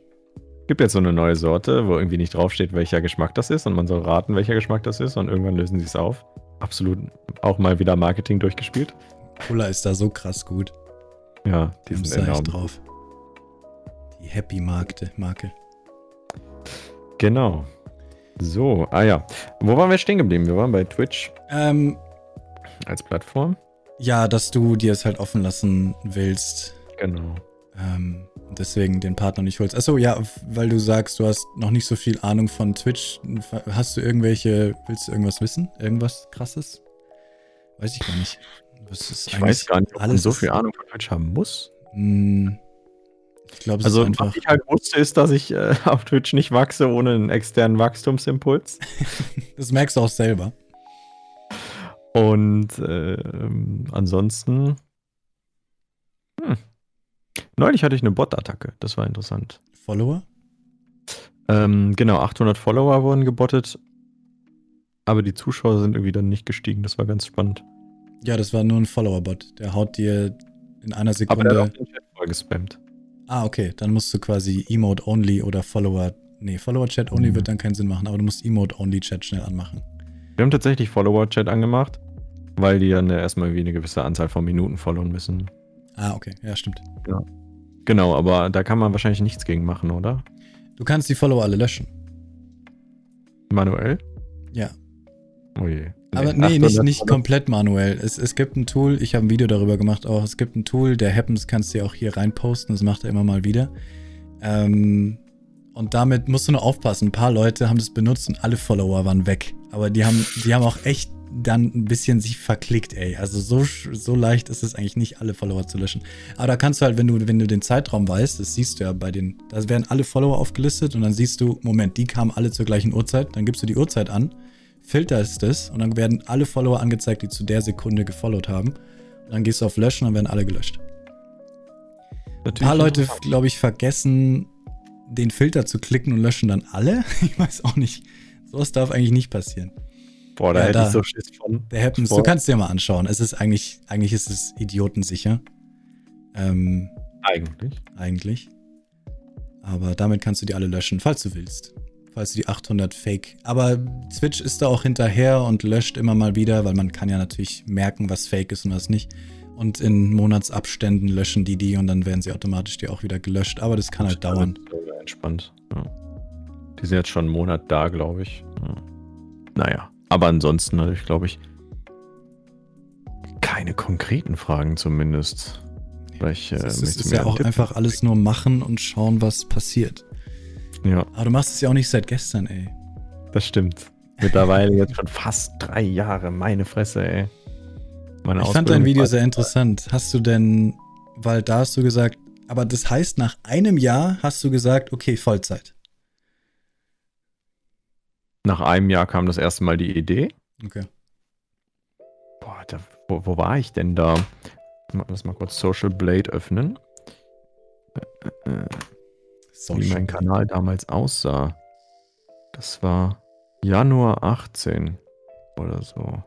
Gibt jetzt so eine neue Sorte, wo irgendwie nicht draufsteht, welcher Geschmack das ist und man soll raten, welcher Geschmack das ist und irgendwann lösen sie es auf. Absolut auch mal wieder Marketing durchgespielt. Cola ist da so krass gut. Ja, die, die sind enorm. drauf. Die Happy Marke. Marke. Genau. So, ah ja. Wo waren wir stehen geblieben? Wir waren bei Twitch. Ähm, als Plattform. Ja, dass du dir es halt offen lassen willst. Genau. Ähm, deswegen den Partner nicht holst. Achso, ja, weil du sagst, du hast noch nicht so viel Ahnung von Twitch. Hast du irgendwelche, willst du irgendwas wissen? Irgendwas krasses? Weiß ich gar nicht. ich weiß gar nicht, ob man so viel Ahnung von Twitch haben muss. Hm, ich glaube, es also, ist einfach. Was ich halt wusste, ist, dass ich äh, auf Twitch nicht wachse ohne einen externen Wachstumsimpuls. das merkst du auch selber. Und äh, ansonsten. Neulich hatte ich eine Bot-Attacke. Das war interessant. Follower? Ähm, genau, 800 Follower wurden gebottet. Aber die Zuschauer sind irgendwie dann nicht gestiegen. Das war ganz spannend. Ja, das war nur ein Follower-Bot. Der haut dir in einer Sekunde. Aber der hat den Chat voll gespammt. Ah, okay. Dann musst du quasi Emote-Only oder Follower. Nee, Follower-Chat-Only mhm. wird dann keinen Sinn machen, aber du musst Emote-Only-Chat schnell anmachen. Wir haben tatsächlich Follower-Chat angemacht, weil die dann erstmal wie eine gewisse Anzahl von Minuten followen müssen. Ah, okay. Ja, stimmt. Ja. Genau, aber da kann man wahrscheinlich nichts gegen machen, oder? Du kannst die Follower alle löschen. Manuell? Ja. Oh je. Aber nee, nicht, nicht komplett manuell. Es, es gibt ein Tool, ich habe ein Video darüber gemacht auch. Es gibt ein Tool, der Happens kannst du ja auch hier reinposten, das macht er immer mal wieder. Ähm, und damit musst du nur aufpassen. Ein paar Leute haben das benutzt und alle Follower waren weg. Aber die haben, die haben auch echt dann ein bisschen sich verklickt, ey. Also so, so leicht ist es eigentlich nicht, alle Follower zu löschen. Aber da kannst du halt, wenn du, wenn du den Zeitraum weißt, das siehst du ja bei den, da werden alle Follower aufgelistet und dann siehst du, Moment, die kamen alle zur gleichen Uhrzeit, dann gibst du die Uhrzeit an, filterst es und dann werden alle Follower angezeigt, die zu der Sekunde gefollowt haben. Und dann gehst du auf Löschen und dann werden alle gelöscht. Natürlich ein paar Leute, glaube ich, vergessen, den Filter zu klicken und löschen dann alle. Ich weiß auch nicht. Sowas darf eigentlich nicht passieren. Boah, da ja, hätte da, ich so Schiss von. Der Happens, du kannst dir mal anschauen. Es ist eigentlich, eigentlich ist es idiotensicher. Ähm, eigentlich. Eigentlich. Aber damit kannst du die alle löschen, falls du willst. Falls du die 800 Fake. Aber Twitch ist da auch hinterher und löscht immer mal wieder, weil man kann ja natürlich merken, was Fake ist und was nicht. Und in Monatsabständen löschen die die und dann werden sie automatisch dir auch wieder gelöscht. Aber das kann halt das dauern. Entspannt. Ja. Die sind jetzt schon einen Monat da, glaube ich. Ja. Naja. Aber ansonsten hatte ich, glaube ich, keine konkreten Fragen zumindest. Vielleicht, äh, das ist, ist ja auch einfach alles nur machen und schauen, was passiert. Ja. Aber du machst es ja auch nicht seit gestern, ey. Das stimmt. Mittlerweile jetzt schon fast drei Jahre, meine Fresse, ey. Meine ich fand dein Video sehr interessant. Hast du denn, weil da hast du gesagt, aber das heißt, nach einem Jahr hast du gesagt, okay, Vollzeit. Nach einem Jahr kam das erste Mal die Idee. Okay. Boah, da, wo, wo, war ich denn da? Lass mal kurz Social Blade öffnen. Äh, äh, Social wie mein Kanal damals aussah. Das war Januar 18 oder so.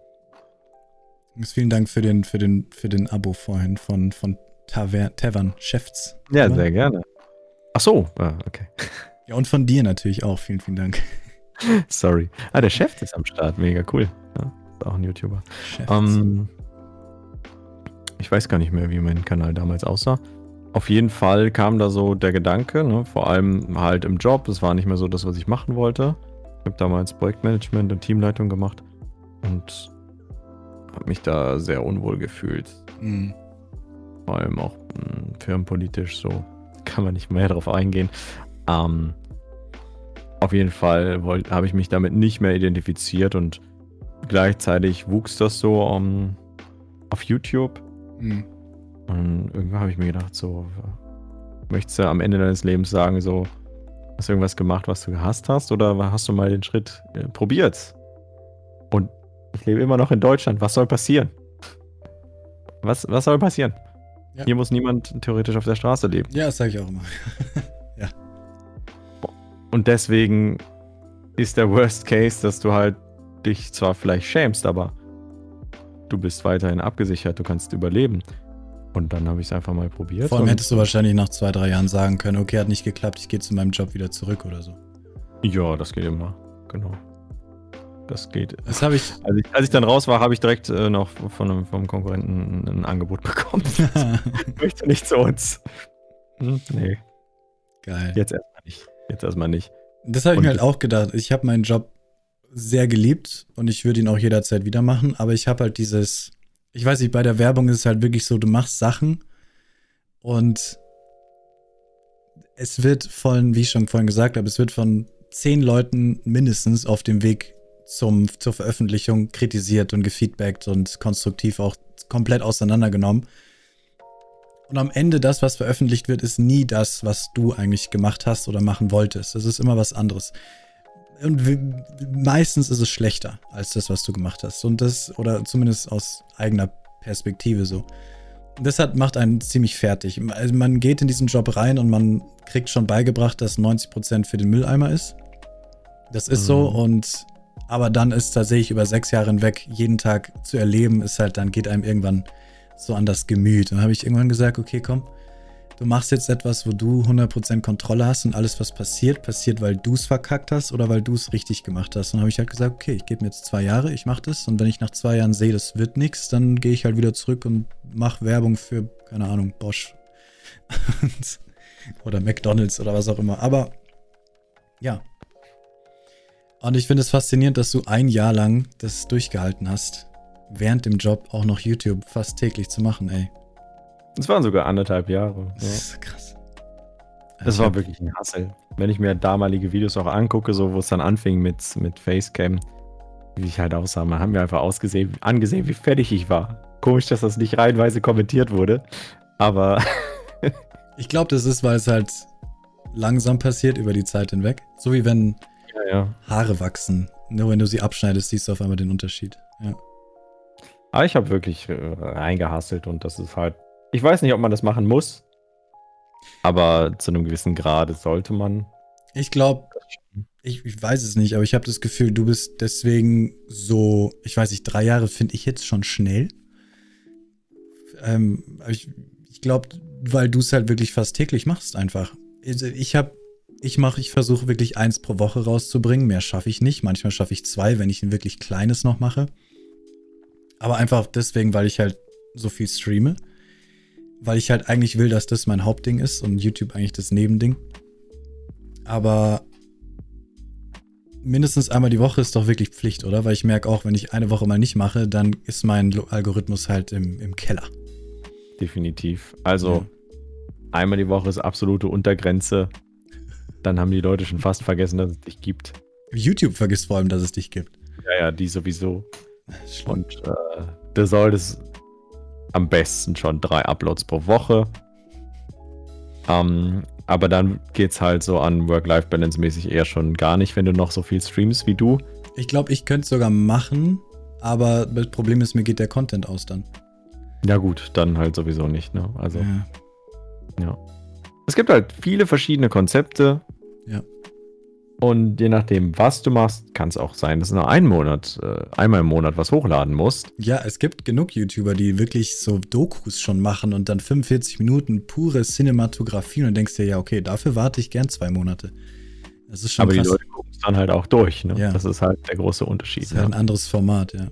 Vielen Dank für den, für den, für den Abo vorhin von, von Taver Tavern Chefs. Ja, sehr gerne. Ach so, ah, okay. Ja, und von dir natürlich auch. Vielen, vielen Dank. Sorry. Ah, der Chef ist am Start. Mega cool. Ja, ist auch ein YouTuber. Um, ähm, ich weiß gar nicht mehr, wie mein Kanal damals aussah. Auf jeden Fall kam da so der Gedanke, ne, vor allem halt im Job. Es war nicht mehr so das, was ich machen wollte. Ich habe damals Projektmanagement und Teamleitung gemacht und habe mich da sehr unwohl gefühlt. Mhm. Vor allem auch mh, hm, firmenpolitisch so. Kann man nicht mehr darauf eingehen. Ähm, auf jeden Fall habe ich mich damit nicht mehr identifiziert und gleichzeitig wuchs das so um, auf YouTube. Mhm. Und irgendwann habe ich mir gedacht, so, möchtest du am Ende deines Lebens sagen, so, hast du irgendwas gemacht, was du gehasst hast, oder hast du mal den Schritt äh, probiert? Und ich lebe immer noch in Deutschland. Was soll passieren? Was, was soll passieren? Ja. Hier muss niemand theoretisch auf der Straße leben. Ja, das sage ich auch immer. Und deswegen ist der Worst Case, dass du halt dich zwar vielleicht schämst, aber du bist weiterhin abgesichert, du kannst überleben. Und dann habe ich es einfach mal probiert. Vor allem hättest du wahrscheinlich nach zwei, drei Jahren sagen können, okay, hat nicht geklappt, ich gehe zu meinem Job wieder zurück oder so. Ja, das geht immer. Genau. Das geht. Das habe ich. Als, ich. als ich dann raus war, habe ich direkt äh, noch von einem, vom Konkurrenten ein Angebot bekommen. ich möchte nicht zu uns. Hm, nee. Geil. Jetzt erstmal nicht. Jetzt erstmal nicht. Das habe ich mir halt auch gedacht. Ich habe meinen Job sehr geliebt und ich würde ihn auch jederzeit wieder machen, aber ich habe halt dieses ich weiß nicht, bei der Werbung ist es halt wirklich so, du machst Sachen und es wird von, wie ich schon vorhin gesagt habe, es wird von zehn Leuten mindestens auf dem Weg zum, zur Veröffentlichung kritisiert und gefeedbackt und konstruktiv auch komplett auseinandergenommen. Und am Ende das, was veröffentlicht wird, ist nie das, was du eigentlich gemacht hast oder machen wolltest. Es ist immer was anderes und meistens ist es schlechter als das, was du gemacht hast. Und das, oder zumindest aus eigener Perspektive so. Das hat, macht einen ziemlich fertig. Also man geht in diesen Job rein und man kriegt schon beigebracht, dass 90% für den Mülleimer ist. Das ist mhm. so und aber dann ist tatsächlich über sechs Jahre hinweg jeden Tag zu erleben, ist halt, dann geht einem irgendwann so an das Gemüt. Und dann habe ich irgendwann gesagt, okay, komm, du machst jetzt etwas, wo du 100% Kontrolle hast und alles, was passiert, passiert, weil du es verkackt hast oder weil du es richtig gemacht hast. Und habe ich halt gesagt, okay, ich gebe mir jetzt zwei Jahre, ich mache das. Und wenn ich nach zwei Jahren sehe, das wird nichts, dann gehe ich halt wieder zurück und mache Werbung für, keine Ahnung, Bosch oder McDonalds oder was auch immer. Aber ja. Und ich finde es faszinierend, dass du ein Jahr lang das durchgehalten hast, während dem Job auch noch YouTube fast täglich zu machen, ey. Es waren sogar anderthalb Jahre. Ja. Das ist krass. Das war wirklich ein Hassel. Wenn ich mir damalige Videos auch angucke, so wo es dann anfing mit, mit Facecam, wie ich halt aussah, man hat mir einfach ausgesehen, angesehen, wie fertig ich war. Komisch, dass das nicht reihenweise kommentiert wurde. Aber. ich glaube, das ist, weil es halt langsam passiert über die Zeit hinweg. So wie wenn ja, ja. Haare wachsen. Nur wenn du sie abschneidest, siehst du auf einmal den Unterschied. Ja. Aber ich habe wirklich äh, reingehasselt und das ist halt ich weiß nicht, ob man das machen muss. Aber zu einem gewissen Grade sollte man. Ich glaube, ich, ich, weiß es nicht, aber ich habe das Gefühl, du bist deswegen so, ich weiß nicht, drei Jahre finde ich jetzt schon schnell. Ähm, ich, ich glaube, weil du es halt wirklich fast täglich machst einfach. Also ich habe, ich mache, ich versuche wirklich eins pro Woche rauszubringen. Mehr schaffe ich nicht. Manchmal schaffe ich zwei, wenn ich ein wirklich kleines noch mache. Aber einfach deswegen, weil ich halt so viel streame weil ich halt eigentlich will, dass das mein Hauptding ist und YouTube eigentlich das Nebending. Aber mindestens einmal die Woche ist doch wirklich Pflicht, oder? Weil ich merke auch, wenn ich eine Woche mal nicht mache, dann ist mein Algorithmus halt im, im Keller. definitiv. Also ja. einmal die Woche ist absolute Untergrenze. Dann haben die Leute schon fast vergessen, dass es dich gibt. YouTube vergisst vor allem, dass es dich gibt. Ja, ja, die sowieso. Und äh, du solltest am besten schon drei Uploads pro Woche. Ähm, aber dann geht es halt so an Work-Life-Balance mäßig eher schon gar nicht, wenn du noch so viel streamst wie du. Ich glaube, ich könnte es sogar machen, aber das Problem ist, mir geht der Content aus dann. Ja, gut, dann halt sowieso nicht, ne? Also. Ja. ja. Es gibt halt viele verschiedene Konzepte. Ja. Und je nachdem, was du machst, kann es auch sein, dass du nur einen Monat, äh, einmal im Monat was hochladen musst. Ja, es gibt genug YouTuber, die wirklich so Dokus schon machen und dann 45 Minuten pure Cinematografie und denkst dir, ja, okay, dafür warte ich gern zwei Monate. Das ist schon Aber krass. die Leute gucken es dann halt auch durch, ne? Ja. Das ist halt der große Unterschied. Das ist halt ein anderes Format, ja.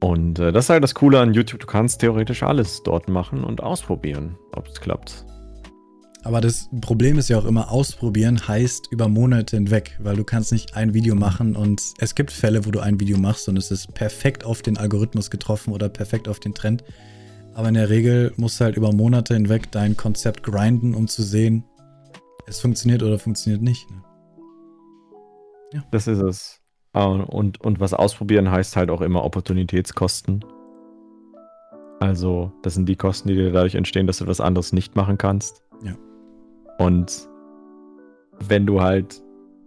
Und äh, das ist halt das Coole an YouTube. Du kannst theoretisch alles dort machen und ausprobieren, ob es klappt. Aber das Problem ist ja auch immer, ausprobieren heißt über Monate hinweg, weil du kannst nicht ein Video machen und es gibt Fälle, wo du ein Video machst und es ist perfekt auf den Algorithmus getroffen oder perfekt auf den Trend. Aber in der Regel musst du halt über Monate hinweg dein Konzept grinden, um zu sehen, es funktioniert oder funktioniert nicht. Ne? Ja. Das ist es. Ah, und, und was ausprobieren heißt halt auch immer Opportunitätskosten. Also, das sind die Kosten, die dir dadurch entstehen, dass du was anderes nicht machen kannst. Ja. Und wenn du halt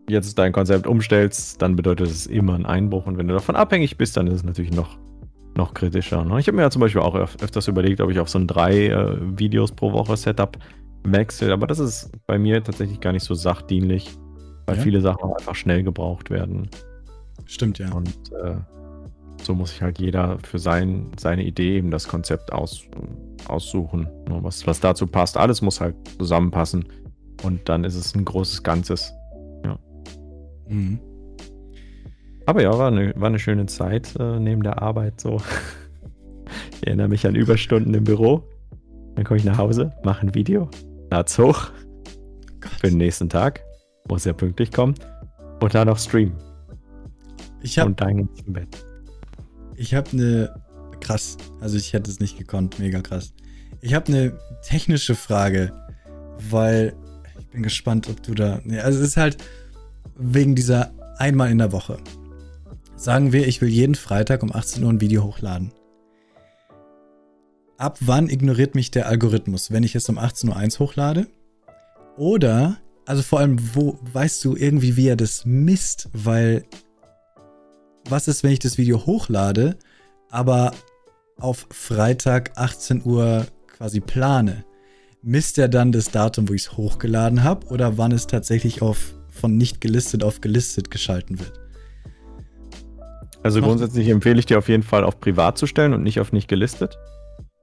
jetzt dein Konzept umstellst, dann bedeutet es immer einen Einbruch. Und wenn du davon abhängig bist, dann ist es natürlich noch, noch kritischer. Ne? Ich habe mir ja zum Beispiel auch öf öfters überlegt, ob ich auf so ein drei äh, Videos pro Woche Setup wechsle. Aber das ist bei mir tatsächlich gar nicht so sachdienlich, weil ja. viele Sachen auch einfach schnell gebraucht werden. Stimmt, ja. Und äh, so muss sich halt jeder für sein, seine Idee eben das Konzept aus, aussuchen, ne, was, was dazu passt. Alles muss halt zusammenpassen und dann ist es ein großes Ganzes. Ja. Mhm. Aber ja, war eine, war eine schöne Zeit äh, neben der Arbeit so. ich erinnere mich an Überstunden im Büro. Dann komme ich nach Hause, mache ein Video, lad's hoch Gott. für den nächsten Tag, muss ja pünktlich kommen und dann noch streamen. Ich hab, und dann geht's im Bett. Ich habe eine krass, also ich hätte es nicht gekonnt, mega krass. Ich habe eine technische Frage, weil bin gespannt, ob du da. Nee, also es ist halt wegen dieser einmal in der Woche. Sagen wir, ich will jeden Freitag um 18 Uhr ein Video hochladen. Ab wann ignoriert mich der Algorithmus, wenn ich es um 18.01 Uhr hochlade? Oder, also vor allem, wo weißt du irgendwie, wie er das misst? Weil was ist, wenn ich das Video hochlade, aber auf Freitag 18 Uhr quasi plane? Misst er dann das Datum, wo ich es hochgeladen habe, oder wann es tatsächlich auf von nicht gelistet auf gelistet geschalten wird? Also grundsätzlich empfehle ich dir auf jeden Fall auf privat zu stellen und nicht auf nicht gelistet.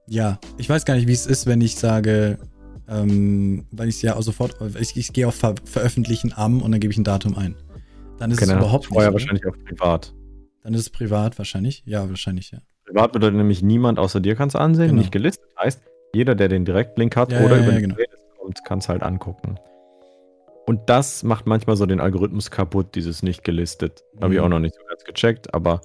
Ja, ich weiß gar nicht, wie es ist, wenn ich sage, ähm, weil ich es ja sofort, ich, ich gehe auf Ver Veröffentlichen am und dann gebe ich ein Datum ein. Dann ist okay, es überhaupt nicht. Vorher wahrscheinlich auf privat. Dann ist es privat wahrscheinlich. Ja, wahrscheinlich, ja. Privat bedeutet nämlich niemand außer dir kann es ansehen, genau. nicht gelistet. Heißt, jeder, der den Direktlink hat ja, oder ja, über den genau. kommt, kann es halt angucken. Und das macht manchmal so den Algorithmus kaputt, dieses nicht gelistet. Mhm. Habe ich auch noch nicht so ganz gecheckt, aber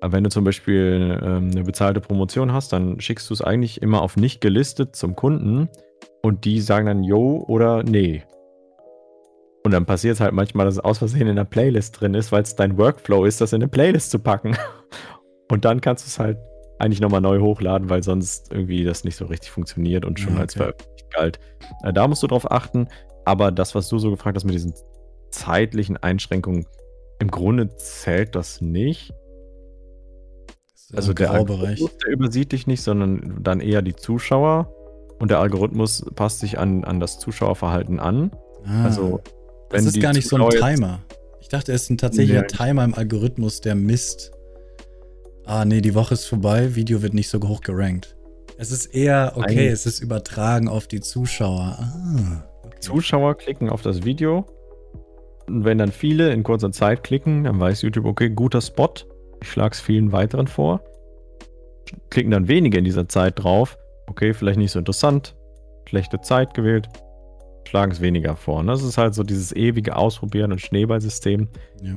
wenn du zum Beispiel ähm, eine bezahlte Promotion hast, dann schickst du es eigentlich immer auf nicht gelistet zum Kunden und die sagen dann Jo oder Nee. Und dann passiert es halt manchmal, dass es aus Versehen in der Playlist drin ist, weil es dein Workflow ist, das in eine Playlist zu packen. Und dann kannst du es halt eigentlich nochmal neu hochladen, weil sonst irgendwie das nicht so richtig funktioniert und schon okay. als veröffentlicht galt. Äh, da musst du drauf achten. Aber das, was du so gefragt hast mit diesen zeitlichen Einschränkungen, im Grunde zählt das nicht. Das also der Algorithmus, der übersieht dich nicht, sondern dann eher die Zuschauer. Und der Algorithmus passt sich an, an das Zuschauerverhalten an. Ah. Also das ist gar nicht so ein Timer. Ich dachte, es ist ein tatsächlicher. Timer im Algorithmus, der misst. Ah, nee, die Woche ist vorbei, Video wird nicht so hoch gerankt. Es ist eher, okay, Eigentlich. es ist übertragen auf die Zuschauer. Ah, okay. Zuschauer klicken auf das Video. Und wenn dann viele in kurzer Zeit klicken, dann weiß YouTube, okay, guter Spot. Ich schlage es vielen weiteren vor. Klicken dann wenige in dieser Zeit drauf. Okay, vielleicht nicht so interessant. Schlechte Zeit gewählt schlagen es weniger vor. Ne? Das ist halt so dieses ewige Ausprobieren und Schneeballsystem. Ja.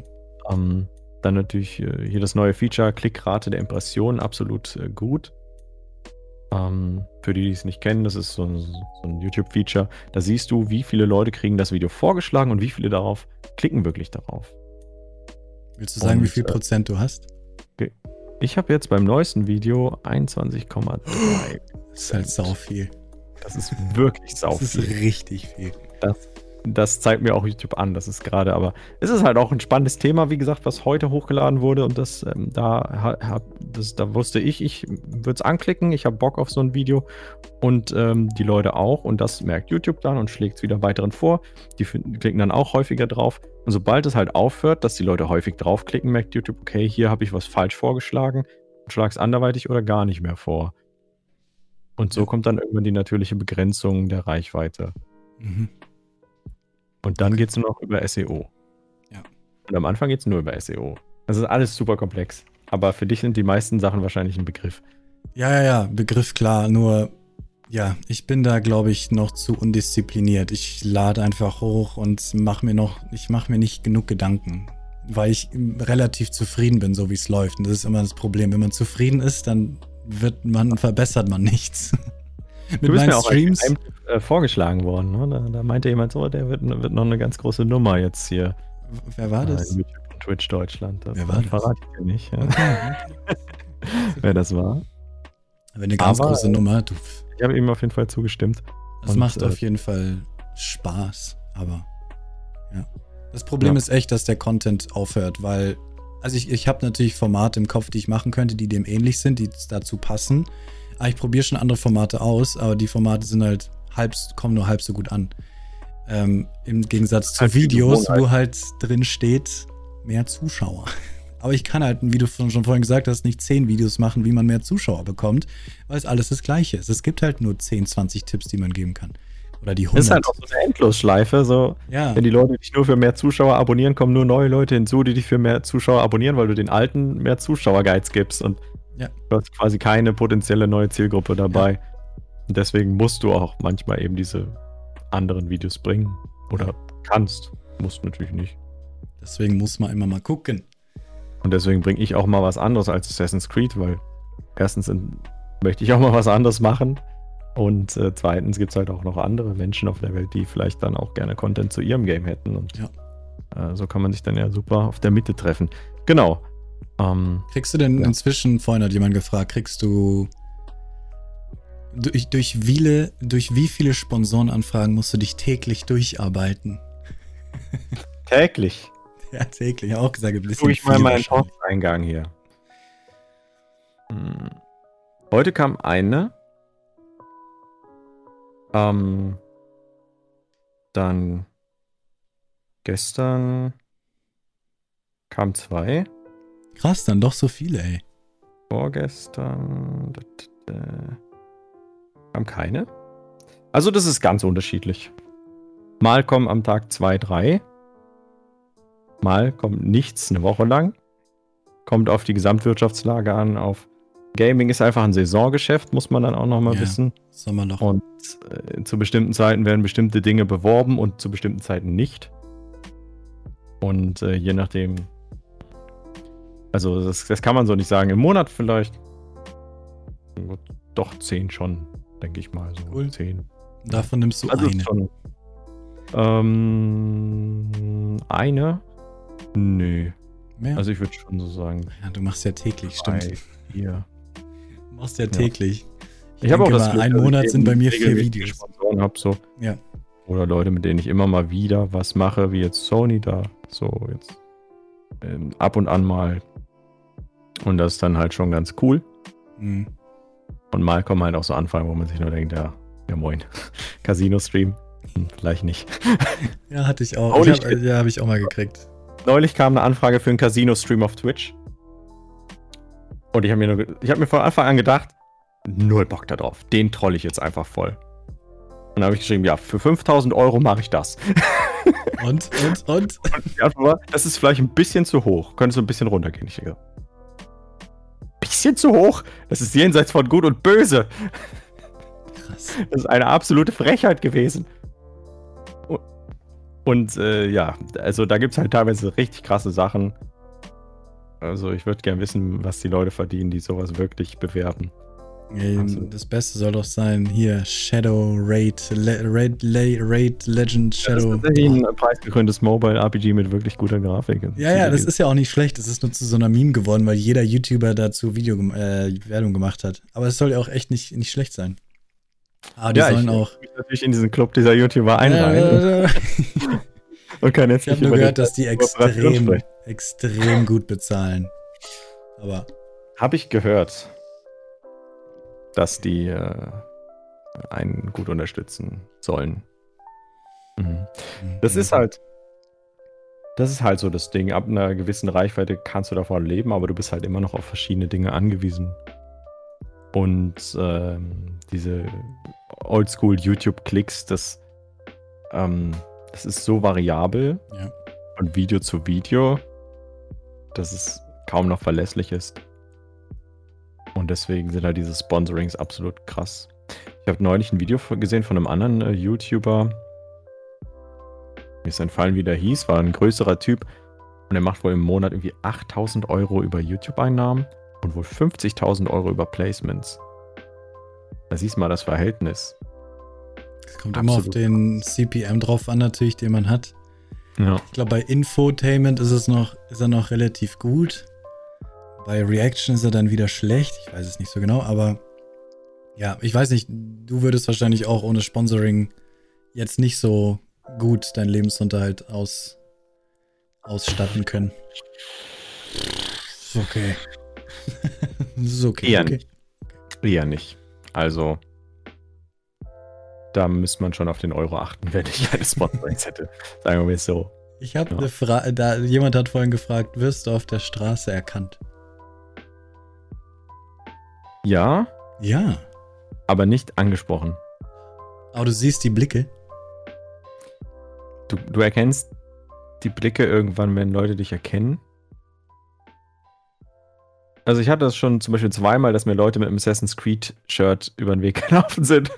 Ähm, dann natürlich äh, hier das neue Feature, Klickrate der Impressionen, absolut äh, gut. Ähm, für die, die es nicht kennen, das ist so ein, so ein YouTube-Feature. Da siehst du, wie viele Leute kriegen das Video vorgeschlagen und wie viele darauf klicken wirklich darauf. Willst du sagen, und, wie viel äh, Prozent du hast? Okay. Ich habe jetzt beim neuesten Video 21,3. Das ist halt sau viel. Das ist wirklich sau viel. Das ist richtig viel. Das das zeigt mir auch YouTube an. Das ist gerade, aber es ist halt auch ein spannendes Thema, wie gesagt, was heute hochgeladen wurde. Und das, ähm, da, hab, das, da wusste ich, ich würde es anklicken. Ich habe Bock auf so ein Video und ähm, die Leute auch. Und das merkt YouTube dann und schlägt es wieder weiteren vor. Die, die klicken dann auch häufiger drauf. Und sobald es halt aufhört, dass die Leute häufig draufklicken, merkt YouTube, okay, hier habe ich was falsch vorgeschlagen und schlag es anderweitig oder gar nicht mehr vor. Und so kommt dann irgendwann die natürliche Begrenzung der Reichweite. Mhm. Und dann geht es nur noch über SEO. Ja. Und am Anfang geht es nur über SEO. Das ist alles super komplex. Aber für dich sind die meisten Sachen wahrscheinlich ein Begriff. Ja, ja, ja, Begriff klar. Nur, ja, ich bin da, glaube ich, noch zu undiszipliniert. Ich lade einfach hoch und mache mir noch, ich mache mir nicht genug Gedanken. Weil ich relativ zufrieden bin, so wie es läuft. Und das ist immer das Problem. Wenn man zufrieden ist, dann wird man, verbessert man nichts. Mit du bist mir auch Streams. Als äh, vorgeschlagen worden. Ne? Da, da, meinte jemand so, der wird, wird, noch eine ganz große Nummer jetzt hier. Wer war das? Äh, Twitch Deutschland. Das Wer war das? verrate ich dir nicht. Ja. Okay, okay. Wer das war. Aber eine ganz Aber, große Nummer. Du, ich habe ihm auf jeden Fall zugestimmt. Das Und, macht äh, auf jeden Fall Spaß. Aber ja. Das Problem ja. ist echt, dass der Content aufhört, weil also ich, ich habe natürlich Formate im Kopf, die ich machen könnte, die dem ähnlich sind, die dazu passen ah, ich probiere schon andere Formate aus, aber die Formate sind halt halb, kommen nur halb so gut an. Ähm, Im Gegensatz zu halt Videos, wo halt drin steht, mehr Zuschauer. Aber ich kann halt, wie du schon vorhin gesagt hast, nicht zehn Videos machen, wie man mehr Zuschauer bekommt, weil es alles das Gleiche ist. Es gibt halt nur 10, 20 Tipps, die man geben kann. Oder die 100. Das ist halt auch so eine Endlosschleife. So, ja. Wenn die Leute dich nur für mehr Zuschauer abonnieren, kommen nur neue Leute hinzu, die dich für mehr Zuschauer abonnieren, weil du den alten mehr Zuschauer-Guides gibst. Und ja. Du hast quasi keine potenzielle neue Zielgruppe dabei. Ja. Und deswegen musst du auch manchmal eben diese anderen Videos bringen. Oder ja. kannst. Musst natürlich nicht. Deswegen muss man immer mal gucken. Und deswegen bringe ich auch mal was anderes als Assassin's Creed, weil erstens möchte ich auch mal was anderes machen. Und äh, zweitens gibt es halt auch noch andere Menschen auf der Welt, die vielleicht dann auch gerne Content zu ihrem Game hätten. Und ja. äh, so kann man sich dann ja super auf der Mitte treffen. Genau. Ähm, kriegst du denn ja. inzwischen, vorhin hat jemand gefragt, kriegst du durch, durch, viele, durch wie viele Sponsorenanfragen musst du dich täglich durcharbeiten? Täglich? Ja, täglich. Auch gesagt, ein bisschen. Ich mal meinen Posteingang hier. Hm. Heute kam eine. Ähm, dann gestern kam zwei. Krass, dann doch so viele, ey. Vorgestern kam keine. Also das ist ganz unterschiedlich. Mal kommen am Tag zwei, drei. Mal kommt nichts eine Woche lang. Kommt auf die Gesamtwirtschaftslage an. Auf Gaming ist einfach ein Saisongeschäft, muss man dann auch nochmal ja, wissen. Sommerloch. Und äh, zu bestimmten Zeiten werden bestimmte Dinge beworben und zu bestimmten Zeiten nicht. Und äh, je nachdem, also das, das kann man so nicht sagen. Im Monat vielleicht. Doch zehn schon, denke ich mal. So cool. zehn. Davon nimmst du also eine. Schon, ähm, eine? Nö. Mehr? Also ich würde schon so sagen. Ja, du machst ja täglich, drei, stimmt. Vier. Du machst ja täglich. Ich, ich habe auch das mal, ein Monat sind bei mir vier Videos. Sponsoren hab, so. Ja. Oder Leute, mit denen ich immer mal wieder was mache, wie jetzt Sony da. So jetzt ähm, ab und an mal und das ist dann halt schon ganz cool. Mhm. Und mal kommen halt auch so Anfragen, wo man sich nur denkt, ja, ja moin, Casino-Stream. Hm, vielleicht nicht. Ja, hatte ich auch. Ich hab, ja, habe ich auch mal gekriegt. Neulich kam eine Anfrage für einen Casino-Stream auf Twitch. Und ich habe mir, hab mir von Anfang an gedacht, null Bock darauf. Den troll ich jetzt einfach voll. Und dann habe ich geschrieben, ja, für 5000 Euro mache ich das. Und, und, und? und das ist vielleicht ein bisschen zu hoch. Könntest du ein bisschen runtergehen. Ich denke, bisschen zu hoch. Das ist jenseits von Gut und Böse. Krass. Das ist eine absolute Frechheit gewesen. Und äh, ja, also da gibt es halt teilweise richtig krasse Sachen. Also ich würde gerne wissen, was die Leute verdienen, die sowas wirklich bewerben. Ey, das Beste soll doch sein, hier, Shadow Raid, Le Raid, Le Raid Legend Shadow. Ja, das ist ein preisgekröntes Mobile-RPG mit wirklich guter Grafik. Ja, ja, das ist ja auch nicht schlecht. Das ist nur zu so einer Meme geworden, weil jeder YouTuber dazu Video äh, Werbung gemacht hat. Aber es soll ja auch echt nicht, nicht schlecht sein. Aber die ja, sollen ich, auch. Ich natürlich in diesen Club dieser YouTuber einreihen. Und kann jetzt ich habe nur gehört, dass die extrem, extrem gut bezahlen. Aber. Habe ich gehört dass die äh, einen gut unterstützen sollen. Mhm. Das ist halt, das ist halt so das Ding. Ab einer gewissen Reichweite kannst du davon leben, aber du bist halt immer noch auf verschiedene Dinge angewiesen. Und äh, diese Oldschool YouTube-Klicks, das, ähm, das ist so variabel ja. von Video zu Video, dass es kaum noch verlässlich ist. Und deswegen sind halt diese Sponsorings absolut krass. Ich habe neulich ein Video gesehen von einem anderen äh, YouTuber. Mir ist entfallen, wie der hieß. War ein größerer Typ. Und er macht wohl im Monat irgendwie 8000 Euro über YouTube-Einnahmen und wohl 50.000 Euro über Placements. Da siehst du mal das Verhältnis. Es kommt Absolut. immer auf den CPM drauf an, natürlich, den man hat. Ja. Ich glaube, bei Infotainment ist es noch, ist er noch relativ gut. Bei Reaction ist er dann wieder schlecht. Ich weiß es nicht so genau, aber ja, ich weiß nicht, du würdest wahrscheinlich auch ohne Sponsoring jetzt nicht so gut deinen Lebensunterhalt aus, ausstatten können. Ist okay. ist okay. Eher, okay. eher nicht. Also, da müsste man schon auf den Euro achten, wenn ich eine Sponsorings hätte. Sagen wir es so. Ich habe ja. eine Frage, da jemand hat vorhin gefragt, wirst du auf der Straße erkannt? Ja. Ja. Aber nicht angesprochen. Aber du siehst die Blicke. Du, du erkennst die Blicke irgendwann, wenn Leute dich erkennen. Also ich hatte das schon zum Beispiel zweimal, dass mir Leute mit einem Assassin's Creed-Shirt über den Weg gelaufen sind.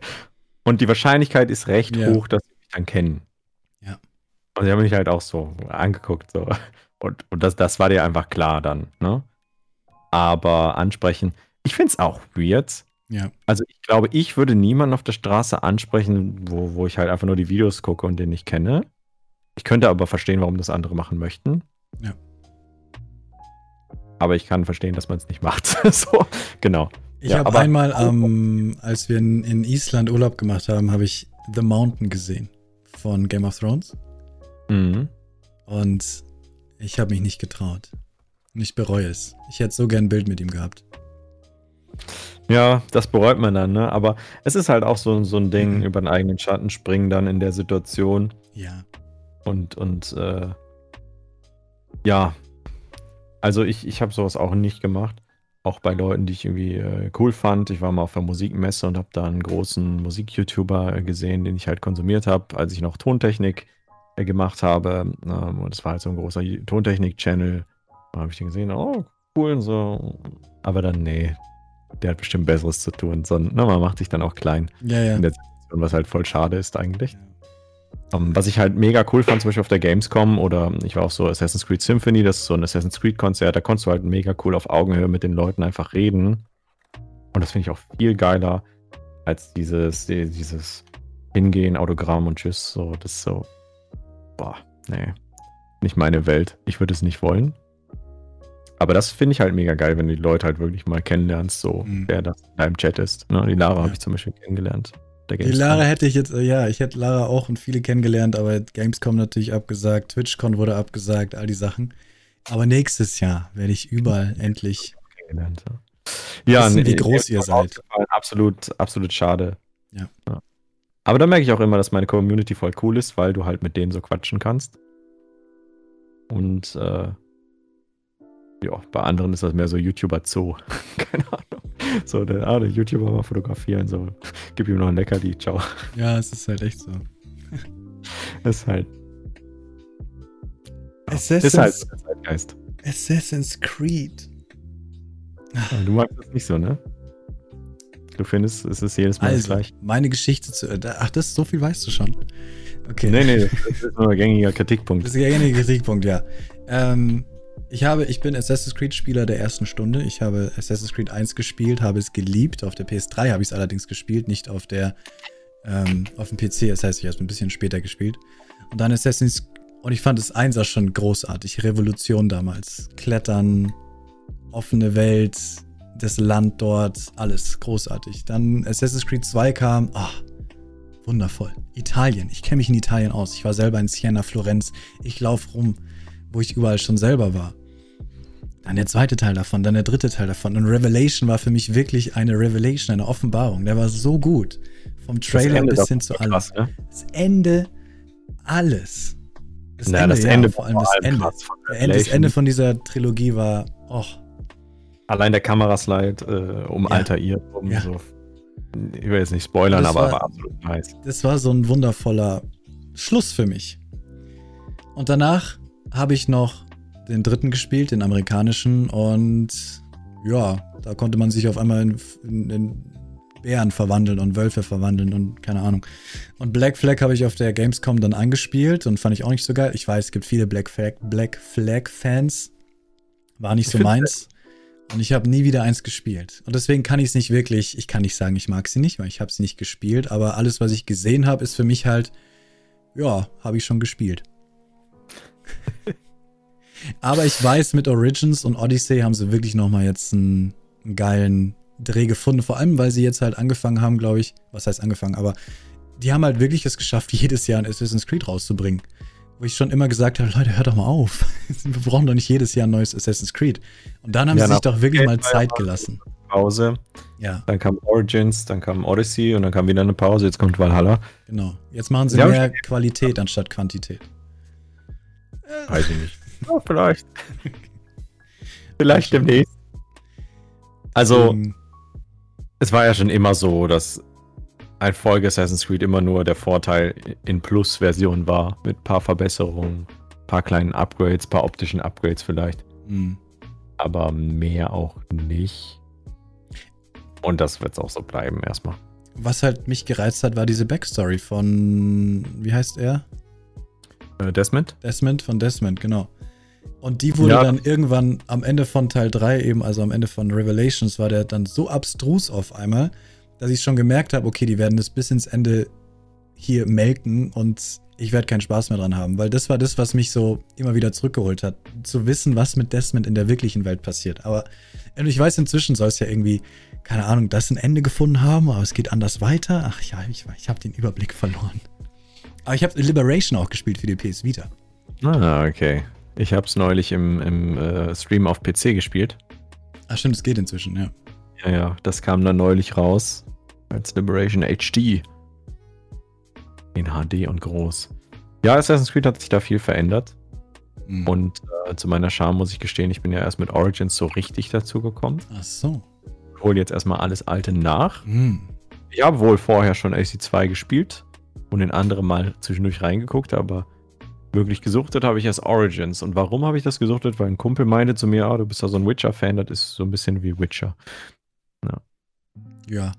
Und die Wahrscheinlichkeit ist recht ja. hoch, dass sie mich dann kennen. Ja. Und sie haben mich halt auch so angeguckt. So. Und, und das, das war dir einfach klar dann, ne? Aber ansprechen, ich finde es auch weird. Ja. Also ich glaube, ich würde niemanden auf der Straße ansprechen, wo, wo ich halt einfach nur die Videos gucke und den nicht kenne. Ich könnte aber verstehen, warum das andere machen möchten. Ja. Aber ich kann verstehen, dass man es nicht macht. so, genau. Ich ja, habe einmal, ähm, als wir in, in Island Urlaub gemacht haben, habe ich The Mountain gesehen von Game of Thrones. Mhm. Und ich habe mich nicht getraut. Und ich bereue es. Ich hätte so gern ein Bild mit ihm gehabt. Ja, das bereut man dann, ne? Aber es ist halt auch so, so ein Ding, mhm. über den eigenen Schatten springen dann in der Situation. Ja. Und, und äh, ja, also ich, ich habe sowas auch nicht gemacht. Auch bei Leuten, die ich irgendwie äh, cool fand. Ich war mal auf der Musikmesse und habe da einen großen Musik-YouTuber äh, gesehen, den ich halt konsumiert habe, als ich noch Tontechnik äh, gemacht habe. Ähm, und das war halt so ein großer Tontechnik-Channel. Da habe ich den gesehen, oh, cool und so. Aber dann, nee, der hat bestimmt Besseres zu tun. Sondern ne, man macht sich dann auch klein. Ja, ja. In der Situation, was halt voll schade ist eigentlich. Ja. Um, ähm, was ich halt mega cool fand, zum Beispiel auf der Gamescom oder ich war auch so Assassin's Creed Symphony, das ist so ein Assassin's Creed Konzert, da konntest du halt mega cool auf Augenhöhe mit den Leuten einfach reden. Und das finde ich auch viel geiler als dieses, dieses Hingehen, Autogramm und Tschüss. So, das ist so, boah, nee, nicht meine Welt. Ich würde es nicht wollen. Aber das finde ich halt mega geil, wenn du die Leute halt wirklich mal kennenlernst, so mhm. wer das in deinem Chat ist. Ne? Die Lara ja. habe ich zum Beispiel kennengelernt. Die Lara hätte ich jetzt, ja, ich hätte Lara auch und viele kennengelernt, aber Gamescom natürlich abgesagt, TwitchCon wurde abgesagt, all die Sachen. Aber nächstes Jahr werde ich überall endlich kennengelernt. Ja, wissen, nee, wie groß ihr seid. Absolut, absolut schade. Ja. ja. Aber da merke ich auch immer, dass meine Community voll cool ist, weil du halt mit denen so quatschen kannst. Und äh, ja, bei anderen ist das mehr so YouTuber-Zoo. Keine Ahnung. So, der, ah, der YouTuber mal fotografieren, so, gib ihm noch ein Leckerli, ciao. Ja, es ist halt echt so. es ist halt. Assassin's, ist halt Zeitgeist. Assassin's Creed. Aber du magst das nicht so, ne? Du findest, es ist jedes Mal also, gleich. Meine Geschichte zu. Ach, das so viel weißt du schon. Okay. Nee, nee, das ist nur ein gängiger Kritikpunkt. Das ist ein gängiger Kritikpunkt, ja. Ähm, Ich habe, ich bin Assassin's Creed Spieler der ersten Stunde. Ich habe Assassin's Creed 1 gespielt, habe es geliebt. Auf der PS3 habe ich es allerdings gespielt, nicht auf der, ähm, auf dem PC. Das heißt, ich habe es ein bisschen später gespielt. Und dann Assassin's und ich fand das 1 schon großartig. Revolution damals. Klettern, offene Welt, das Land dort, alles großartig. Dann Assassin's Creed 2 kam, ah, wundervoll. Italien, ich kenne mich in Italien aus. Ich war selber in Siena, Florenz. Ich laufe rum, wo ich überall schon selber war. Dann der zweite Teil davon, dann der dritte Teil davon. Und Revelation war für mich wirklich eine Revelation, eine Offenbarung. Der war so gut. Vom Trailer bis hin zu allem. Ne? Das Ende, alles. Das Na, Ende, das Ende ja, vor allem das Ende. Das Ende von dieser Trilogie war, oh, Allein der Kameraslide äh, um ja. Alter ihr, um ja. so. Ich will jetzt nicht spoilern, aber war, war absolut nice. Das war so ein wundervoller Schluss für mich. Und danach habe ich noch den dritten gespielt, den amerikanischen, und ja, da konnte man sich auf einmal in, in, in Bären verwandeln und Wölfe verwandeln und keine Ahnung. Und Black Flag habe ich auf der Gamescom dann angespielt und fand ich auch nicht so geil. Ich weiß, es gibt viele Black Flag, Black Flag Fans. War nicht so meins. Und ich habe nie wieder eins gespielt. Und deswegen kann ich es nicht wirklich, ich kann nicht sagen, ich mag sie nicht, weil ich habe sie nicht gespielt, aber alles, was ich gesehen habe, ist für mich halt, ja, habe ich schon gespielt. Aber ich weiß, mit Origins und Odyssey haben sie wirklich nochmal jetzt einen, einen geilen Dreh gefunden. Vor allem, weil sie jetzt halt angefangen haben, glaube ich, was heißt angefangen, aber die haben halt wirklich es geschafft, jedes Jahr ein Assassin's Creed rauszubringen wo ich schon immer gesagt habe, Leute, hört doch mal auf. Wir brauchen doch nicht jedes Jahr ein neues Assassin's Creed. Und dann haben ja, sie sich doch wirklich mal Zeit gelassen. Pause. Ja. Dann kam Origins, dann kam Odyssey und dann kam wieder eine Pause. Jetzt kommt Valhalla. Genau. Jetzt machen sie ja, mehr Qualität anstatt Quantität. Weiß ich nicht. Ja, vielleicht. vielleicht demnächst. Also, um, es war ja schon immer so, dass ein Folge Assassin's Creed immer nur der Vorteil in Plus-Version war, mit ein paar Verbesserungen, ein paar kleinen Upgrades, ein paar optischen Upgrades vielleicht. Mhm. Aber mehr auch nicht. Und das wird es auch so bleiben erstmal. Was halt mich gereizt hat, war diese Backstory von, wie heißt er? Äh, Desmond? Desmond von Desmond, genau. Und die wurde ja. dann irgendwann am Ende von Teil 3 eben, also am Ende von Revelations, war der dann so abstrus auf einmal, dass ich schon gemerkt habe, okay, die werden das bis ins Ende hier melken und ich werde keinen Spaß mehr dran haben, weil das war das, was mich so immer wieder zurückgeholt hat, zu wissen, was mit Desmond in der wirklichen Welt passiert. Aber ich weiß, inzwischen soll es ja irgendwie, keine Ahnung, das ein Ende gefunden haben, aber es geht anders weiter. Ach ja, ich, ich habe den Überblick verloren. Aber ich habe Liberation auch gespielt für die PS Vita. Ah, okay. Ich habe es neulich im, im äh, Stream auf PC gespielt. Ach stimmt, es geht inzwischen, ja. Ja, ja, das kam dann neulich raus als Liberation HD. In HD und groß. Ja, Assassin's Creed hat sich da viel verändert. Mhm. Und äh, zu meiner Scham muss ich gestehen, ich bin ja erst mit Origins so richtig dazu gekommen. Ach so. Ich hole jetzt erstmal alles Alte nach. Mhm. Ich habe wohl vorher schon AC2 gespielt und in andere mal zwischendurch reingeguckt, aber wirklich gesuchtet habe ich erst Origins. Und warum habe ich das gesuchtet? Weil ein Kumpel meinte zu mir, ah, du bist ja so ein Witcher-Fan, das ist so ein bisschen wie Witcher. Ja. Ja.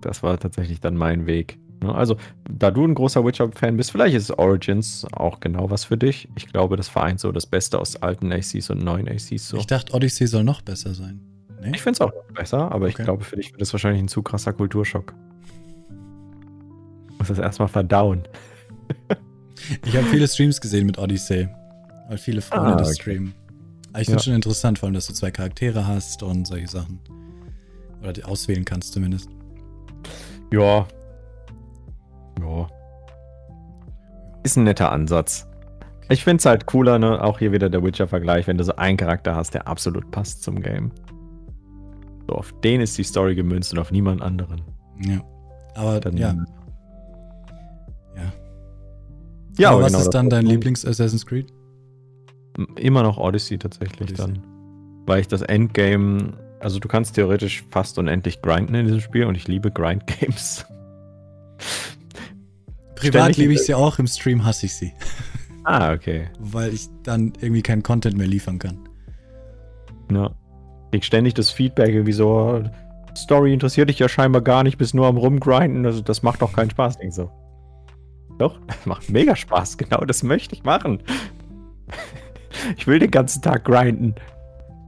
Das war tatsächlich dann mein Weg. Ne? Also, da du ein großer Witcher-Fan bist, vielleicht ist Origins auch genau was für dich. Ich glaube, das vereint so das Beste aus alten ACs und neuen ACs. So. Ich dachte, Odyssey soll noch besser sein. Nee? Ich finde es auch besser, aber okay. ich glaube, für dich wird das wahrscheinlich ein zu krasser Kulturschock. Muss das erstmal verdauen. ich habe viele Streams gesehen mit Odyssey, weil viele Freunde ah, das okay. streamen. ich finde es ja. schon interessant, vor allem, dass du zwei Charaktere hast und solche Sachen. Oder die auswählen kannst zumindest. Ja. Ja. Ist ein netter Ansatz. Ich finde es halt cooler, ne? Auch hier wieder der Witcher-Vergleich, wenn du so einen Charakter hast, der absolut passt zum Game. So, auf den ist die Story gemünzt und auf niemand anderen. Ja. Aber dann. Ja. Ja, aber was genau ist dann dein Lieblings-Assassin's Creed? Immer noch Odyssey tatsächlich Odyssey. dann. Weil ich das Endgame also du kannst theoretisch fast unendlich grinden in diesem Spiel und ich liebe Grind-Games. Privat liebe ich sie auch, im Stream hasse ich sie. Ah, okay. Weil ich dann irgendwie keinen Content mehr liefern kann. Ja. Ich ständig das Feedback irgendwie so, Story interessiert dich ja scheinbar gar nicht, bist nur am rumgrinden, also das macht doch keinen Spaß. Ich so. Doch, das macht mega Spaß, genau das möchte ich machen. Ich will den ganzen Tag grinden.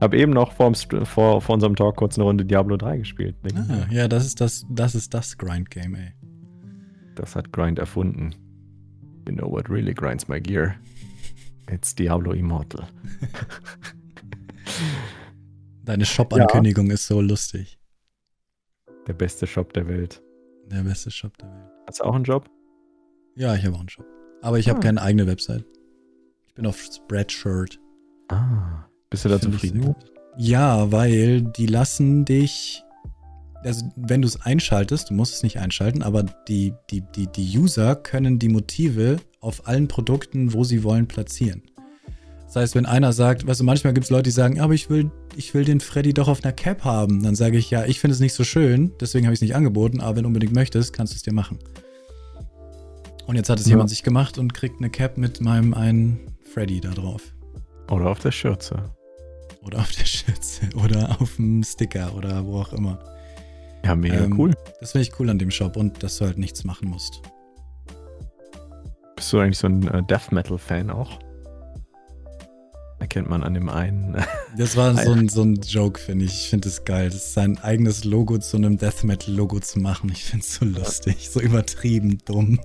Hab eben noch vor, vor, vor unserem Talk kurz eine Runde Diablo 3 gespielt. Ah, ja, das ist das, das ist das Grind-Game, ey. Das hat Grind erfunden. You know what really grinds my gear? It's Diablo Immortal. Deine Shop-Ankündigung ja. ist so lustig. Der beste Shop der Welt. Der beste Shop der Welt. Hast du auch einen Job? Ja, ich habe auch einen Shop. Aber ich ah. habe keine eigene Website. Ich bin auf Spreadshirt. Ah. Bist du da zufrieden? Ja, weil die lassen dich. Also, wenn du es einschaltest, du musst es nicht einschalten, aber die, die, die, die User können die Motive auf allen Produkten, wo sie wollen, platzieren. Das heißt, wenn einer sagt, weißt du, manchmal gibt es Leute, die sagen, aber ich will, ich will den Freddy doch auf einer Cap haben. Dann sage ich, ja, ich finde es nicht so schön, deswegen habe ich es nicht angeboten, aber wenn du unbedingt möchtest, kannst du es dir machen. Und jetzt hat es ja. jemand sich gemacht und kriegt eine Cap mit meinem einen Freddy da drauf. Oder auf der Schürze. Oder auf der Schürze. Oder auf dem Sticker oder wo auch immer. Ja, mega ähm, cool. Das finde ich cool an dem Shop und dass du halt nichts machen musst. Bist du eigentlich so ein äh, Death Metal-Fan auch? Erkennt man an dem einen. Das war so ein, so ein Joke, finde ich. Ich finde es geil, das sein eigenes Logo zu einem Death Metal-Logo zu machen. Ich finde es so lustig, so übertrieben dumm.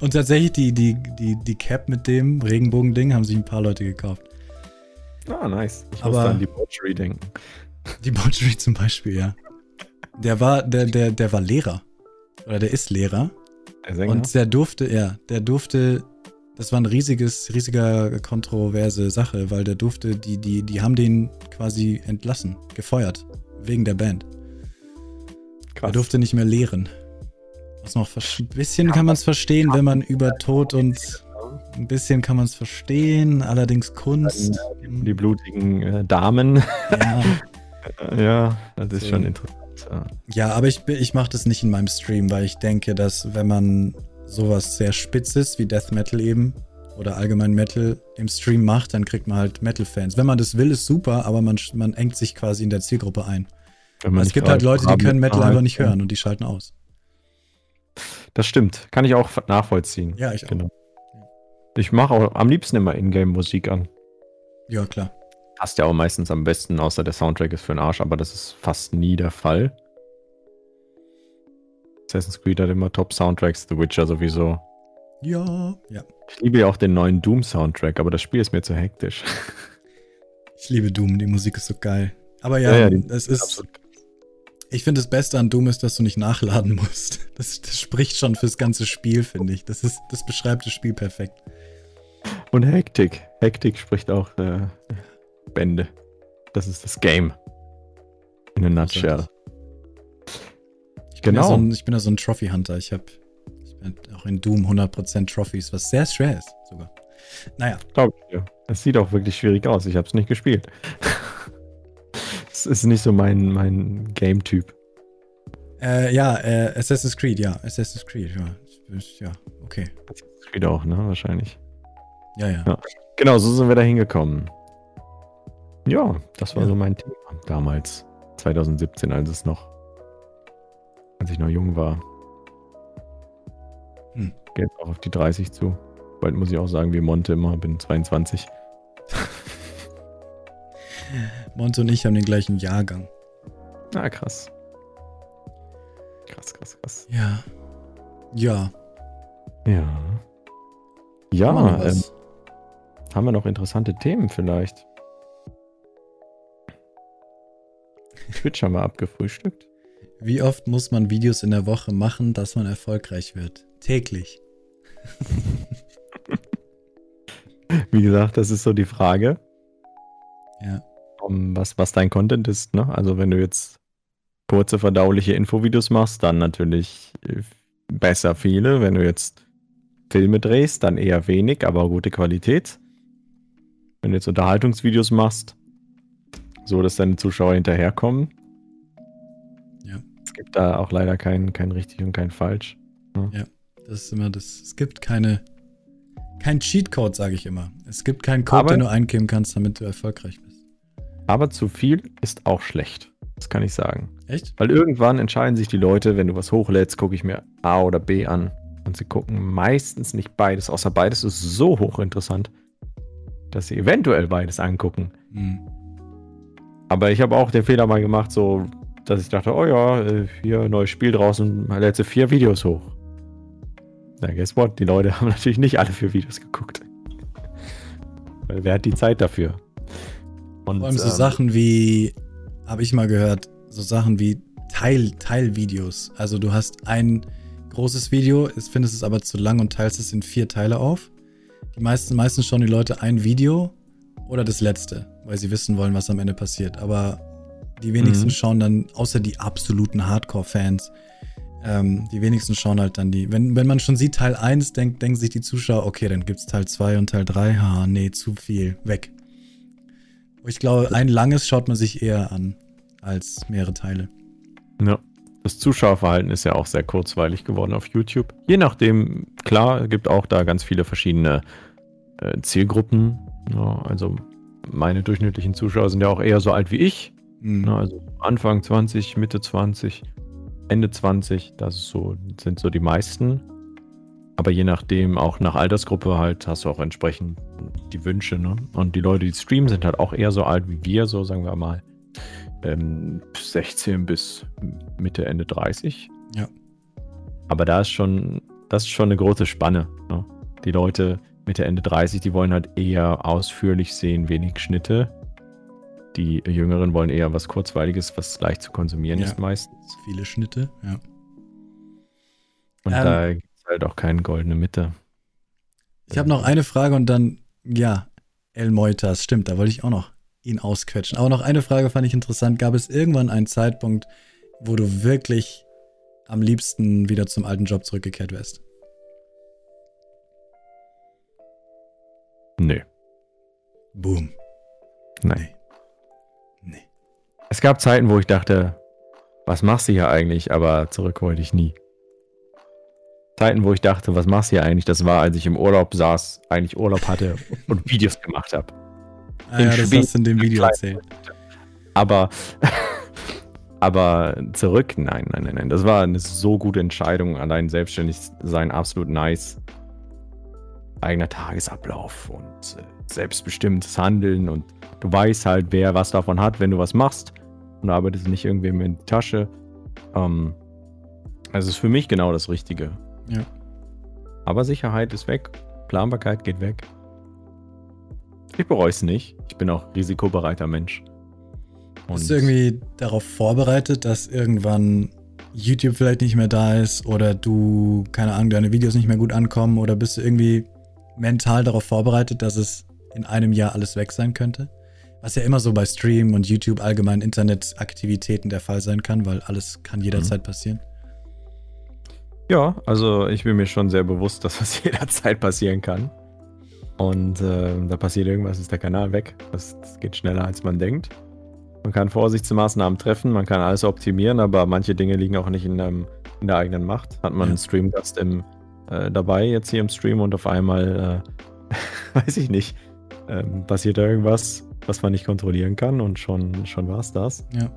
Und tatsächlich, die, die, die, die Cap mit dem Regenbogen-Ding haben sich ein paar Leute gekauft. Ah, nice. Ich Aber muss an die Botchery denken. Die Botchery zum Beispiel, ja. Der war, der, der, der war Lehrer. Oder der ist Lehrer. Der? Und der durfte, ja, der durfte, das war ein riesiges, riesiger kontroverse Sache, weil der durfte, die, die, die haben den quasi entlassen, gefeuert, wegen der Band. Krass. Er durfte nicht mehr lehren. Was noch ein bisschen kann man es verstehen, wenn man über Tod und ein bisschen kann man es verstehen, allerdings Kunst. Die, die blutigen äh, Damen. Ja. ja, das ist so. schon interessant. Ja, ja aber ich, ich mache das nicht in meinem Stream, weil ich denke, dass wenn man sowas sehr Spitzes wie Death Metal eben oder allgemein Metal im Stream macht, dann kriegt man halt Metal-Fans. Wenn man das will, ist super, aber man, man engt sich quasi in der Zielgruppe ein. Es gibt halt Leute, die können Metal einfach nicht hören und die schalten aus. Das stimmt. Kann ich auch nachvollziehen. Ja, ich auch. Genau. Ich mache auch am liebsten immer Ingame-Musik an. Ja, klar. Passt ja auch meistens am besten, außer der Soundtrack ist für den Arsch, aber das ist fast nie der Fall. Assassin's Creed hat immer Top-Soundtracks, The Witcher sowieso. Ja, ja. Ich liebe ja auch den neuen Doom-Soundtrack, aber das Spiel ist mir zu hektisch. Ich liebe Doom, die Musik ist so geil. Aber ja, ja, ja es ist. Absolut. Ich finde, das Beste an Doom ist, dass du nicht nachladen musst. Das, das spricht schon fürs ganze Spiel, finde ich. Das, ist, das beschreibt das Spiel perfekt. Und Hektik. Hektik spricht auch äh, Bände. Das ist das Game. In a nutshell. Ich bin, genau. ja so ein, ich bin ja so ein Trophy-Hunter. Ich habe auch in Doom 100% Trophies, was sehr schwer ist sogar. Naja. Glaube ich dir. Es sieht auch wirklich schwierig aus. Ich habe es nicht gespielt. Es ist nicht so mein, mein Game-Typ. Äh, ja, äh, Assassin's Creed, ja. Assassin's Creed, ja. Ja, okay. Assassin's Creed auch, ne? Wahrscheinlich. Ja, ja. ja. Genau, so sind wir da hingekommen. Ja, das war ja. so mein Thema damals. 2017, als es noch, als ich noch jung war. Hm. Geht auch auf die 30 zu. Bald muss ich auch sagen, wie Monte immer, bin 22. Monte und ich haben den gleichen Jahrgang. Ah, krass. Krass, krass, krass. Ja. Ja. Ja. Ja, haben wir, ähm, haben wir noch interessante Themen vielleicht? Twitch haben wir abgefrühstückt. Wie oft muss man Videos in der Woche machen, dass man erfolgreich wird? Täglich. Wie gesagt, das ist so die Frage. Ja um, was, was dein Content ist. Ne? Also wenn du jetzt kurze, verdauliche Infovideos machst, dann natürlich äh, besser viele. Wenn du jetzt Filme drehst, dann eher wenig, aber gute Qualität. Wenn du jetzt Unterhaltungsvideos machst, so dass deine Zuschauer hinterherkommen. Ja. Es gibt da auch leider kein, kein richtig und kein falsch. Ne? Ja, das ist immer das. Es gibt keine, kein Cheatcode, sage ich immer. Es gibt keinen Code, aber, den du eingeben kannst, damit du erfolgreich bist. Aber zu viel ist auch schlecht. Das kann ich sagen. Echt? Weil irgendwann entscheiden sich die Leute, wenn du was hochlädst, gucke ich mir A oder B an. Und sie gucken meistens nicht beides, außer beides ist so hochinteressant. dass sie eventuell beides angucken. Mhm. Aber ich habe auch den Fehler mal gemacht, so, dass ich dachte, oh ja, äh, hier neues Spiel draußen, letzte vier Videos hoch. Na, guess what? Die Leute haben natürlich nicht alle vier Videos geguckt. Weil wer hat die Zeit dafür? Und, Vor allem so ähm, Sachen wie, habe ich mal gehört, so Sachen wie Teil, Teilvideos. Also du hast ein großes Video, findest es aber zu lang und teilst es in vier Teile auf. Die meisten, meistens schauen die Leute ein Video oder das letzte, weil sie wissen wollen, was am Ende passiert. Aber die wenigsten mhm. schauen dann, außer die absoluten Hardcore-Fans, ähm, die wenigsten schauen halt dann die. Wenn, wenn man schon sieht Teil 1, denk, denken sich die Zuschauer, okay, dann gibt es Teil 2 und Teil 3. Ha, nee, zu viel. Weg. Ich glaube, ein langes schaut man sich eher an als mehrere Teile. Ja. Das Zuschauerverhalten ist ja auch sehr kurzweilig geworden auf YouTube. Je nachdem, klar, gibt auch da ganz viele verschiedene äh, Zielgruppen. Ja, also meine durchschnittlichen Zuschauer sind ja auch eher so alt wie ich. Mhm. Ja, also Anfang 20, Mitte 20, Ende 20, das so, sind so die meisten. Aber je nachdem, auch nach Altersgruppe halt, hast du auch entsprechend die Wünsche. Ne? Und die Leute, die streamen, sind halt auch eher so alt wie wir, so sagen wir mal ähm, 16 bis Mitte, Ende 30. Ja. Aber da ist schon, das ist schon eine große Spanne. Ne? Die Leute Mitte, Ende 30, die wollen halt eher ausführlich sehen, wenig Schnitte. Die Jüngeren wollen eher was Kurzweiliges, was leicht zu konsumieren ja. ist meistens. Viele Schnitte, ja. Und ähm, da gibt es halt auch keine goldene Mitte. Ich habe noch eine Frage und dann, ja, El Moitas, stimmt, da wollte ich auch noch ihn ausquetschen. Aber noch eine Frage fand ich interessant. Gab es irgendwann einen Zeitpunkt, wo du wirklich am liebsten wieder zum alten Job zurückgekehrt wärst? Nee. Boom. Nein. Nee. nee. Es gab Zeiten, wo ich dachte, was machst du hier eigentlich? Aber zurück wollte ich nie. Zeiten, wo ich dachte, was machst du hier eigentlich? Das war, als ich im Urlaub saß, eigentlich Urlaub hatte und Videos gemacht habe. Ah, ja, das hast du in dem Video erzählt. Aber, aber zurück, nein, nein, nein, nein. Das war eine so gute Entscheidung. Allein selbstständig sein, absolut nice. Eigener Tagesablauf und äh, selbstbestimmtes Handeln und du weißt halt, wer was davon hat, wenn du was machst und arbeitest nicht irgendwem in die Tasche. Ähm, also ist für mich genau das Richtige. Ja. Aber Sicherheit ist weg, Planbarkeit geht weg. Ich bereue es nicht. Ich bin auch risikobereiter Mensch. Und Bist du irgendwie darauf vorbereitet, dass irgendwann YouTube vielleicht nicht mehr da ist oder du, keine Ahnung, deine Videos nicht mehr gut ankommen oder bist du irgendwie mental darauf vorbereitet, dass es in einem Jahr alles weg sein könnte? Was ja immer so bei Stream und YouTube allgemein Internetaktivitäten der Fall sein kann, weil alles kann jederzeit mhm. passieren. Ja, also ich bin mir schon sehr bewusst, dass das jederzeit passieren kann. Und äh, da passiert irgendwas, ist der Kanal weg. Das, das, geht schneller, als man denkt. Man kann Vorsichtsmaßnahmen treffen, man kann alles optimieren, aber manche Dinge liegen auch nicht in, ähm, in der eigenen Macht. Hat man ja. einen Streamgast im, äh, dabei jetzt hier im Stream und auf einmal, äh, weiß ich nicht, ähm, passiert da irgendwas, was man nicht kontrollieren kann und schon, schon war es das. Ja.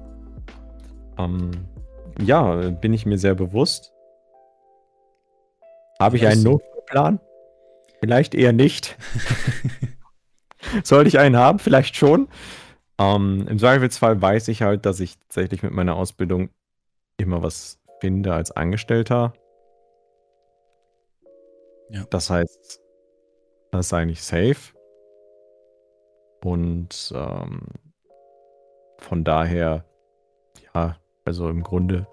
Ähm, ja, bin ich mir sehr bewusst. Habe ich einen Notfallplan? Vielleicht eher nicht. Sollte ich einen haben? Vielleicht schon. Ähm, Im Zweifelsfall weiß ich halt, dass ich tatsächlich mit meiner Ausbildung immer was finde als Angestellter. Ja. Das heißt, das ist eigentlich safe. Und ähm, von daher, ja, also im Grunde,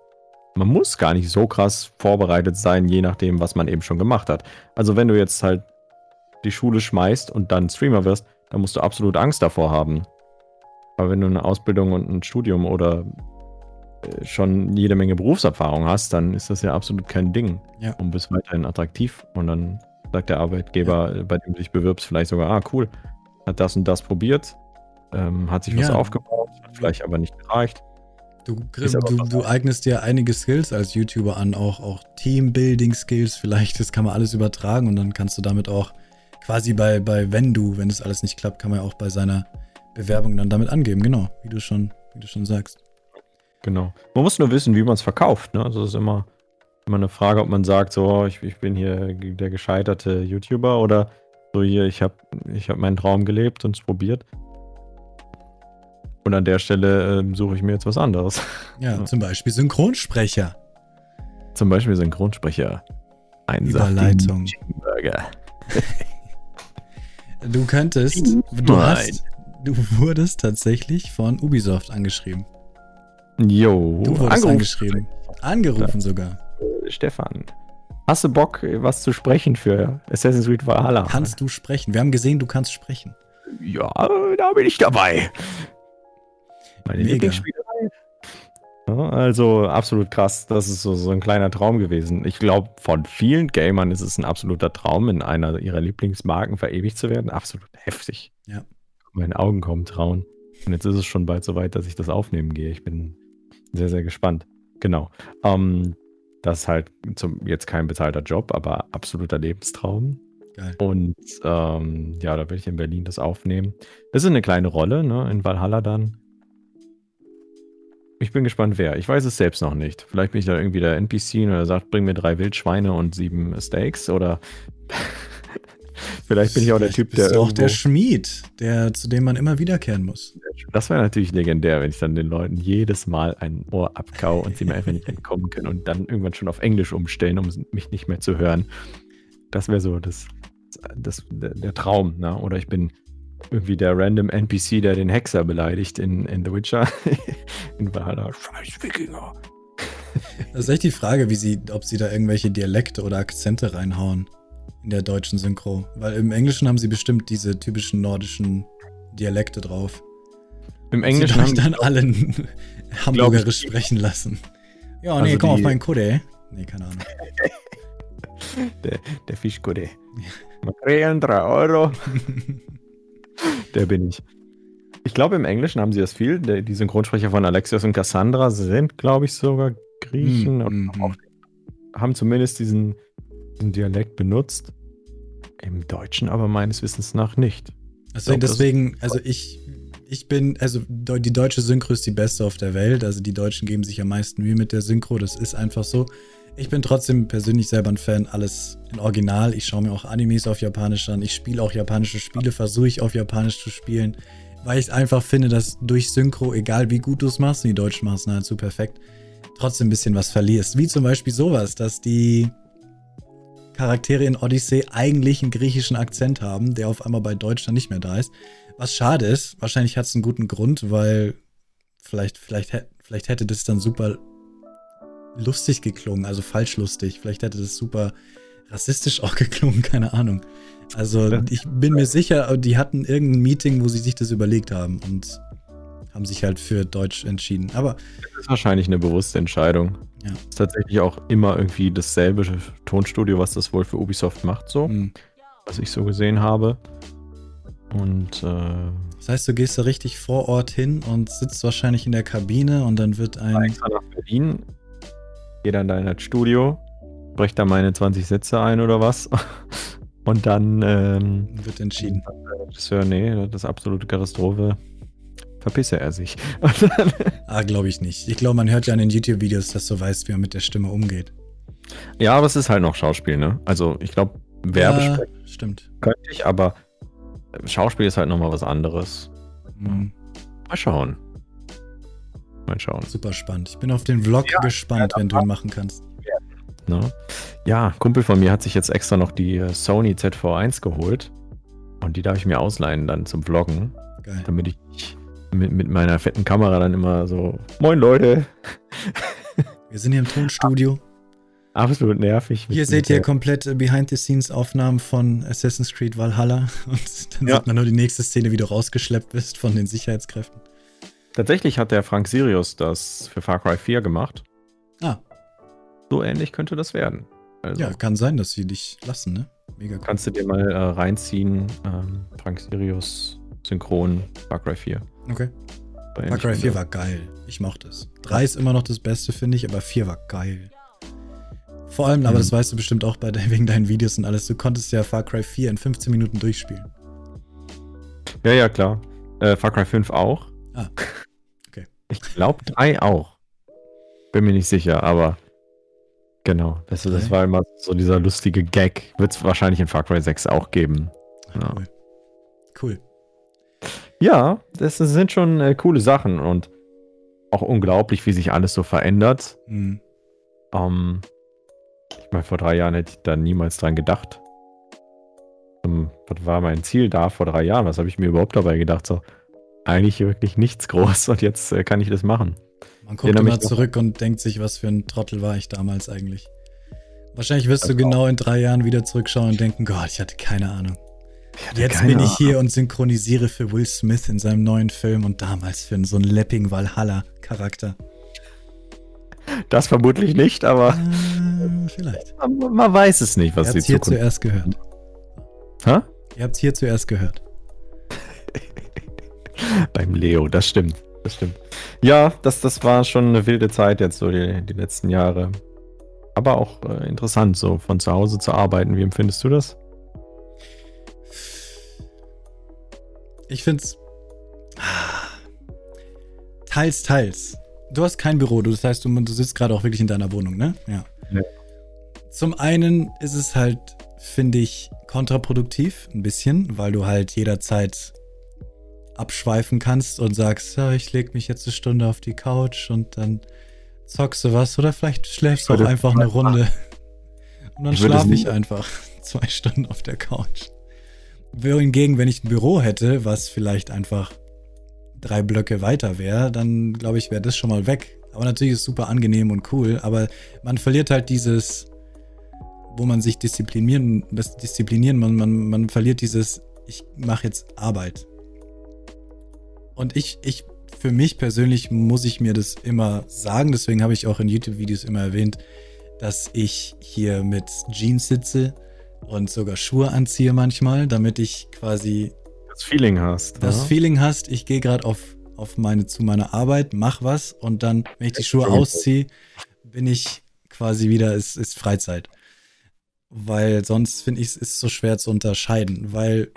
man muss gar nicht so krass vorbereitet sein, je nachdem, was man eben schon gemacht hat. Also wenn du jetzt halt die Schule schmeißt und dann Streamer wirst, dann musst du absolut Angst davor haben. Aber wenn du eine Ausbildung und ein Studium oder äh, schon jede Menge Berufserfahrung hast, dann ist das ja absolut kein Ding. Ja. Und bist weiterhin attraktiv. Und dann sagt der Arbeitgeber, ja. bei dem du dich bewirbst, vielleicht sogar, ah, cool, hat das und das probiert, ähm, hat sich was ja. aufgebaut, hat vielleicht aber nicht gereicht. Du, du, du, eignest dir einige Skills als YouTuber an, auch, auch Teambuilding-Skills, vielleicht, das kann man alles übertragen und dann kannst du damit auch quasi bei, bei wenn du, wenn es alles nicht klappt, kann man ja auch bei seiner Bewerbung dann damit angeben, genau, wie du schon, wie du schon sagst. Genau. Man muss nur wissen, wie man es verkauft. Ne? Also es ist immer, immer eine Frage, ob man sagt, so, ich, ich bin hier der gescheiterte YouTuber oder So hier, ich habe ich hab meinen Traum gelebt und es probiert. Und an der Stelle äh, suche ich mir jetzt was anderes. Ja, ja, zum Beispiel Synchronsprecher. Zum Beispiel Synchronsprecher. Ein Überleitung. du könntest, du hast, du wurdest tatsächlich von Ubisoft angeschrieben. Jo. Du wurdest angerufen. angeschrieben. Angerufen sogar. Stefan, hast du Bock, was zu sprechen für Assassin's Creed Valhalla? Kannst du sprechen? Wir haben gesehen, du kannst sprechen. Ja, da bin ich dabei. Meine Mega. Lieblingsspielerei. Ja, also absolut krass. Das ist so, so ein kleiner Traum gewesen. Ich glaube, von vielen Gamern ist es ein absoluter Traum, in einer ihrer Lieblingsmarken verewigt zu werden. Absolut heftig. Ja. Meine Augen kaum trauen. Und jetzt ist es schon bald so weit, dass ich das aufnehmen gehe. Ich bin sehr, sehr gespannt. Genau. Ähm, das ist halt zum, jetzt kein bezahlter Job, aber absoluter Lebenstraum. Geil. Und ähm, ja, da werde ich in Berlin das aufnehmen. Das ist eine kleine Rolle, ne, in Valhalla dann. Ich bin gespannt, wer. Ich weiß es selbst noch nicht. Vielleicht bin ich da irgendwie der NPC und er sagt, bring mir drei Wildschweine und sieben Steaks oder Vielleicht bin ich auch der Typ, der. Bist auch der Schmied, der, zu dem man immer wiederkehren muss. Das wäre natürlich legendär, wenn ich dann den Leuten jedes Mal ein Ohr abkau und sie mir einfach nicht entkommen können und dann irgendwann schon auf Englisch umstellen, um mich nicht mehr zu hören. Das wäre so das, das, der, der Traum, ne? Oder ich bin irgendwie der random NPC, der den Hexer beleidigt in, in The Witcher. in Valhalla. Scheiß Wikinger. Das ist echt die Frage, wie sie, ob sie da irgendwelche Dialekte oder Akzente reinhauen in der deutschen Synchro. Weil im Englischen haben sie bestimmt diese typischen nordischen Dialekte drauf. Im Englischen haben sie dann alle Hamburgerisch sprechen lassen. Ja, also nee, komm auf meinen Kudde. Nee, keine Ahnung. der, der Fischkudde. Makrelen, 3 Euro. Der bin ich. Ich glaube, im Englischen haben sie das viel. Die Synchronsprecher von Alexios und Cassandra sind, glaube ich, sogar Griechen. Mm, mm, haben zumindest diesen diesen Dialekt benutzt. Im Deutschen aber meines Wissens nach nicht. Also glaub, deswegen, also ich, ich bin, also die deutsche Synchro ist die beste auf der Welt. Also die Deutschen geben sich am meisten Mühe mit der Synchro. Das ist einfach so. Ich bin trotzdem persönlich selber ein Fan, alles in Original. Ich schaue mir auch Animes auf Japanisch an. Ich spiele auch japanische Spiele, versuche ich auf Japanisch zu spielen, weil ich einfach finde, dass durch Synchro, egal wie gut du es machst, die Deutschen machen es nahezu perfekt, trotzdem ein bisschen was verlierst. Wie zum Beispiel sowas, dass die Charaktere in Odyssey eigentlich einen griechischen Akzent haben, der auf einmal bei Deutschland nicht mehr da ist. Was schade ist, wahrscheinlich hat es einen guten Grund, weil vielleicht, vielleicht, vielleicht hätte das dann super lustig geklungen, also falsch lustig. Vielleicht hätte das super rassistisch auch geklungen, keine Ahnung. Also ich bin mir sicher, die hatten irgendein Meeting, wo sie sich das überlegt haben und haben sich halt für Deutsch entschieden. Aber das ist wahrscheinlich eine bewusste Entscheidung. Ja. Ist tatsächlich auch immer irgendwie dasselbe Tonstudio, was das wohl für Ubisoft macht, so. Mhm. Was ich so gesehen habe. Und äh, das heißt, du gehst da richtig vor Ort hin und sitzt wahrscheinlich in der Kabine und dann wird ein. Ich nach Berlin, gehe dann da in das Studio, breche da meine 20 Sätze ein oder was. Und dann ähm, wird entschieden. Regisseur, nee, das ist absolute Katastrophe verpisse er sich. ah, glaube ich nicht. Ich glaube, man hört ja in den YouTube-Videos, dass du weißt, wie er mit der Stimme umgeht. Ja, aber es ist halt noch Schauspiel, ne? Also ich glaube, Werbesprech ja, stimmt. könnte ich, aber Schauspiel ist halt nochmal was anderes. Mhm. Mal schauen. Mal schauen. Super spannend. Ich bin auf den Vlog ja, gespannt, ja, wenn du ihn machen kannst. Ne? Ja, Kumpel von mir hat sich jetzt extra noch die äh, Sony ZV1 geholt. Und die darf ich mir ausleihen dann zum Vloggen. Geil. Damit ich mit, mit meiner fetten Kamera dann immer so, moin Leute. Wir sind hier im Tonstudio. Absolut nervig. Hier seht ihr komplett Behind-the-Scenes-Aufnahmen von Assassin's Creed Valhalla und dann ja. sieht man nur die nächste Szene, wie du rausgeschleppt bist von den Sicherheitskräften. Tatsächlich hat der Frank Sirius das für Far Cry 4 gemacht. Ah. So ähnlich könnte das werden. Also, ja, kann sein, dass sie dich lassen, ne? Mega cool. Kannst du dir mal äh, reinziehen, ähm, Frank Sirius synchron Far Cry 4. Okay. Far Cry 4 war geil. Ich mochte es. 3 ist immer noch das Beste, finde ich, aber 4 war geil. Vor allem, mhm. aber das weißt du bestimmt auch bei wegen deinen Videos und alles, du konntest ja Far Cry 4 in 15 Minuten durchspielen. Ja, ja, klar. Äh, Far Cry 5 auch. Ah. Ich glaube 3 auch. Bin mir nicht sicher, aber genau. Das, das war immer so dieser lustige Gag. Wird es wahrscheinlich in Far Cry 6 auch geben. Ja. Cool. cool. Ja, das sind schon äh, coole Sachen und auch unglaublich, wie sich alles so verändert. Mhm. Ähm, ich meine, vor drei Jahren hätte ich da niemals dran gedacht. Um, was war mein Ziel da vor drei Jahren? Was habe ich mir überhaupt dabei gedacht? So, eigentlich wirklich nichts groß und jetzt äh, kann ich das machen. Man guckt immer zurück und denkt sich, was für ein Trottel war ich damals eigentlich. Wahrscheinlich wirst du genau in drei Jahren wieder zurückschauen und denken, Gott, ich hatte keine Ahnung. Jetzt bin ich hier und synchronisiere für Will Smith in seinem neuen Film und damals für so einen Lapping Valhalla-Charakter. Das vermutlich nicht, aber. Äh, vielleicht. Man, man, weiß es nicht, was Ihr die hier zuerst gehört. Hä? Ihr habt es hier zuerst gehört. Beim Leo, das stimmt. Das stimmt. Ja, das, das war schon eine wilde Zeit jetzt, so die, die letzten Jahre. Aber auch äh, interessant, so von zu Hause zu arbeiten. Wie empfindest du das? Ich finde es. Teils, teils. Du hast kein Büro, das heißt, du, du sitzt gerade auch wirklich in deiner Wohnung, ne? Ja. ja. Zum einen ist es halt, finde ich, kontraproduktiv, ein bisschen, weil du halt jederzeit abschweifen kannst und sagst, ja, ich lege mich jetzt eine Stunde auf die Couch und dann zockst du was oder vielleicht schläfst du auch einfach eine Runde. Und dann schlafe ich einfach zwei Stunden auf der Couch. Wohingegen, wenn ich ein Büro hätte, was vielleicht einfach drei Blöcke weiter wäre, dann glaube ich, wäre das schon mal weg. Aber natürlich ist es super angenehm und cool, aber man verliert halt dieses, wo man sich disziplinieren, disziplinieren, man, man, man verliert dieses, ich mache jetzt Arbeit. Und ich, ich, für mich persönlich muss ich mir das immer sagen, deswegen habe ich auch in YouTube-Videos immer erwähnt, dass ich hier mit Jeans sitze und sogar Schuhe anziehe manchmal, damit ich quasi das Feeling hast. Das ja. Feeling hast, ich gehe gerade auf, auf meine, zu meiner Arbeit, mach was und dann, wenn ich die Schuhe ausziehe, bin ich quasi wieder, es ist, ist Freizeit. Weil sonst finde ich es ist so schwer zu unterscheiden, weil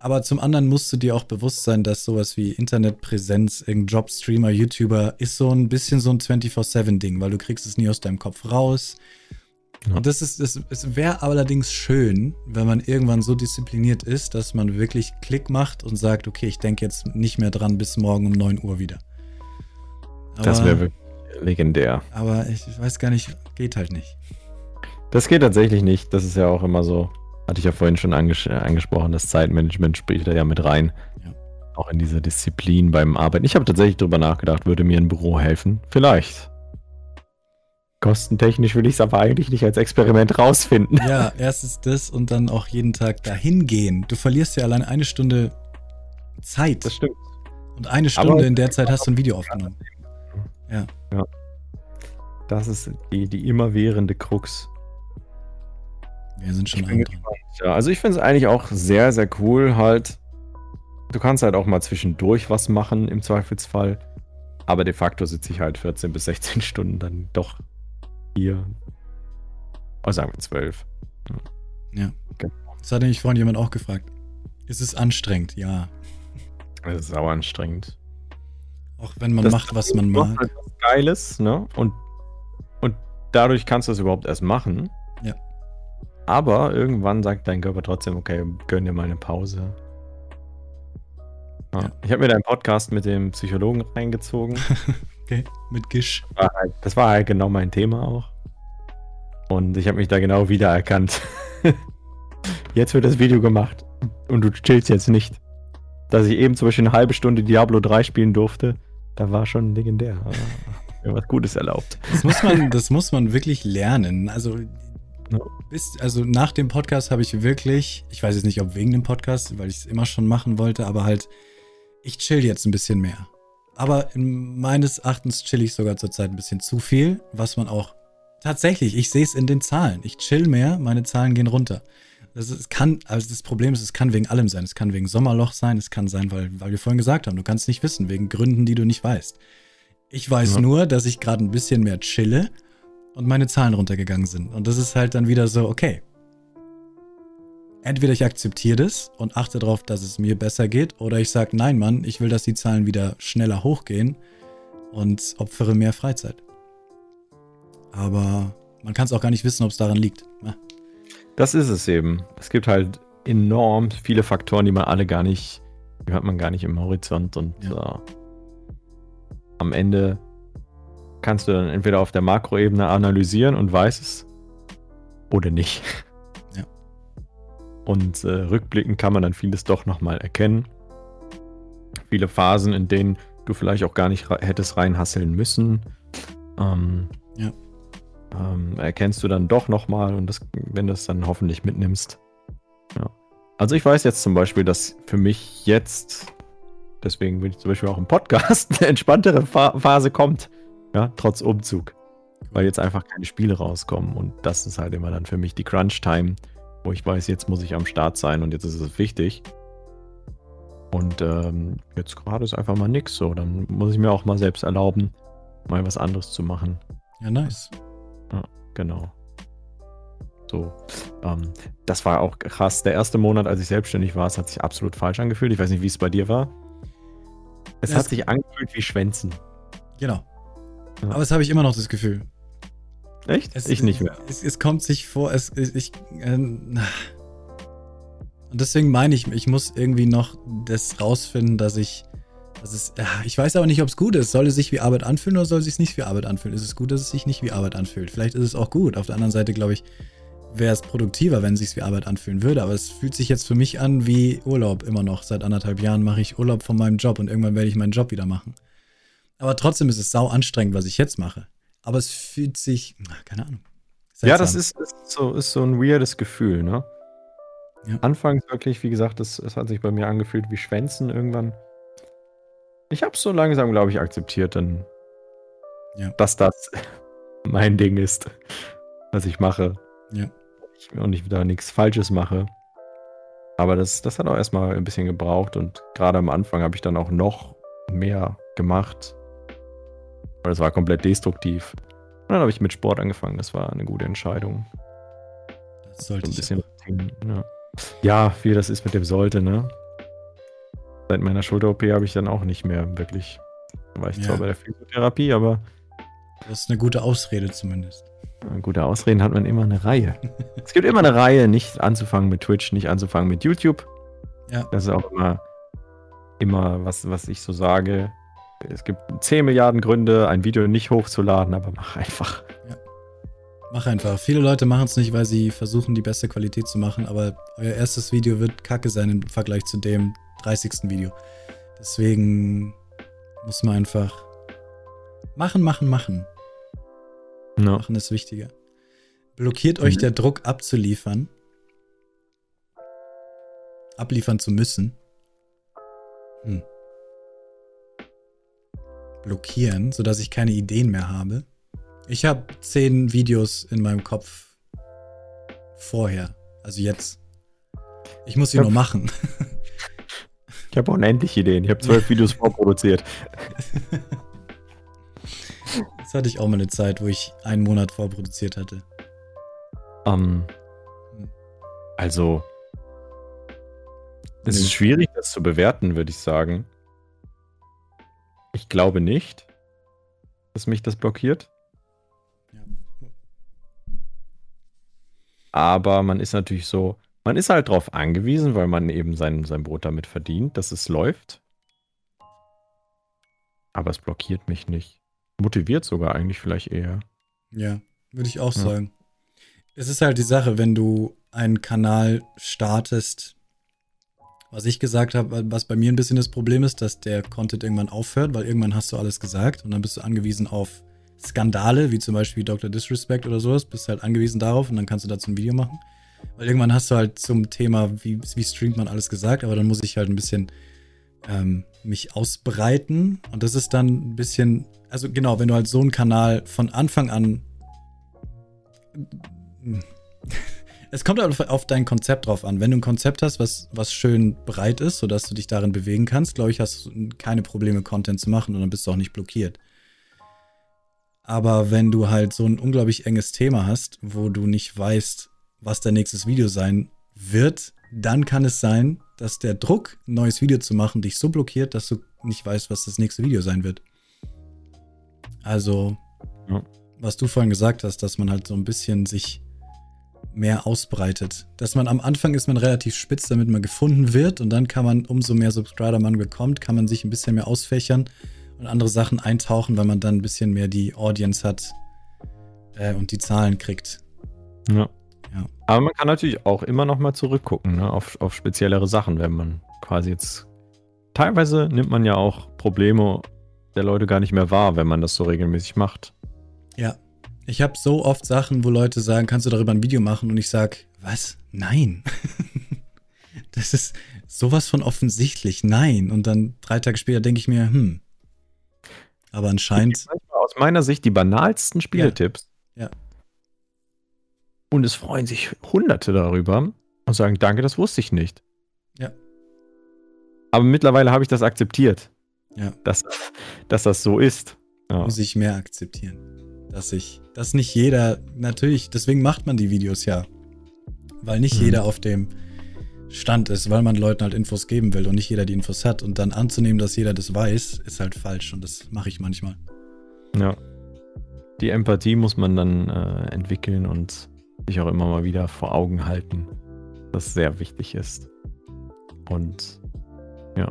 aber zum anderen musst du dir auch bewusst sein, dass sowas wie Internetpräsenz, irgendein Jobstreamer, YouTuber ist so ein bisschen so ein 24-7-Ding, weil du kriegst es nie aus deinem Kopf raus. Ja. Und das ist, das, es wäre allerdings schön, wenn man irgendwann so diszipliniert ist, dass man wirklich Klick macht und sagt, okay, ich denke jetzt nicht mehr dran bis morgen um 9 Uhr wieder. Aber, das wäre wirklich legendär. Aber ich weiß gar nicht, geht halt nicht. Das geht tatsächlich nicht. Das ist ja auch immer so. Hatte ich ja vorhin schon anges angesprochen, das Zeitmanagement spielt da ja mit rein. Ja. Auch in diese Disziplin beim Arbeiten. Ich habe tatsächlich darüber nachgedacht, würde mir ein Büro helfen? Vielleicht. Kostentechnisch will ich es aber eigentlich nicht als Experiment rausfinden. Ja, erstens das und dann auch jeden Tag dahin gehen. Du verlierst ja allein eine Stunde Zeit. Das stimmt. Und eine Stunde aber in der Zeit hast du ein Video aufgenommen. Ja. ja. Das ist die, die immerwährende Krux. Wir sind schon dran. Ja, also ich finde es eigentlich auch sehr, sehr cool halt. Du kannst halt auch mal zwischendurch was machen im Zweifelsfall. Aber de facto sitze ich halt 14 bis 16 Stunden dann doch vier, oh, sagen wir zwölf. Ja. Okay. Das hat nämlich vorhin jemand auch gefragt. Ist es anstrengend? Ja. Es ist auch anstrengend. Auch wenn man das macht, was man mag. Halt was Geiles, ne? Und, und dadurch kannst du es überhaupt erst machen. Aber irgendwann sagt dein Körper trotzdem, okay, gönn dir mal eine Pause. Ja. Ich habe mir deinen Podcast mit dem Psychologen reingezogen. Okay, mit Gisch. Das war, halt, das war halt genau mein Thema auch. Und ich habe mich da genau wiedererkannt. jetzt wird das Video gemacht und du chillst jetzt nicht. Dass ich eben zum Beispiel eine halbe Stunde Diablo 3 spielen durfte, da war schon legendär. Mir was Gutes erlaubt. Das muss man, das muss man wirklich lernen. Also, bis, also nach dem Podcast habe ich wirklich, ich weiß jetzt nicht, ob wegen dem Podcast, weil ich es immer schon machen wollte, aber halt, ich chill jetzt ein bisschen mehr. Aber meines Erachtens chill ich sogar zurzeit ein bisschen zu viel, was man auch tatsächlich, ich sehe es in den Zahlen. Ich chill mehr, meine Zahlen gehen runter. Das ist, kann, also das Problem ist, es kann wegen allem sein. Es kann wegen Sommerloch sein, es kann sein, weil, weil wir vorhin gesagt haben, du kannst nicht wissen, wegen Gründen, die du nicht weißt. Ich weiß ja. nur, dass ich gerade ein bisschen mehr chille und meine Zahlen runtergegangen sind. Und das ist halt dann wieder so, okay, entweder ich akzeptiere das und achte darauf, dass es mir besser geht, oder ich sage, nein, Mann, ich will, dass die Zahlen wieder schneller hochgehen und opfere mehr Freizeit. Aber man kann es auch gar nicht wissen, ob es daran liegt. Ja. Das ist es eben. Es gibt halt enorm viele Faktoren, die man alle gar nicht, die hat man gar nicht im Horizont und ja. äh, am Ende kannst du dann entweder auf der Makroebene analysieren und weißt es oder nicht. Ja. Und äh, rückblickend kann man dann vieles doch nochmal erkennen. Viele Phasen, in denen du vielleicht auch gar nicht hättest reinhasseln müssen. Ähm, ja. Ähm, erkennst du dann doch nochmal und das, wenn du es dann hoffentlich mitnimmst. Ja. Also ich weiß jetzt zum Beispiel, dass für mich jetzt, deswegen bin ich zum Beispiel auch im Podcast, eine entspanntere Phase kommt. Ja, trotz Umzug. Weil jetzt einfach keine Spiele rauskommen. Und das ist halt immer dann für mich die Crunch-Time, wo ich weiß, jetzt muss ich am Start sein und jetzt ist es wichtig. Und ähm, jetzt gerade ist einfach mal nix so. Dann muss ich mir auch mal selbst erlauben, mal was anderes zu machen. Ja, nice. Ja, genau. So. Ähm, das war auch krass. Der erste Monat, als ich selbstständig war, es hat sich absolut falsch angefühlt. Ich weiß nicht, wie es bei dir war. Es das hat sich angefühlt wie Schwänzen. Genau. Ja. Aber das habe ich immer noch das Gefühl. Echt? Es, ich nicht mehr. Es, es, kommt sich vor, es, ich, äh, und deswegen meine ich, ich muss irgendwie noch das rausfinden, dass ich, dass es, ich weiß aber nicht, ob es gut ist. Soll es sich wie Arbeit anfühlen oder soll es sich nicht wie Arbeit anfühlen? Ist es gut, dass es sich nicht wie Arbeit anfühlt? Vielleicht ist es auch gut. Auf der anderen Seite, glaube ich, wäre es produktiver, wenn es sich wie Arbeit anfühlen würde. Aber es fühlt sich jetzt für mich an wie Urlaub immer noch. Seit anderthalb Jahren mache ich Urlaub von meinem Job und irgendwann werde ich meinen Job wieder machen. Aber trotzdem ist es sau anstrengend, was ich jetzt mache. Aber es fühlt sich, keine Ahnung. Seltsam. Ja, das ist, ist, so, ist so ein weirdes Gefühl, ne? Ja. Anfangs wirklich, wie gesagt, es hat sich bei mir angefühlt wie Schwänzen irgendwann. Ich habe so langsam, glaube ich, akzeptiert, dann, ja. dass das mein Ding ist, was ich mache. Ja. Und ich wieder nichts Falsches mache. Aber das, das hat auch erstmal ein bisschen gebraucht und gerade am Anfang habe ich dann auch noch mehr gemacht. Weil es war komplett destruktiv. Und dann habe ich mit Sport angefangen. Das war eine gute Entscheidung. Das sollte so ein bisschen, ja. ja, wie das ist mit dem sollte, ne? Seit meiner Schulter-OP habe ich dann auch nicht mehr wirklich. Da war ich ja. zwar bei der Physiotherapie, aber. Das ist eine gute Ausrede zumindest. Gute Ausreden hat man immer eine Reihe. es gibt immer eine Reihe, nicht anzufangen mit Twitch, nicht anzufangen mit YouTube. Ja. Das ist auch immer, immer was, was ich so sage. Es gibt 10 Milliarden Gründe, ein Video nicht hochzuladen, aber mach einfach. Ja. Mach einfach. Viele Leute machen es nicht, weil sie versuchen, die beste Qualität zu machen, aber euer erstes Video wird kacke sein im Vergleich zu dem 30. Video. Deswegen muss man einfach machen, machen, machen. No. Machen ist wichtiger. Blockiert mhm. euch der Druck abzuliefern. Abliefern zu müssen. Hm blockieren, sodass ich keine Ideen mehr habe. Ich habe zehn Videos in meinem Kopf vorher, also jetzt. Ich muss sie nur machen. Ich habe unendlich Ideen. Ich habe zwölf Videos vorproduziert. Das hatte ich auch mal eine Zeit, wo ich einen Monat vorproduziert hatte. Um, ähm, also, es ist schwierig, das zu bewerten, würde ich sagen. Ich glaube nicht, dass mich das blockiert. Ja. Aber man ist natürlich so, man ist halt darauf angewiesen, weil man eben sein, sein Brot damit verdient, dass es läuft. Aber es blockiert mich nicht. Motiviert sogar eigentlich vielleicht eher. Ja, würde ich auch ja. sagen. Es ist halt die Sache, wenn du einen Kanal startest, was ich gesagt habe, was bei mir ein bisschen das Problem ist, dass der Content irgendwann aufhört, weil irgendwann hast du alles gesagt und dann bist du angewiesen auf Skandale, wie zum Beispiel Dr. Disrespect oder sowas, bist halt angewiesen darauf und dann kannst du dazu ein Video machen. Weil irgendwann hast du halt zum Thema, wie, wie streamt man alles gesagt, aber dann muss ich halt ein bisschen ähm, mich ausbreiten und das ist dann ein bisschen, also genau, wenn du halt so einen Kanal von Anfang an es kommt auf, auf dein Konzept drauf an. Wenn du ein Konzept hast, was, was schön breit ist, sodass du dich darin bewegen kannst, glaube ich, hast du keine Probleme, Content zu machen und dann bist du auch nicht blockiert. Aber wenn du halt so ein unglaublich enges Thema hast, wo du nicht weißt, was dein nächstes Video sein wird, dann kann es sein, dass der Druck, ein neues Video zu machen, dich so blockiert, dass du nicht weißt, was das nächste Video sein wird. Also, ja. was du vorhin gesagt hast, dass man halt so ein bisschen sich mehr ausbreitet. Dass man am Anfang ist man relativ spitz, damit man gefunden wird und dann kann man, umso mehr Subscriber man bekommt, kann man sich ein bisschen mehr ausfächern und andere Sachen eintauchen, weil man dann ein bisschen mehr die Audience hat äh, und die Zahlen kriegt. Ja. ja. Aber man kann natürlich auch immer noch mal zurückgucken ne, auf, auf speziellere Sachen, wenn man quasi jetzt. Teilweise nimmt man ja auch Probleme der Leute gar nicht mehr wahr, wenn man das so regelmäßig macht. Ja, ich habe so oft Sachen, wo Leute sagen, kannst du darüber ein Video machen? Und ich sage, was? Nein. das ist sowas von offensichtlich. Nein. Und dann drei Tage später denke ich mir, hm. Aber anscheinend. Aus meiner Sicht die banalsten Spieletipps. Ja. ja. Und es freuen sich Hunderte darüber und sagen, danke, das wusste ich nicht. Ja. Aber mittlerweile habe ich das akzeptiert. Ja. Dass, dass das so ist. Ja. Muss ich mehr akzeptieren dass ich, dass nicht jeder, natürlich, deswegen macht man die Videos ja. Weil nicht mhm. jeder auf dem Stand ist, weil man Leuten halt Infos geben will und nicht jeder die Infos hat. Und dann anzunehmen, dass jeder das weiß, ist halt falsch und das mache ich manchmal. Ja. Die Empathie muss man dann äh, entwickeln und sich auch immer mal wieder vor Augen halten, was sehr wichtig ist. Und ja.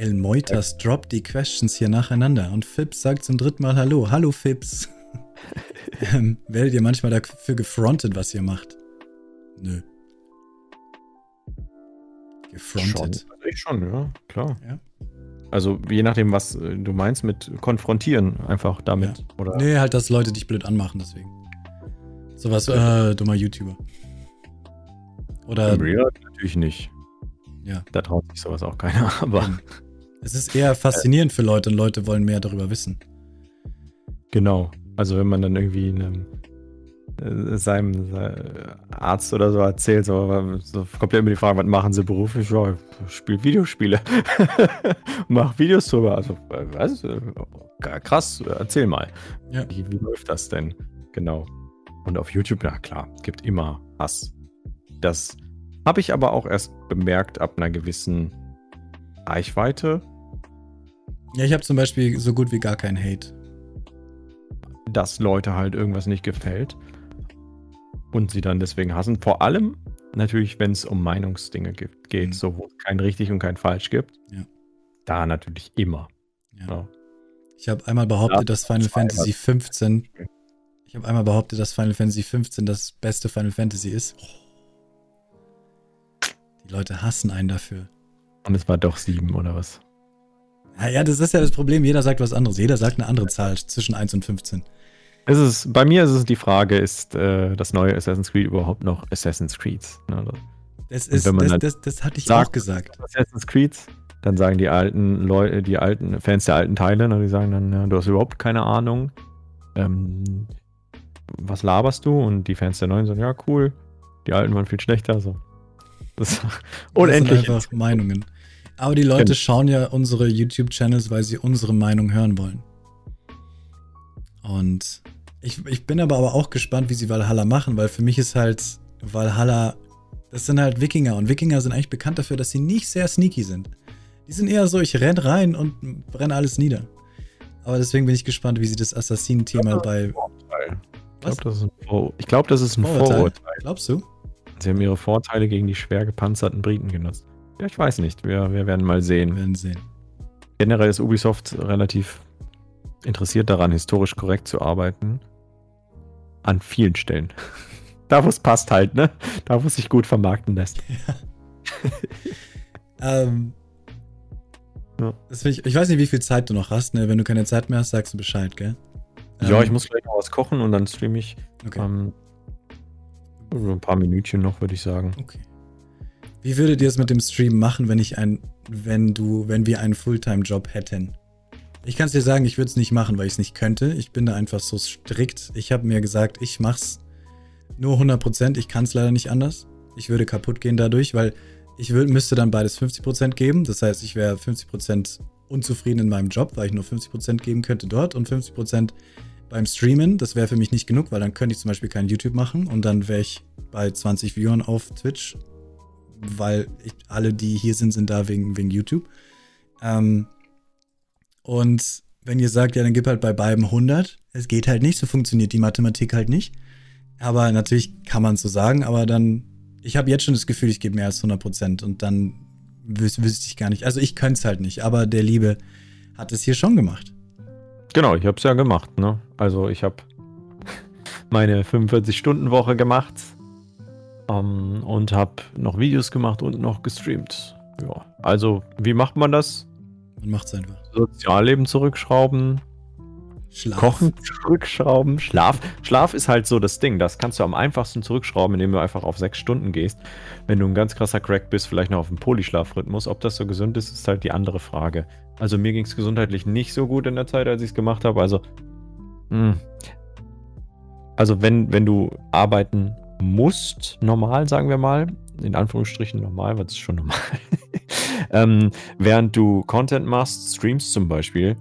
El Moitas droppt die Questions hier nacheinander und Fips sagt zum dritten Mal Hallo. Hallo Fips. ähm, werdet ihr manchmal dafür gefrontet, was ihr macht? Nö. Gefrontet. Schon, ich schon, ja, klar. Ja. Also je nachdem, was äh, du meinst mit konfrontieren, einfach damit. Ja. Oder? Nee, halt, dass Leute dich blöd anmachen, deswegen. Sowas, äh, dummer YouTuber. Oder. Im Real natürlich nicht. Ja. Da traut sich sowas auch keiner, aber. Es ist eher faszinierend für Leute und Leute wollen mehr darüber wissen. Genau. Also wenn man dann irgendwie einem, äh, seinem äh, Arzt oder so erzählt, so, so kommt ja immer die Frage, was machen sie beruflich? Ja, ich spiele Videospiele. Mach Videos drüber. Also, äh, was? Krass, erzähl mal. Ja. Wie, wie läuft das denn? Genau. Und auf YouTube, na klar, gibt immer Hass. Das habe ich aber auch erst bemerkt ab einer gewissen Reichweite. Ja, ich habe zum Beispiel so gut wie gar keinen Hate. Dass Leute halt irgendwas nicht gefällt und sie dann deswegen hassen. Vor allem natürlich, wenn es um Meinungsdinge gibt, geht, mhm. so wo es kein richtig und kein falsch gibt. Ja. Da natürlich immer. Ja. Ja. Ich habe einmal behauptet, dass Final Fantasy 15. Ich habe einmal behauptet, dass Final Fantasy 15 das beste Final Fantasy ist. Die Leute hassen einen dafür. Und es war doch sieben, oder was? Ja, ja, das ist ja das Problem. Jeder sagt was anderes. Jeder sagt eine andere Zahl zwischen 1 und 15. Es ist, bei mir ist es die Frage, ist äh, das neue Assassin's Creed überhaupt noch Assassin's Creed? Ne? Das, ist, das, das, das, hatte ich sagt, auch gesagt. Assassin's Creed, dann sagen die alten Leute, die alten Fans der alten Teile, ne, die sagen dann, ja, du hast überhaupt keine Ahnung. Ähm, was laberst du? Und die Fans der neuen sagen, ja, cool. Die alten waren viel schlechter. So. Das, unendlich. Das sind einfach Meinungen. Aber die Leute schauen ja unsere YouTube-Channels, weil sie unsere Meinung hören wollen. Und ich, ich bin aber, aber auch gespannt, wie sie Valhalla machen, weil für mich ist halt Valhalla, das sind halt Wikinger und Wikinger sind eigentlich bekannt dafür, dass sie nicht sehr sneaky sind. Die sind eher so, ich renn rein und brenne alles nieder. Aber deswegen bin ich gespannt, wie sie das Assassinen-Thema bei. Ich glaube, das ist ein, Vor glaub, das ist ein Vorurteil. Vorurteil. Glaubst du? Sie haben ihre Vorteile gegen die schwer gepanzerten Briten genutzt. Ja, ich weiß nicht. Wir, wir werden mal sehen. Wir werden sehen. Generell ist Ubisoft relativ interessiert daran, historisch korrekt zu arbeiten. An vielen Stellen. da, wo es passt halt, ne? Da, wo es sich gut vermarkten lässt. Ja. ähm, ja. Ich, ich, weiß nicht, wie viel Zeit du noch hast. Ne? Wenn du keine Zeit mehr hast, sagst du Bescheid, gell? Ja, ähm, ich muss gleich noch was kochen und dann streame ich. Okay. Ähm, ein paar Minütchen noch, würde ich sagen. Okay. Wie würdet ihr es mit dem Stream machen, wenn ich ein, wenn du, wenn wir einen Fulltime-Job hätten? Ich kann es dir sagen, ich würde es nicht machen, weil ich es nicht könnte. Ich bin da einfach so strikt. Ich habe mir gesagt, ich mach's nur 100%. Ich kann es leider nicht anders. Ich würde kaputt gehen dadurch, weil ich würd, müsste dann beides 50% geben. Das heißt, ich wäre 50% unzufrieden in meinem Job, weil ich nur 50% geben könnte dort und 50% beim Streamen. Das wäre für mich nicht genug, weil dann könnte ich zum Beispiel kein YouTube machen und dann wäre ich bei 20 Viewern auf Twitch weil ich, alle, die hier sind, sind da wegen, wegen YouTube. Ähm, und wenn ihr sagt, ja, dann gib halt bei beiden 100, es geht halt nicht, so funktioniert die Mathematik halt nicht. Aber natürlich kann man es so sagen, aber dann, ich habe jetzt schon das Gefühl, ich gebe mehr als 100 Prozent und dann wüs wüsste ich gar nicht. Also ich könnte es halt nicht, aber der Liebe hat es hier schon gemacht. Genau, ich habe es ja gemacht. Ne? Also ich habe meine 45-Stunden-Woche gemacht ähm, und habe noch Videos gemacht und noch gestreamt. Ja, also wie macht man das? Man macht es einfach. Sozialleben zurückschrauben, Schlaf. Kochen zurückschrauben, Schlaf. Schlaf ist halt so das Ding. Das kannst du am einfachsten zurückschrauben, indem du einfach auf sechs Stunden gehst. Wenn du ein ganz krasser Crack bist, vielleicht noch auf einen Polyschlafrhythmus. Ob das so gesund ist, ist halt die andere Frage. Also mir ging es gesundheitlich nicht so gut in der Zeit, als ich es gemacht habe. Also, mh. Hm. also wenn, wenn du arbeiten musst, normal, sagen wir mal, in Anführungsstrichen normal, was ist schon normal, ähm, während du Content machst, Streams zum Beispiel,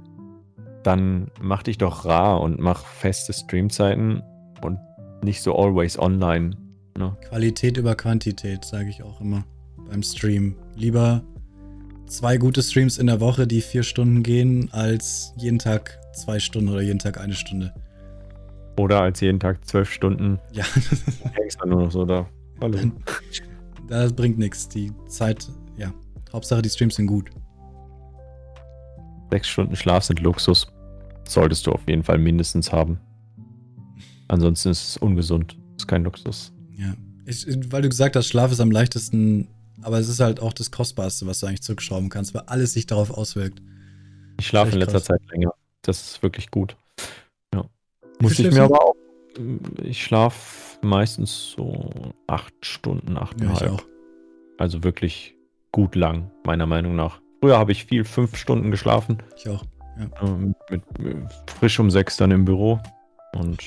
dann mach dich doch rar und mach feste Streamzeiten und nicht so always online. Ne? Qualität über Quantität, sage ich auch immer beim Stream. Lieber zwei gute Streams in der Woche, die vier Stunden gehen, als jeden Tag zwei Stunden oder jeden Tag eine Stunde. Oder als jeden Tag zwölf Stunden. Ja. Hängst dann nur noch so da. Hallo. Das bringt nichts. Die Zeit, ja. Hauptsache die Streams sind gut. Sechs Stunden Schlaf sind Luxus. Solltest du auf jeden Fall mindestens haben. Ansonsten ist es ungesund. Ist kein Luxus. Ja. Ich, weil du gesagt hast, Schlaf ist am leichtesten, aber es ist halt auch das Kostbarste, was du eigentlich zurückschrauben kannst, weil alles sich darauf auswirkt. Ich schlafe in letzter krass. Zeit länger. Das ist wirklich gut. Muss ich mir aber auch. Ich schlafe meistens so acht Stunden, achteinhalb. Ja, ich auch. Also wirklich gut lang, meiner Meinung nach. Früher habe ich viel fünf Stunden geschlafen. Ich auch. Ja. Ähm, mit, mit, frisch um sechs dann im Büro. Und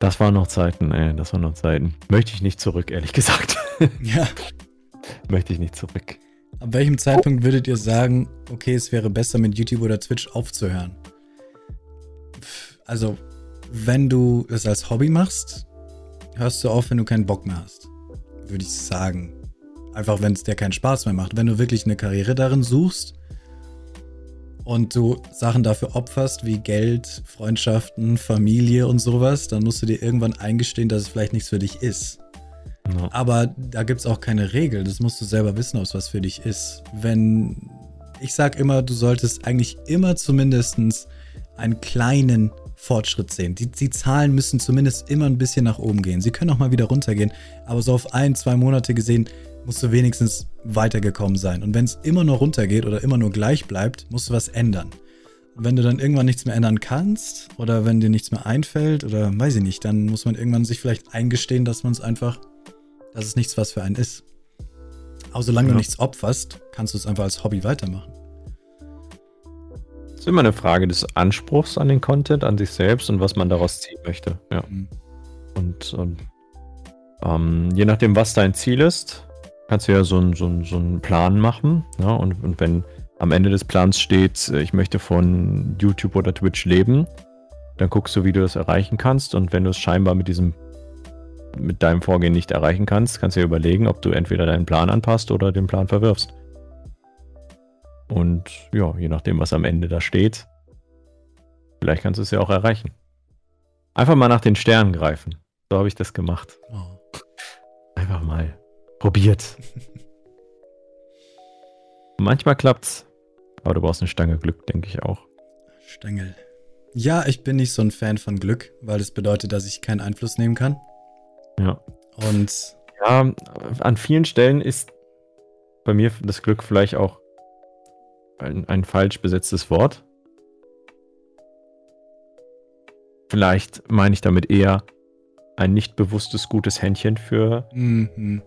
das waren noch Zeiten, ey, das waren noch Zeiten. Möchte ich nicht zurück, ehrlich gesagt. Ja. Möchte ich nicht zurück. Ab welchem Zeitpunkt würdet ihr sagen, okay, es wäre besser mit YouTube oder Twitch aufzuhören? Also, wenn du es als Hobby machst, hörst du auf, wenn du keinen Bock mehr hast. Würde ich sagen. Einfach, wenn es dir keinen Spaß mehr macht. Wenn du wirklich eine Karriere darin suchst und du Sachen dafür opferst, wie Geld, Freundschaften, Familie und sowas, dann musst du dir irgendwann eingestehen, dass es vielleicht nichts für dich ist. No. Aber da gibt es auch keine Regel. Das musst du selber wissen, ob es was für dich ist. Wenn ich sag immer, du solltest eigentlich immer zumindest einen kleinen Fortschritt sehen. Die, die Zahlen müssen zumindest immer ein bisschen nach oben gehen. Sie können auch mal wieder runtergehen, aber so auf ein, zwei Monate gesehen musst du wenigstens weitergekommen sein. Und wenn es immer nur runtergeht oder immer nur gleich bleibt, musst du was ändern. Und wenn du dann irgendwann nichts mehr ändern kannst oder wenn dir nichts mehr einfällt oder weiß ich nicht, dann muss man irgendwann sich vielleicht eingestehen, dass man es einfach, dass es nichts was für einen ist. Aber solange ja. du nichts opferst, kannst du es einfach als Hobby weitermachen. Es ist immer eine Frage des Anspruchs an den Content, an sich selbst und was man daraus ziehen möchte. Ja. Mhm. Und, und ähm, je nachdem, was dein Ziel ist, kannst du ja so, ein, so, so einen Plan machen. Ja? Und, und wenn am Ende des Plans steht, äh, ich möchte von YouTube oder Twitch leben, dann guckst du, wie du das erreichen kannst. Und wenn du es scheinbar mit diesem, mit deinem Vorgehen nicht erreichen kannst, kannst du dir überlegen, ob du entweder deinen Plan anpasst oder den Plan verwirfst. Und ja, je nachdem, was am Ende da steht, vielleicht kannst du es ja auch erreichen. Einfach mal nach den Sternen greifen. So habe ich das gemacht. Oh. Einfach mal Probiert. Manchmal klappt's. Aber du brauchst eine Stange Glück, denke ich auch. Stängel. Ja, ich bin nicht so ein Fan von Glück, weil das bedeutet, dass ich keinen Einfluss nehmen kann. Ja. Und. Ja, an vielen Stellen ist bei mir das Glück vielleicht auch ein, ein falsch besetztes Wort. Vielleicht meine ich damit eher ein nicht bewusstes gutes Händchen für mhm.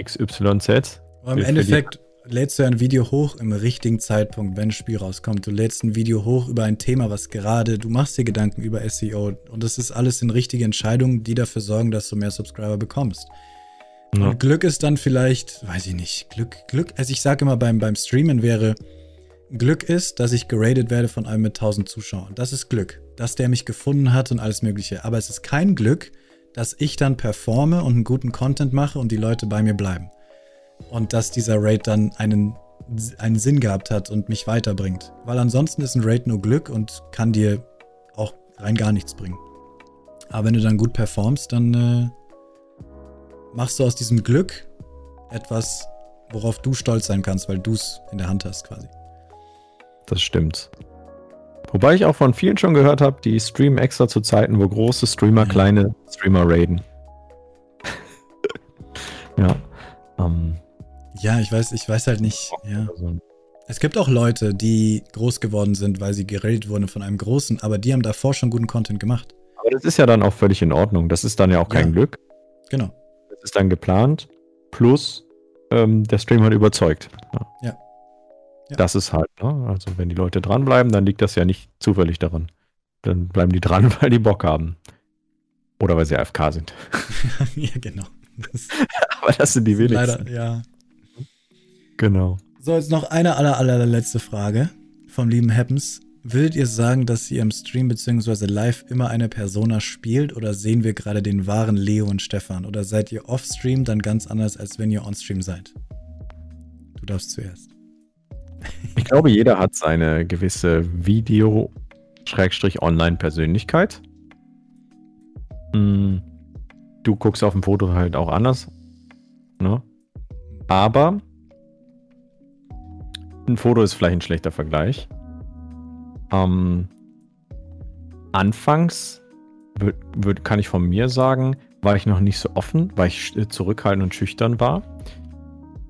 XYZ. Aber im Endeffekt lädst du ein Video hoch im richtigen Zeitpunkt, wenn ein Spiel rauskommt. Du lädst ein Video hoch über ein Thema, was gerade, du machst dir Gedanken über SEO und das ist alles in richtige Entscheidungen, die dafür sorgen, dass du mehr Subscriber bekommst. Ja. Und Glück ist dann vielleicht, weiß ich nicht, Glück, Glück, also ich sage immer beim, beim Streamen wäre, Glück ist, dass ich geradet werde von einem mit 1000 Zuschauern. Das ist Glück, dass der mich gefunden hat und alles Mögliche. Aber es ist kein Glück, dass ich dann performe und einen guten Content mache und die Leute bei mir bleiben. Und dass dieser Raid dann einen, einen Sinn gehabt hat und mich weiterbringt. Weil ansonsten ist ein Raid nur Glück und kann dir auch rein gar nichts bringen. Aber wenn du dann gut performst, dann äh, machst du aus diesem Glück etwas, worauf du stolz sein kannst, weil du es in der Hand hast quasi. Das stimmt. Wobei ich auch von vielen schon gehört habe, die streamen extra zu Zeiten, wo große Streamer ja. kleine Streamer raiden. ja. Um, ja, ich weiß, ich weiß halt nicht. Ja. Es gibt auch Leute, die groß geworden sind, weil sie geradet wurden von einem Großen, aber die haben davor schon guten Content gemacht. Aber das ist ja dann auch völlig in Ordnung. Das ist dann ja auch kein ja. Glück. Genau. Das ist dann geplant. Plus, ähm, der Stream hat überzeugt. Ja. ja. Ja. Das ist halt, ne? Also, wenn die Leute dranbleiben, dann liegt das ja nicht zufällig daran. Dann bleiben die dran, weil die Bock haben. Oder weil sie AFK sind. ja, genau. Das Aber das sind die wenigsten. Leider, ja. Genau. So, jetzt noch eine aller, allerletzte Frage vom lieben Happens. Würdet ihr sagen, dass ihr im Stream bzw. live immer eine Persona spielt oder sehen wir gerade den wahren Leo und Stefan? Oder seid ihr off-stream dann ganz anders, als wenn ihr on-stream seid? Du darfst zuerst. Ich glaube, jeder hat seine gewisse Video-Online-Persönlichkeit. Hm, du guckst auf dem Foto halt auch anders. Ne? Aber ein Foto ist vielleicht ein schlechter Vergleich. Ähm, anfangs würd, würd, kann ich von mir sagen, war ich noch nicht so offen, weil ich zurückhaltend und schüchtern war.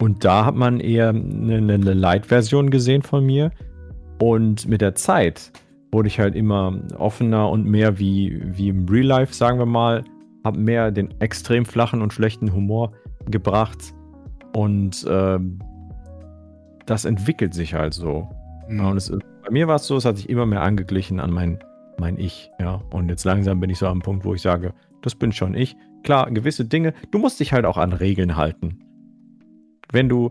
Und da hat man eher eine, eine Light-Version gesehen von mir. Und mit der Zeit wurde ich halt immer offener und mehr wie, wie im Real Life, sagen wir mal. Habe mehr den extrem flachen und schlechten Humor gebracht. Und äh, das entwickelt sich halt so. Mhm. Und es bei mir war es so, es hat sich immer mehr angeglichen an mein, mein Ich, ja. Und jetzt langsam bin ich so am Punkt, wo ich sage, das bin schon ich. Klar, gewisse Dinge, du musst dich halt auch an Regeln halten. Wenn du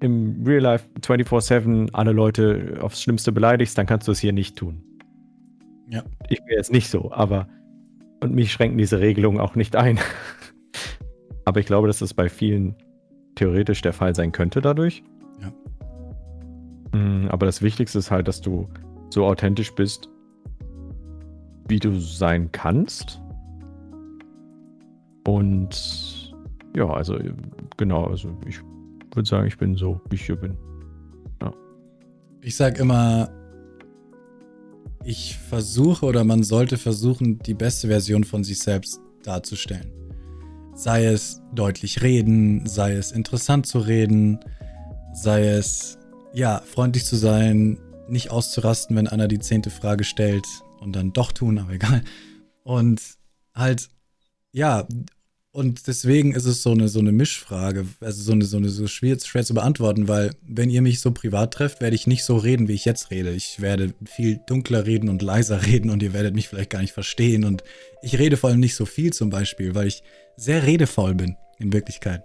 im Real Life 24-7 alle Leute aufs Schlimmste beleidigst, dann kannst du es hier nicht tun. Ja. Ich bin jetzt nicht so, aber und mich schränken diese Regelungen auch nicht ein. aber ich glaube, dass das bei vielen theoretisch der Fall sein könnte dadurch. Mm, aber das Wichtigste ist halt, dass du so authentisch bist, wie du sein kannst. Und ja, also genau, also ich würde sagen, ich bin so, wie ich hier bin. Ja. Ich sage immer, ich versuche oder man sollte versuchen, die beste Version von sich selbst darzustellen. Sei es deutlich reden, sei es interessant zu reden, sei es ja, freundlich zu sein, nicht auszurasten, wenn einer die zehnte Frage stellt und dann doch tun, aber egal. Und halt, ja, und deswegen ist es so eine, so eine Mischfrage, also so eine, so eine so schwer, schwer zu beantworten, weil wenn ihr mich so privat trefft, werde ich nicht so reden, wie ich jetzt rede. Ich werde viel dunkler reden und leiser reden und ihr werdet mich vielleicht gar nicht verstehen. Und ich rede vor allem nicht so viel zum Beispiel, weil ich sehr redefaul bin, in Wirklichkeit.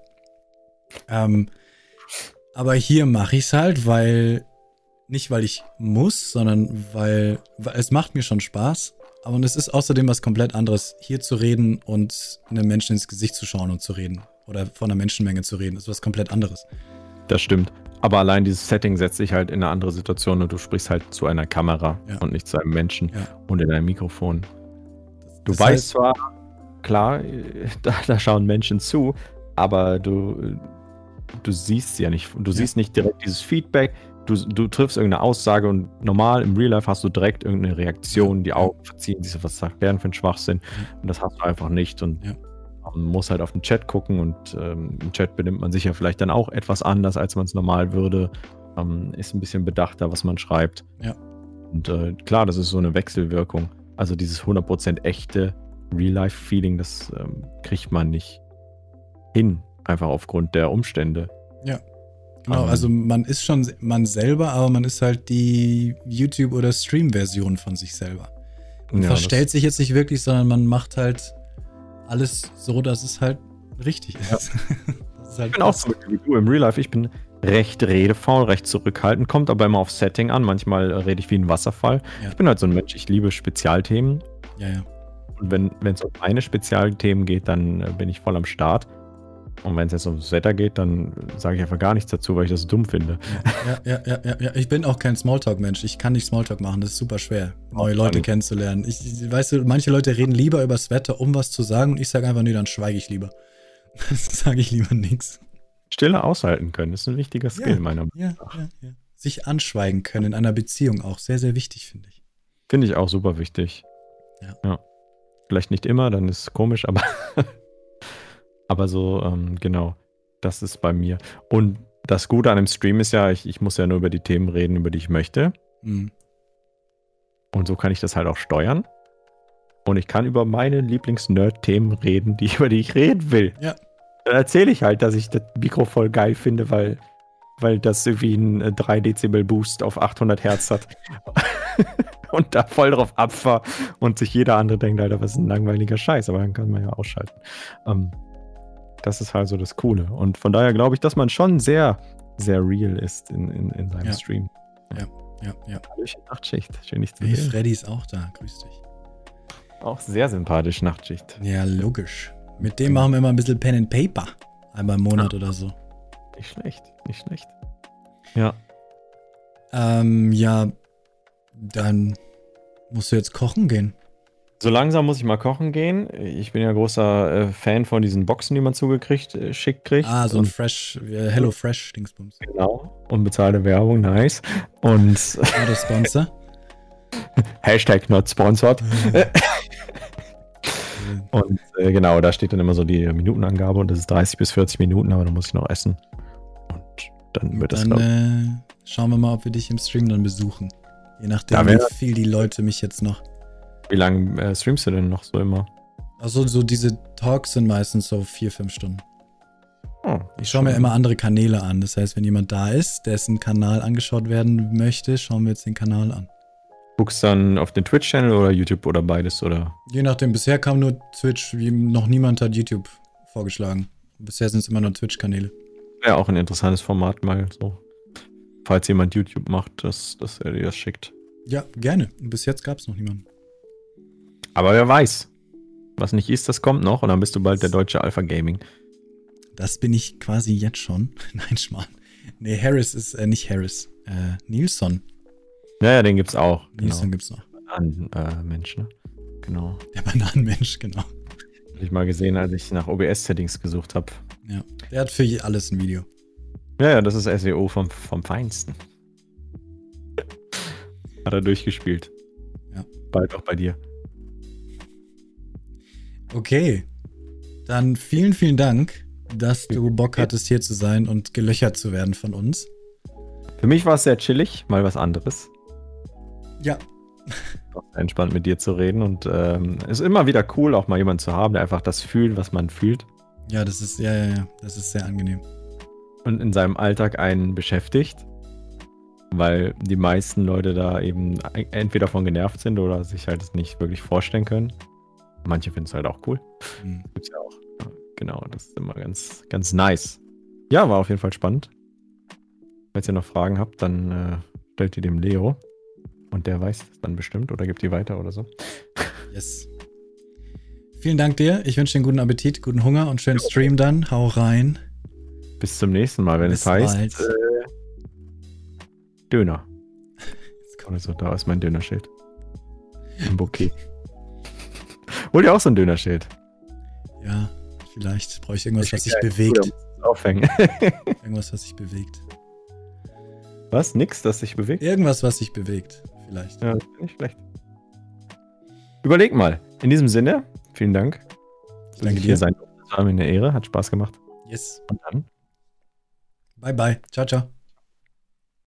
Ähm, aber hier mache ich es halt, weil nicht weil ich muss, sondern weil, weil es macht mir schon Spaß. Aber es ist außerdem was komplett anderes, hier zu reden und einem Menschen ins Gesicht zu schauen und zu reden. Oder von einer Menschenmenge zu reden. Das ist was komplett anderes. Das stimmt. Aber allein dieses Setting setzt sich halt in eine andere Situation und du sprichst halt zu einer Kamera ja. und nicht zu einem Menschen ja. und in einem Mikrofon. Du das weißt heißt, zwar, klar, da, da, schauen Menschen zu, aber du, du siehst sie ja nicht. Du ja. siehst nicht direkt dieses Feedback. Du, du triffst irgendeine Aussage und normal im Real Life hast du direkt irgendeine Reaktion, die Augen verziehen, diese was sagt werden für ein Schwachsinn. Und das hast du einfach nicht. Und ja. man muss halt auf den Chat gucken und ähm, im Chat benimmt man sich ja vielleicht dann auch etwas anders, als man es normal würde. Ähm, ist ein bisschen bedachter, was man schreibt. Ja. Und äh, klar, das ist so eine Wechselwirkung. Also dieses 100% echte Real-Life-Feeling, das ähm, kriegt man nicht hin Einfach aufgrund der Umstände. Ja. Genau, also man ist schon man selber, aber man ist halt die YouTube- oder Stream-Version von sich selber. Man ja, verstellt sich jetzt nicht wirklich, sondern man macht halt alles so, dass es halt richtig ist. Ja. ist halt ich bin auch so wie du im Real Life. Ich bin recht redefaul, recht zurückhaltend, kommt aber immer auf Setting an. Manchmal rede ich wie ein Wasserfall. Ja. Ich bin halt so ein Mensch, ich liebe Spezialthemen. Ja, ja. Und wenn es um meine Spezialthemen geht, dann äh, bin ich voll am Start. Und wenn es jetzt ums Wetter geht, dann sage ich einfach gar nichts dazu, weil ich das dumm finde. Ja, ja, ja, ja. Ich bin auch kein Smalltalk-Mensch. Ich kann nicht Smalltalk machen. Das ist super schwer, neue Leute kennenzulernen. Ich, weißt du, manche Leute reden lieber über das Wetter, um was zu sagen. Und ich sage einfach, nee, dann schweige ich lieber. sage ich lieber nichts. Stille aushalten können, ist ein wichtiger Skill, ja, meiner Meinung nach. Ja, ja, ja. Sich anschweigen können in einer Beziehung auch. Sehr, sehr wichtig, finde ich. Finde ich auch super wichtig. Ja. ja. Vielleicht nicht immer, dann ist es komisch, aber Aber so, ähm, genau, das ist bei mir. Und das Gute an dem Stream ist ja, ich, ich muss ja nur über die Themen reden, über die ich möchte. Mhm. Und so kann ich das halt auch steuern. Und ich kann über meine Lieblings-Nerd-Themen reden, die, über die ich reden will. Ja. Dann erzähle ich halt, dass ich das Mikro voll geil finde, weil, weil das irgendwie einen 3 Dezibel Boost auf 800 Hertz hat. und da voll drauf abfahre und sich jeder andere denkt, Alter, was ist ein langweiliger Scheiß, aber dann kann man ja ausschalten. Ähm, das ist halt so das Coole. Und von daher glaube ich, dass man schon sehr, sehr real ist in, in, in seinem ja. Stream. Ja, ja, ja. Hallöchen Nachtschicht. Schön, dich zu hey, sehen. Freddy ist auch da. Grüß dich. Auch sehr sympathisch, Nachtschicht. Ja, logisch. Mit dem machen wir immer ein bisschen Pen and Paper. Einmal im Monat ja. oder so. Nicht schlecht, nicht schlecht. Ja. Ähm, ja, dann musst du jetzt kochen gehen. So langsam muss ich mal kochen gehen. Ich bin ja großer äh, Fan von diesen Boxen, die man zugekriegt, äh, schickt kriegt. Ah, so ein Fresh, äh, Hello Fresh Dingsbums. Genau. Unbezahlte Werbung, nice. Und. Auto Sponsor. Hashtag not sponsored. und äh, genau, da steht dann immer so die Minutenangabe und das ist 30 bis 40 Minuten, aber dann muss ich noch essen. Und dann wird und dann, das. Äh, schauen wir mal, ob wir dich im Stream dann besuchen. Je nachdem, wie viel die Leute mich jetzt noch wie lange äh, streamst du denn noch so immer? Also so diese Talks sind meistens so vier, fünf Stunden. Oh, ich schaue mir immer andere Kanäle an. Das heißt, wenn jemand da ist, dessen Kanal angeschaut werden möchte, schauen wir jetzt den Kanal an. Guckst dann auf den Twitch-Channel oder YouTube oder beides, oder? Je nachdem, bisher kam nur Twitch, noch niemand hat YouTube vorgeschlagen. Bisher sind es immer nur Twitch-Kanäle. Ja, auch ein interessantes Format mal so. Falls jemand YouTube macht, dass, dass er dir das schickt. Ja, gerne. Bis jetzt gab es noch niemanden. Aber wer weiß. Was nicht ist, das kommt noch und dann bist du bald der deutsche Alpha Gaming. Das bin ich quasi jetzt schon. Nein, Schmarrn. Nee, Harris ist äh, nicht Harris. Äh, Nilsson. Ja, ja, den gibt's auch. Nilsson genau. gibt's noch. Bananenmensch, äh, ne? Genau. Der Bananenmensch, genau. Habe ich mal gesehen, als ich nach OBS-Settings gesucht habe. Ja, der hat für alles ein Video. Ja, ja, das ist SEO vom, vom Feinsten. hat er durchgespielt. Ja. Bald auch bei dir. Okay. Dann vielen, vielen Dank, dass du Bock hattest, hier zu sein und gelöchert zu werden von uns. Für mich war es sehr chillig, mal was anderes. Ja. Entspannt mit dir zu reden und ähm, ist immer wieder cool, auch mal jemanden zu haben, der einfach das fühlt, was man fühlt. Ja, das ist, ja, ja, ja, das ist sehr angenehm. Und in seinem Alltag einen beschäftigt, weil die meisten Leute da eben entweder von genervt sind oder sich halt nicht wirklich vorstellen können. Manche finden es halt auch cool. Mhm. Gibt's ja auch. Genau, das ist immer ganz, ganz nice. Ja, war auf jeden Fall spannend. Falls ihr noch Fragen habt, dann äh, stellt ihr dem Leo. Und der weiß es dann bestimmt oder gibt die weiter oder so. Yes. Vielen Dank dir. Ich wünsche dir einen guten Appetit, guten Hunger und schönen Stream dann. Hau rein. Bis zum nächsten Mal, wenn Bis es heißt äh, Döner. Oder so, da ist mein Dönerschild. Ein Bouquet. Hol dir auch so ein Dönerschild. Ja, vielleicht brauche ich irgendwas, was sich bewegt. Aufhängen. irgendwas, was sich bewegt. Was? Nix, das sich bewegt? Irgendwas, was sich bewegt, vielleicht. Ja, nicht schlecht. Überleg mal. In diesem Sinne, vielen Dank. Danke dir. Sein. Das war mir eine Ehre, hat Spaß gemacht. Yes. Und dann? Bye, bye. Ciao, ciao.